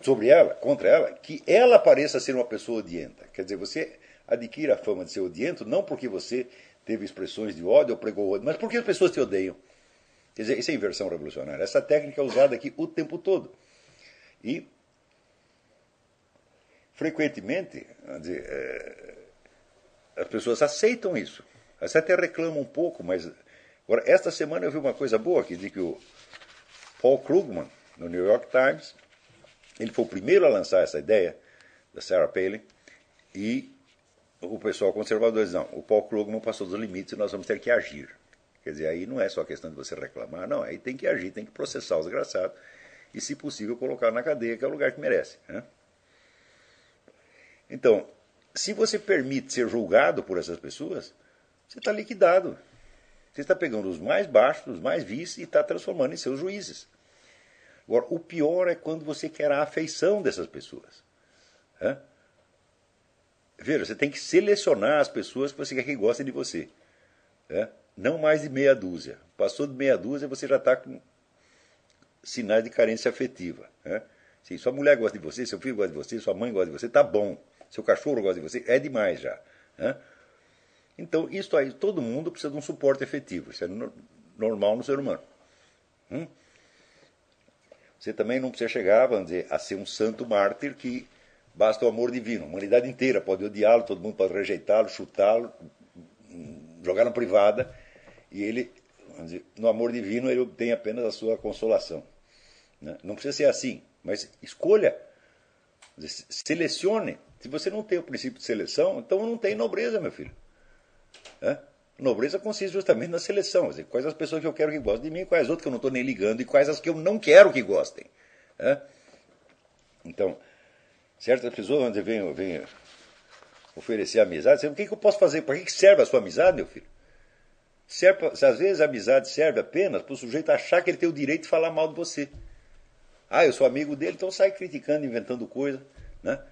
sobre ela, contra ela, que ela pareça ser uma pessoa odienta. Quer dizer, você adquira a fama de ser odiento, não porque você teve expressões de ódio ou pregou ódio, mas porque as pessoas te odeiam. Quer dizer, isso é inversão revolucionária. Essa técnica é usada aqui o tempo todo. E frequentemente, dizer, é, as pessoas aceitam isso. Elas até reclamam um pouco, mas. Agora, esta semana eu vi uma coisa boa que diz que o Paul Krugman, no New York Times, ele foi o primeiro a lançar essa ideia da Sarah Palin e o pessoal conservador diz: não, o Paul Krugman passou dos limites e nós vamos ter que agir. Quer dizer, aí não é só questão de você reclamar, não, aí tem que agir, tem que processar os desgraçado e, se possível, colocar na cadeia, que é o lugar que merece. Né? Então, se você permite ser julgado por essas pessoas, você está liquidado. Você está pegando os mais baixos, os mais vis e está transformando em seus juízes. Agora, o pior é quando você quer a afeição dessas pessoas. É? Veja, você tem que selecionar as pessoas que você quer que gostem de você. É? Não mais de meia dúzia. Passou de meia dúzia, você já está com sinais de carência afetiva. É? Se sua mulher gosta de você, seu filho gosta de você, sua mãe gosta de você, tá bom. Seu cachorro gosta de você, é demais já. É? Então, isso aí, todo mundo precisa de um suporte efetivo. Isso é no, normal no ser humano. Hum? Você também não precisa chegar, vamos dizer, a ser um santo mártir que basta o amor divino. A humanidade inteira pode odiá-lo, todo mundo pode rejeitá-lo, chutá-lo, jogar na privada, e ele, dizer, no amor divino, ele obtém apenas a sua consolação. Né? Não precisa ser assim, mas escolha, dizer, selecione. Se você não tem o princípio de seleção, então não tem nobreza, meu filho. Nobreza consiste justamente na seleção. Dizer, quais as pessoas que eu quero que gostem de mim, quais as outras que eu não estou nem ligando, e quais as que eu não quero que gostem. Então, certas pessoas vêm, vêm oferecer amizade, o que, que eu posso fazer? Para que serve a sua amizade, meu filho? Serve, se às vezes a amizade serve apenas para o sujeito achar que ele tem o direito de falar mal de você. Ah, eu sou amigo dele, então sai criticando, inventando coisa. Né?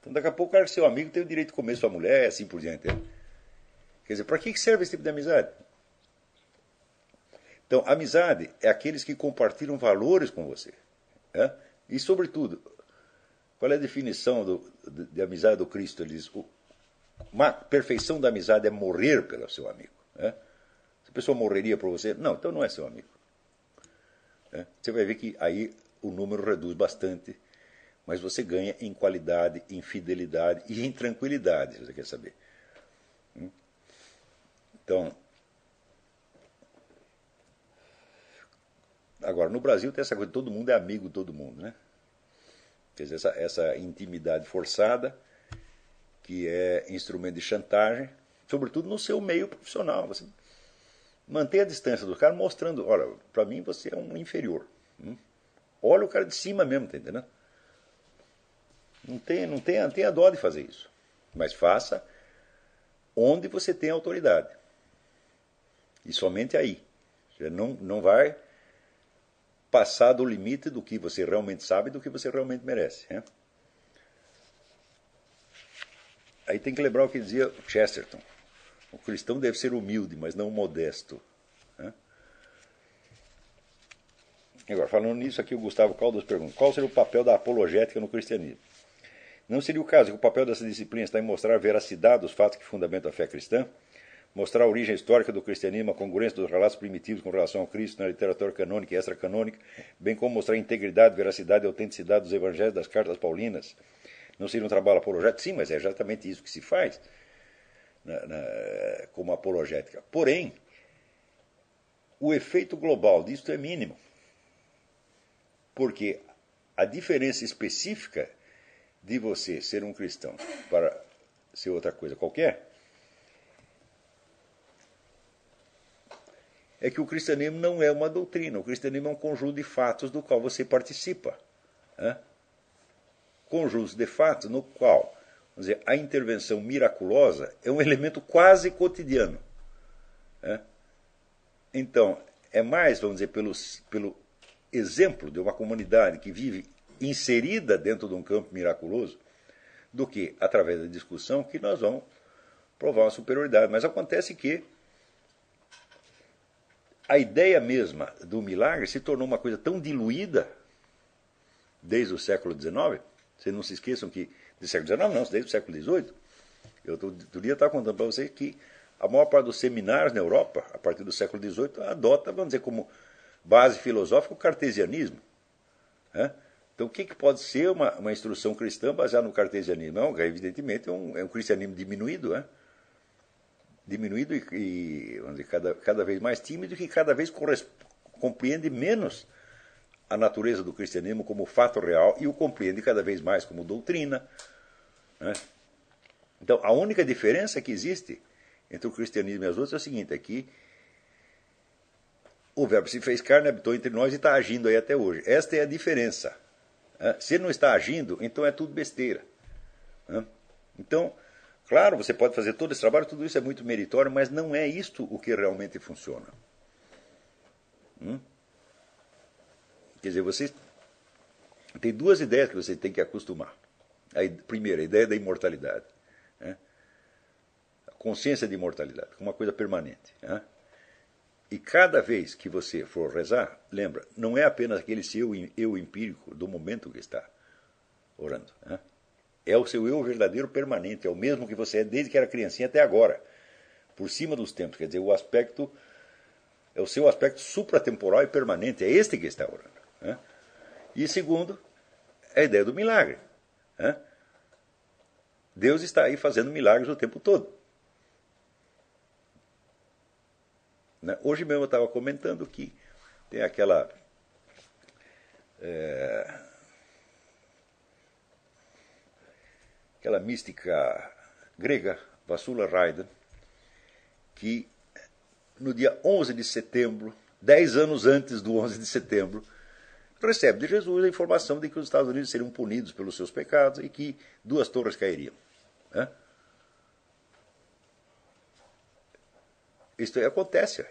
Então daqui a pouco o seu amigo tem o direito de comer sua mulher, assim por diante. Né? Quer dizer, para que serve esse tipo de amizade? Então, amizade é aqueles que compartilham valores com você. Né? E, sobretudo, qual é a definição do, de, de, amizade do Cristo? Ele diz: uma perfeição da amizade é morrer pelo seu amigo. Né? Se a pessoa morreria por você, não, então não é seu amigo. Né? Você vai ver que aí o número reduz bastante, mas você ganha em qualidade, em fidelidade e em tranquilidade, se você quer saber. Então, agora no Brasil tem essa coisa, todo mundo é amigo de todo mundo, né? Quer dizer, essa, essa intimidade forçada, que é instrumento de chantagem, sobretudo no seu meio profissional. Você mantém a distância do cara mostrando, olha, para mim você é um inferior. Hum? Olha o cara de cima mesmo, tá entendendo? Não tem, não tem, tem a dó de fazer isso. Mas faça onde você tem autoridade. E somente aí. Não, não vai passar do limite do que você realmente sabe e do que você realmente merece. Né? Aí tem que lembrar o que dizia Chesterton. O cristão deve ser humilde, mas não modesto. Né? Agora, falando nisso aqui, o Gustavo Caldas pergunta: qual seria o papel da apologética no cristianismo? Não seria o caso que o papel dessa disciplina está em mostrar a veracidade dos fatos que fundamentam a fé cristã? Mostrar a origem histórica do cristianismo, a congruência dos relatos primitivos com relação ao Cristo na literatura canônica e extracanônica, bem como mostrar a integridade, veracidade e autenticidade dos evangelhos das cartas paulinas. Não seria um trabalho apologético? Sim, mas é exatamente isso que se faz na, na, como apologética. Porém, o efeito global disto é mínimo. Porque a diferença específica de você ser um cristão para ser outra coisa qualquer é que o cristianismo não é uma doutrina, o cristianismo é um conjunto de fatos do qual você participa. Né? Conjuntos de fatos no qual vamos dizer, a intervenção miraculosa é um elemento quase cotidiano. Né? Então, é mais, vamos dizer, pelo, pelo exemplo de uma comunidade que vive inserida dentro de um campo miraculoso, do que através da discussão que nós vamos provar uma superioridade. Mas acontece que a ideia mesma do milagre se tornou uma coisa tão diluída desde o século XIX. Vocês não se esqueçam que. Do século XIX, não, desde o século XVIII. Eu outro dia contando para vocês que a maior parte dos seminários na Europa, a partir do século XVIII, adota, vamos dizer, como base filosófica o cartesianismo. Né? Então, o que, que pode ser uma, uma instrução cristã baseada no cartesianismo? Não, evidentemente é um, é um cristianismo diminuído, né? Diminuído e, e dizer, cada, cada vez mais tímido, que cada vez compreende menos a natureza do cristianismo como fato real e o compreende cada vez mais como doutrina. Né? Então, a única diferença que existe entre o cristianismo e as outras é o seguinte: é que o Verbo se fez carne, habitou entre nós e está agindo aí até hoje. Esta é a diferença. Né? Se ele não está agindo, então é tudo besteira. Né? Então, claro, você pode fazer todo esse trabalho, tudo isso é muito meritório, mas não é isto o que realmente funciona. Hum? Quer dizer, você tem duas ideias que você tem que acostumar. A primeira, a ideia da imortalidade. Né? A consciência de imortalidade, como uma coisa permanente. Né? E cada vez que você for rezar, lembra, não é apenas aquele seu eu empírico do momento que está orando. Né? É o seu eu verdadeiro permanente, é o mesmo que você é desde que era criancinha até agora, por cima dos tempos. Quer dizer, o aspecto é o seu aspecto supratemporal e permanente, é este que está orando. Né? E segundo, a ideia do milagre. Né? Deus está aí fazendo milagres o tempo todo. Né? Hoje mesmo eu estava comentando que tem aquela. É, aquela mística grega, Vassula Raiden, que no dia 11 de setembro, dez anos antes do 11 de setembro, recebe de Jesus a informação de que os Estados Unidos seriam punidos pelos seus pecados e que duas torres cairiam. Né? Isto acontece.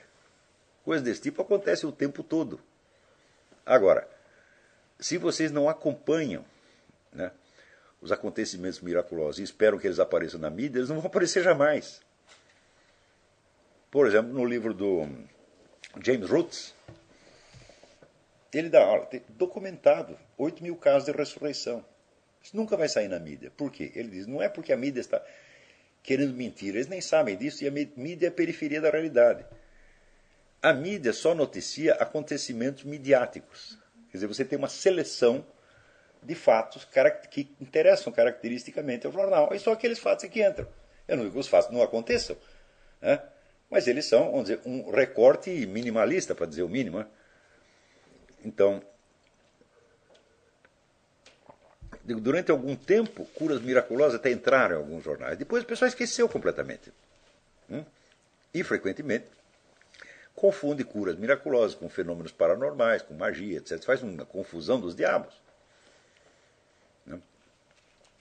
Coisas desse tipo acontecem o tempo todo. Agora, se vocês não acompanham né, os acontecimentos miraculosos e esperam que eles apareçam na mídia, eles não vão aparecer jamais. Por exemplo, no livro do James Roots, ele dá aula, documentado 8 mil casos de ressurreição. Isso nunca vai sair na mídia. Por quê? Ele diz, não é porque a mídia está querendo mentir. Eles nem sabem disso e a mídia é a periferia da realidade. A mídia só noticia acontecimentos midiáticos. Quer dizer, você tem uma seleção de fatos que interessam caracteristicamente ao jornal. E só aqueles fatos que entram. Eu não digo que os fatos não aconteçam, né? mas eles são, vamos dizer, um recorte minimalista, para dizer o mínimo. Né? Então, durante algum tempo, curas miraculosas até entraram em alguns jornais. Depois o pessoal esqueceu completamente. Hum? E, frequentemente, confunde curas miraculosas com fenômenos paranormais, com magia, etc. Faz uma confusão dos diabos.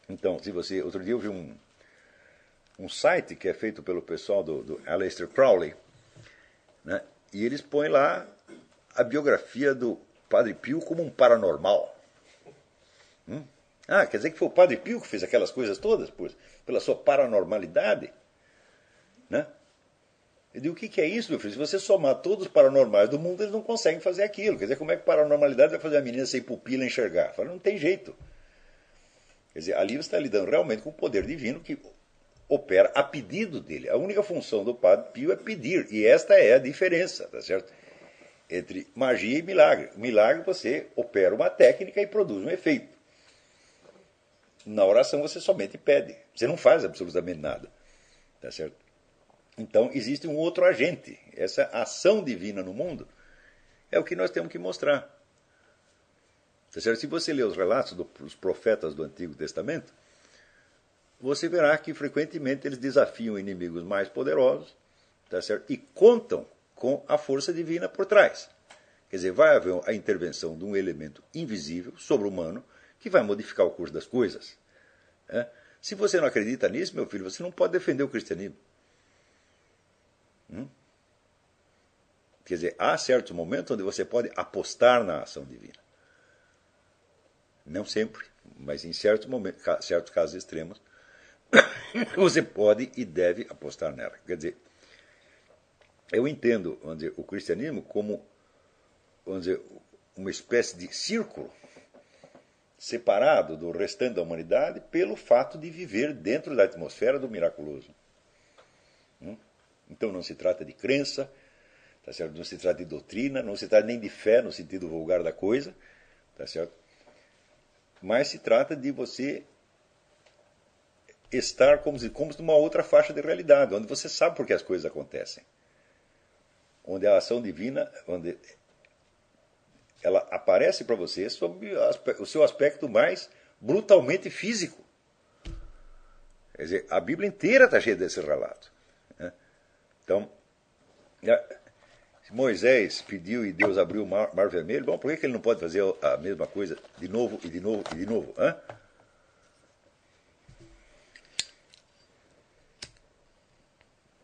Então, se você. Outro dia eu vi um, um site que é feito pelo pessoal do, do Aleister Crowley, né? e eles põem lá a biografia do Padre Pio como um paranormal. Hum? Ah, quer dizer que foi o Padre Pio que fez aquelas coisas todas por, pela sua paranormalidade? Né? Eu digo, o que, que é isso, meu filho? Se você somar todos os paranormais do mundo, eles não conseguem fazer aquilo. Quer dizer, como é que paranormalidade vai fazer a menina sem pupila enxergar? Fala, não tem jeito. Quer dizer, ali você está lidando realmente com o poder divino que opera a pedido dele. A única função do Padre Pio é pedir, e esta é a diferença, tá certo? Entre magia e milagre. O milagre você opera uma técnica e produz um efeito. Na oração você somente pede. Você não faz absolutamente nada. Tá certo? Então existe um outro agente. Essa ação divina no mundo é o que nós temos que mostrar. Tá? Se você ler os relatos dos profetas do Antigo Testamento, você verá que frequentemente eles desafiam inimigos mais poderosos tá certo? e contam com a força divina por trás. Quer dizer, vai haver a intervenção de um elemento invisível, sobre-humano, que vai modificar o curso das coisas. É? Se você não acredita nisso, meu filho, você não pode defender o cristianismo. Hum? Quer dizer, há certos momentos onde você pode apostar na ação divina. Não sempre, mas em certos, momentos, certos casos extremos, você pode e deve apostar nela. Quer dizer, eu entendo dizer, o cristianismo como dizer, uma espécie de círculo separado do restante da humanidade pelo fato de viver dentro da atmosfera do miraculoso. Hum? Então não se trata de crença, tá certo? não se trata de doutrina, não se trata nem de fé no sentido vulgar da coisa, tá certo? Mas se trata de você estar como se como numa outra faixa de realidade, onde você sabe por que as coisas acontecem. Onde a ação divina, onde ela aparece para você sob o seu aspecto mais brutalmente físico. Quer dizer, a Bíblia inteira está cheia desse relato. Né? Então, Moisés pediu e Deus abriu o mar, mar vermelho, bom, por que, que ele não pode fazer a mesma coisa de novo e de novo e de novo? Hã?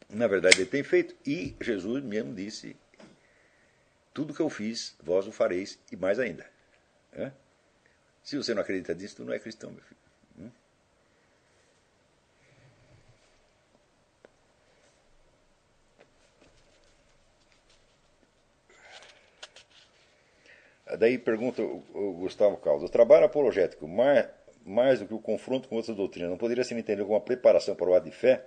Na verdade, ele tem feito. E Jesus mesmo disse: Tudo que eu fiz, vós o fareis, e mais ainda. Se você não acredita nisso, tu não é cristão, meu filho. Daí pergunta o Gustavo Caldas: o trabalho apologético, mais, mais do que o confronto com outras doutrinas, não poderia ser entendido como uma preparação para o ato de fé?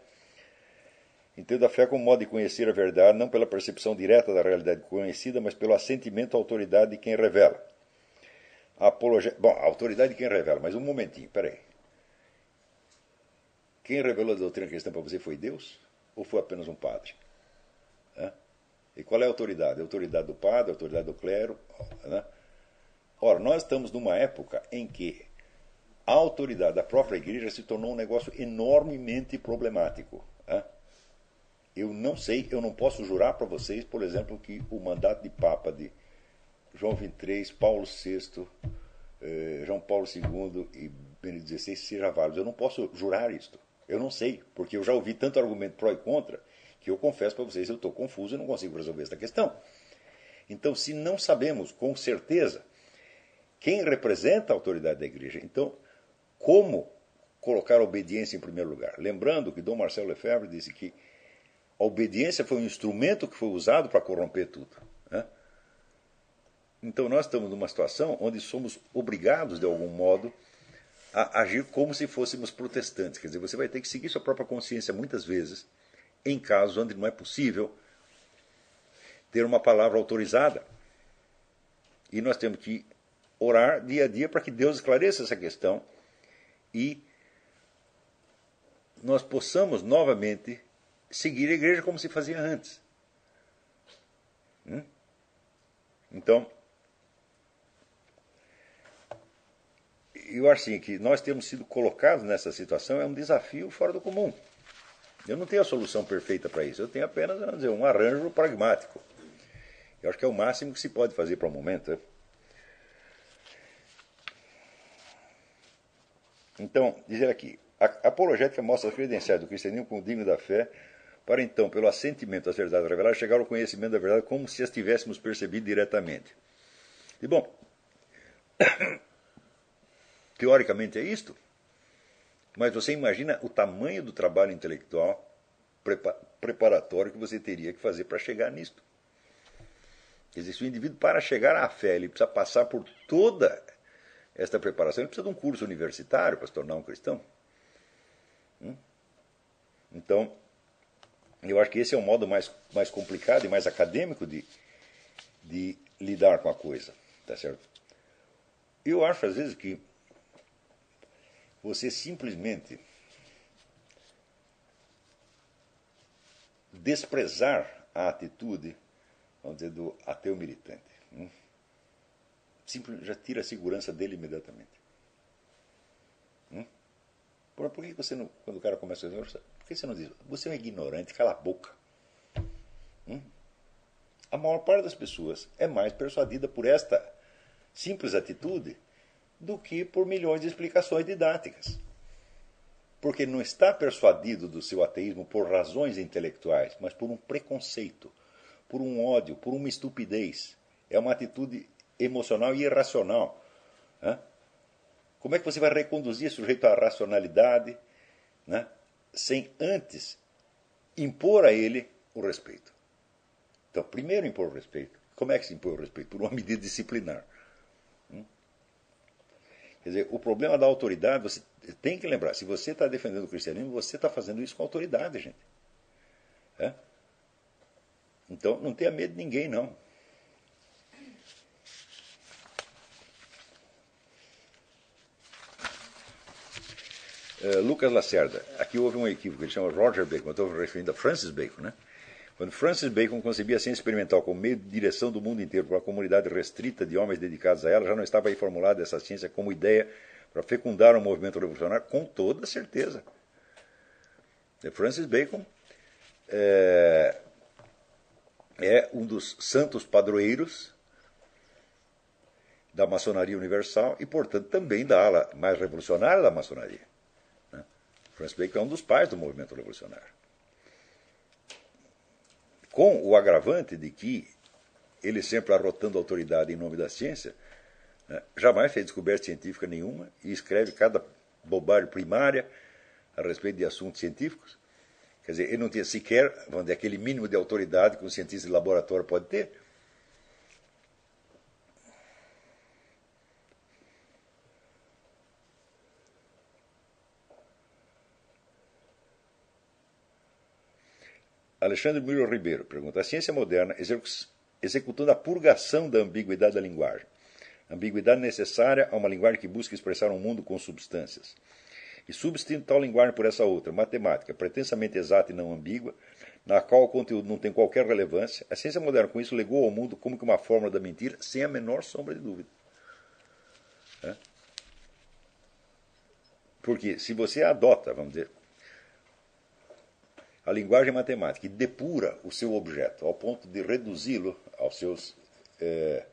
Entendo a fé como modo de conhecer a verdade, não pela percepção direta da realidade conhecida, mas pelo assentimento à autoridade de quem revela. Apologia... Bom, a autoridade de quem revela, mas um momentinho, peraí. Quem revelou a doutrina cristã para você foi Deus? Ou foi apenas um padre? E qual é a autoridade? A autoridade do padre, a autoridade do clero? Né? Ora, nós estamos numa época em que a autoridade da própria igreja se tornou um negócio enormemente problemático. Né? Eu não sei, eu não posso jurar para vocês, por exemplo, que o mandato de Papa de João XXIII, Paulo VI, eh, João Paulo II e Benedito XVI seja válido. Eu não posso jurar isto. Eu não sei, porque eu já ouvi tanto argumento pró e contra que eu confesso para vocês eu estou confuso e não consigo resolver esta questão. Então, se não sabemos com certeza quem representa a autoridade da igreja, então como colocar a obediência em primeiro lugar? Lembrando que Dom Marcelo Lefebvre disse que a obediência foi um instrumento que foi usado para corromper tudo. Né? Então nós estamos numa situação onde somos obrigados, de algum modo, a agir como se fôssemos protestantes. Quer dizer, você vai ter que seguir sua própria consciência muitas vezes, em casos onde não é possível ter uma palavra autorizada. E nós temos que orar dia a dia para que Deus esclareça essa questão e nós possamos novamente seguir a igreja como se fazia antes. Hum? Então, eu acho assim, que nós temos sido colocados nessa situação é um desafio fora do comum. Eu não tenho a solução perfeita para isso, eu tenho apenas dizer, um arranjo pragmático. Eu acho que é o máximo que se pode fazer para o momento. Então, dizer aqui, a apologética mostra as credenciais do cristianismo como digno da fé, para então, pelo assentimento às verdades reveladas, chegar ao conhecimento da verdade como se as tivéssemos percebido diretamente. E bom, teoricamente é isto, mas você imagina o tamanho do trabalho intelectual preparatório que você teria que fazer para chegar nisto. Se o indivíduo, para chegar à fé, ele precisa passar por toda esta preparação, ele precisa de um curso universitário para se tornar um cristão. Hum? Então, eu acho que esse é o modo mais, mais complicado e mais acadêmico de, de lidar com a coisa. Tá certo? Eu acho, às vezes, que você simplesmente desprezar a atitude, vamos dizer, do ateu militante. Simplesmente já tira a segurança dele imediatamente. Hum? Por que você não, quando o cara começa a dizer, por que você não diz, você é um ignorante, cala a boca? Hum? A maior parte das pessoas é mais persuadida por esta simples atitude do que por milhões de explicações didáticas. Porque não está persuadido do seu ateísmo por razões intelectuais, mas por um preconceito, por um ódio, por uma estupidez. É uma atitude emocional e irracional. Né? Como é que você vai reconduzir esse sujeito à racionalidade né? sem antes impor a ele o respeito? Então, primeiro impor o respeito. Como é que se impõe o respeito? Por uma medida disciplinar. Quer dizer, o problema da autoridade, você tem que lembrar, se você está defendendo o cristianismo, você está fazendo isso com autoridade, gente. É? Então, não tenha medo de ninguém, não. Uh, Lucas Lacerda, aqui houve um equívoco, ele chama Roger Bacon, eu estou referindo a Francis Bacon, né? Quando Francis Bacon concebia a ciência experimental como meio de direção do mundo inteiro para uma comunidade restrita de homens dedicados a ela, já não estava aí formulada essa ciência como ideia para fecundar um movimento revolucionário? Com toda certeza. Francis Bacon é, é um dos santos padroeiros da maçonaria universal e, portanto, também da ala mais revolucionária da maçonaria. Francis Bacon é um dos pais do movimento revolucionário com o agravante de que ele sempre arrotando autoridade em nome da ciência, né, jamais fez descoberta científica nenhuma e escreve cada bobagem primária a respeito de assuntos científicos. Quer dizer, ele não tinha sequer, vamos dizer, aquele mínimo de autoridade que um cientista de laboratório pode ter. Alexandre Muro Ribeiro pergunta: a ciência moderna executando a purgação da ambiguidade da linguagem. Ambiguidade necessária a uma linguagem que busca expressar um mundo com substâncias. E substituindo tal linguagem por essa outra, matemática, pretensamente exata e não ambígua, na qual o conteúdo não tem qualquer relevância, a ciência moderna com isso legou ao mundo como que uma fórmula da mentira, sem a menor sombra de dúvida. Porque se você adota, vamos dizer, a linguagem matemática e depura o seu objeto ao ponto de reduzi-lo aos seus é,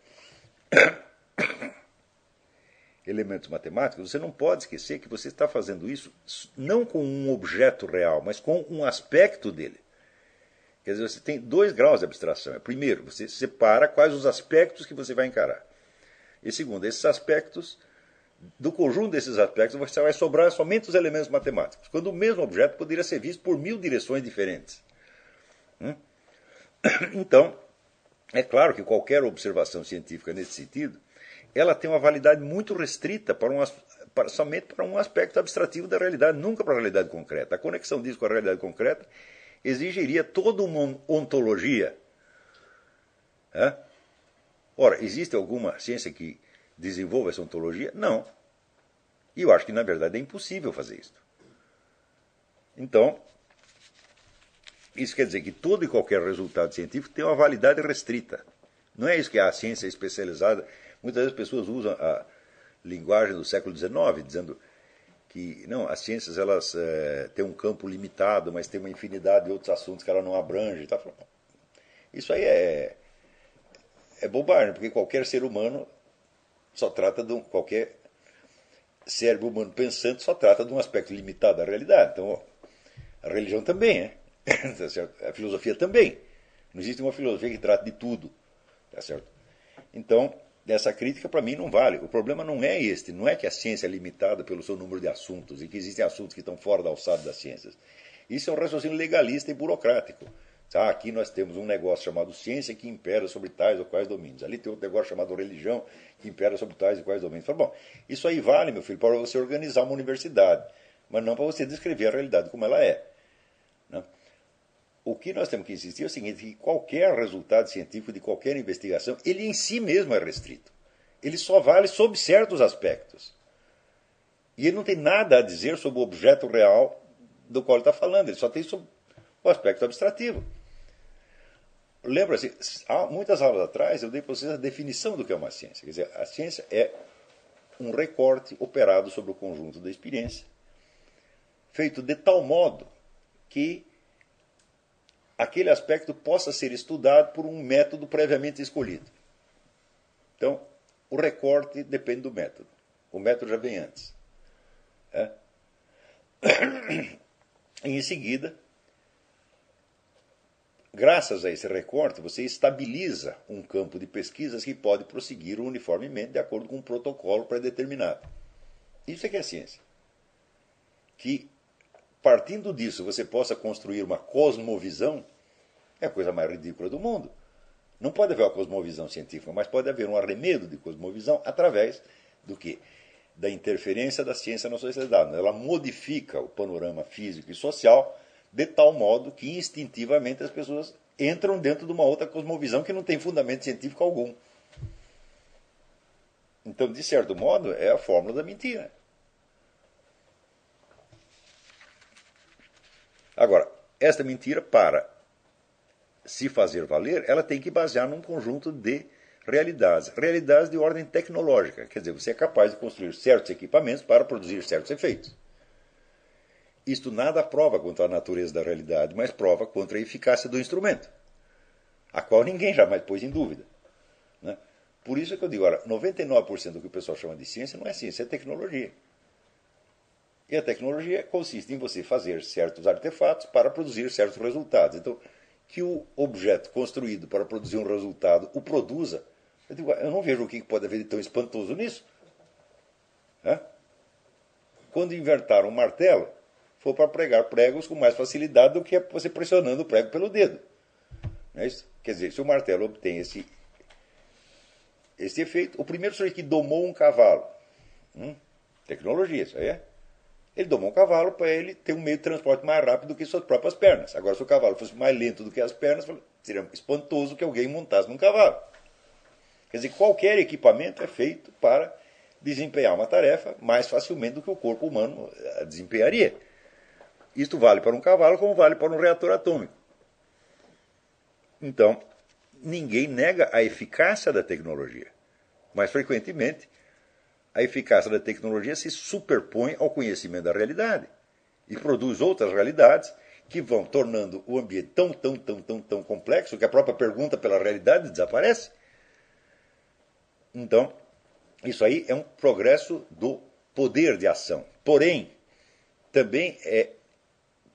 elementos matemáticos, você não pode esquecer que você está fazendo isso não com um objeto real, mas com um aspecto dele. Quer dizer, você tem dois graus de abstração. Primeiro, você separa quais os aspectos que você vai encarar. E segundo, esses aspectos do conjunto desses aspectos, você vai sobrar somente os elementos matemáticos, quando o mesmo objeto poderia ser visto por mil direções diferentes. Hum? Então, é claro que qualquer observação científica nesse sentido, ela tem uma validade muito restrita para, um, para somente para um aspecto abstrativo da realidade, nunca para a realidade concreta. A conexão disso com a realidade concreta exigiria toda uma ontologia. Ora, existe alguma ciência que desenvolva essa ontologia? Não. E eu acho que, na verdade, é impossível fazer isso. Então, isso quer dizer que todo e qualquer resultado científico tem uma validade restrita. Não é isso que a ciência especializada. Muitas vezes as pessoas usam a linguagem do século XIX, dizendo que não, as ciências elas é, têm um campo limitado, mas tem uma infinidade de outros assuntos que ela não abrange. Tá? Isso aí é, é bobagem, porque qualquer ser humano só trata de um, qualquer cérebro humano pensante só trata de um aspecto limitado da realidade. Então, ó, a religião também é. Tá a filosofia também. Não existe uma filosofia que trate de tudo. Tá certo? Então, essa crítica para mim não vale. O problema não é este, não é que a ciência é limitada pelo seu número de assuntos e que existem assuntos que estão fora da alçada das ciências. Isso é um raciocínio legalista e burocrático. Ah, aqui nós temos um negócio chamado ciência que impera sobre tais ou quais domínios. Ali tem outro negócio chamado religião que impera sobre tais e quais domínios. Fala, bom, isso aí vale, meu filho, para você organizar uma universidade, mas não para você descrever a realidade como ela é. Né? O que nós temos que insistir é o seguinte, que qualquer resultado científico de qualquer investigação, ele em si mesmo é restrito. Ele só vale sob certos aspectos. E ele não tem nada a dizer sobre o objeto real do qual ele está falando, ele só tem sobre o aspecto abstrativo. Lembra-se, há muitas aulas atrás eu dei para vocês a definição do que é uma ciência. Quer dizer, a ciência é um recorte operado sobre o conjunto da experiência, feito de tal modo que aquele aspecto possa ser estudado por um método previamente escolhido. Então, o recorte depende do método. O método já vem antes. É? E em seguida, Graças a esse recorte, você estabiliza um campo de pesquisas que pode prosseguir uniformemente de acordo com um protocolo pré-determinado. Isso é que é ciência. Que, partindo disso, você possa construir uma cosmovisão é a coisa mais ridícula do mundo. Não pode haver uma cosmovisão científica, mas pode haver um arremedo de cosmovisão através do que? Da interferência da ciência na sociedade. Ela modifica o panorama físico e social de tal modo que instintivamente as pessoas entram dentro de uma outra cosmovisão que não tem fundamento científico algum. Então, de certo modo, é a fórmula da mentira. Agora, esta mentira, para se fazer valer, ela tem que basear num conjunto de realidades. Realidades de ordem tecnológica. Quer dizer, você é capaz de construir certos equipamentos para produzir certos efeitos. Isto nada prova contra a natureza da realidade, mas prova contra a eficácia do instrumento, a qual ninguém jamais pôs em dúvida. Né? Por isso é que eu digo, ora, 99% do que o pessoal chama de ciência não é ciência, é tecnologia. E a tecnologia consiste em você fazer certos artefatos para produzir certos resultados. Então, que o objeto construído para produzir um resultado o produza, eu, digo, eu não vejo o que pode haver de tão espantoso nisso. É? Quando inventaram um martelo, foi para pregar pregos com mais facilidade do que você pressionando o prego pelo dedo. Não é isso? Quer dizer, se o martelo obtém esse, esse efeito, o primeiro sujeito que domou um cavalo, hum, tecnologia, isso aí é. Ele domou um cavalo para ele ter um meio de transporte mais rápido do que suas próprias pernas. Agora, se o cavalo fosse mais lento do que as pernas, seria espantoso que alguém montasse num cavalo. Quer dizer, qualquer equipamento é feito para desempenhar uma tarefa mais facilmente do que o corpo humano eh, desempenharia. Isto vale para um cavalo como vale para um reator atômico. Então, ninguém nega a eficácia da tecnologia, mas frequentemente a eficácia da tecnologia se superpõe ao conhecimento da realidade e produz outras realidades que vão tornando o ambiente tão, tão, tão, tão, tão complexo que a própria pergunta pela realidade desaparece. Então, isso aí é um progresso do poder de ação. Porém, também é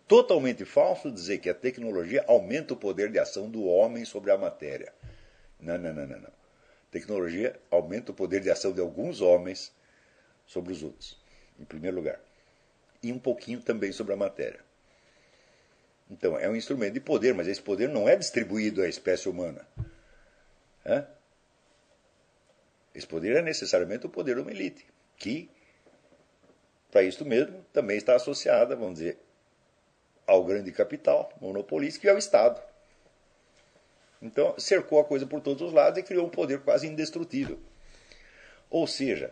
totalmente falso dizer que a tecnologia aumenta o poder de ação do homem sobre a matéria. Não, não, não, não. não. Tecnologia aumenta o poder de ação de alguns homens sobre os outros, em primeiro lugar. E um pouquinho também sobre a matéria. Então, é um instrumento de poder, mas esse poder não é distribuído à espécie humana. É? Esse poder é necessariamente o poder de uma elite, que, para isso mesmo, também está associada, vamos dizer, ao grande capital monopolista, que é o Estado. Então, cercou a coisa por todos os lados e criou um poder quase indestrutível. Ou seja,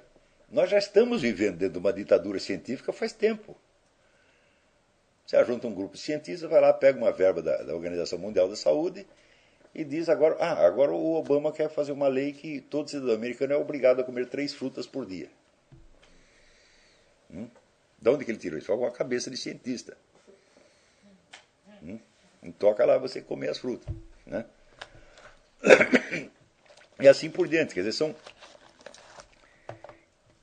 nós já estamos vivendo dentro de uma ditadura científica faz tempo. Você junta um grupo de cientistas, vai lá, pega uma verba da, da, Organização Mundial da Saúde e diz agora, ah, agora o Obama quer fazer uma lei que todo cidadão americano é obrigado a comer três frutas por dia. Hum? De onde que ele tirou isso? Foi uma cabeça de cientista. Hum? Toca lá você comer as frutas. Né? E assim por diante. Quer dizer, são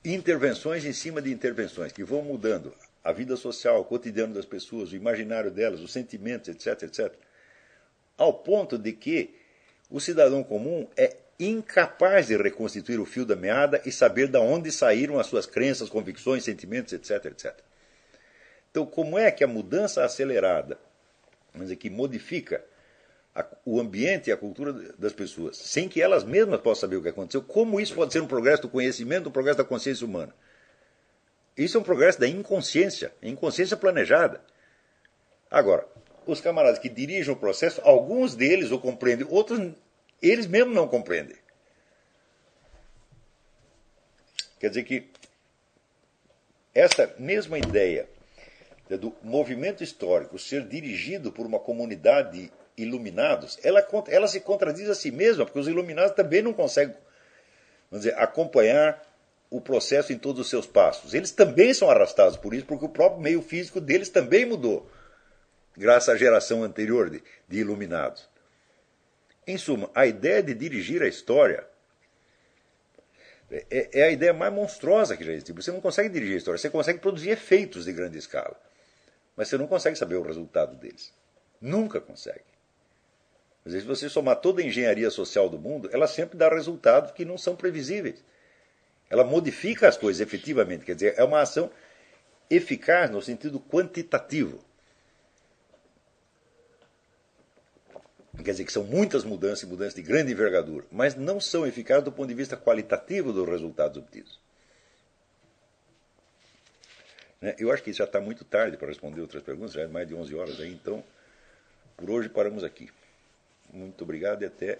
intervenções em cima de intervenções que vão mudando a vida social, o cotidiano das pessoas, o imaginário delas, os sentimentos, etc, etc, ao ponto de que o cidadão comum é incapaz de reconstituir o fio da meada e saber de onde saíram as suas crenças, convicções, sentimentos, etc, etc. Então, como é que a mudança acelerada, vamos dizer, que modifica a, o ambiente e a cultura das pessoas, sem que elas mesmas possam saber o que aconteceu, como isso pode ser um progresso do conhecimento, um progresso da consciência humana? Isso é um progresso da inconsciência, inconsciência planejada. Agora, os camaradas que dirigem o processo, alguns deles o compreendem, outros eles mesmos não compreendem. Quer dizer que essa mesma ideia do movimento histórico ser dirigido por uma comunidade iluminados, ela, ela se contradiz a si mesma, porque os iluminados também não conseguem vamos dizer, acompanhar o processo em todos os seus passos. Eles também são arrastados por isso, porque o próprio meio físico deles também mudou, graças à geração anterior de, de iluminados. Em suma, a ideia de dirigir a história é, é, a ideia mais monstruosa que já existe. Você não consegue dirigir a história, você consegue produzir efeitos de grande escala, mas você não consegue saber o resultado deles. Nunca consegue. Mas se você somar toda a engenharia social do mundo, ela sempre dá resultados que não são previsíveis. Ela modifica as coisas efetivamente, quer dizer, é uma ação eficaz no sentido quantitativo. Quer dizer que são muitas mudanças e mudanças de grande envergadura, mas não são eficazes do ponto de vista qualitativo dos resultados obtidos. Né? Eu acho que já está muito tarde para responder outras perguntas, já é mais de 11 horas aí, então por hoje paramos aqui. Muito obrigado e até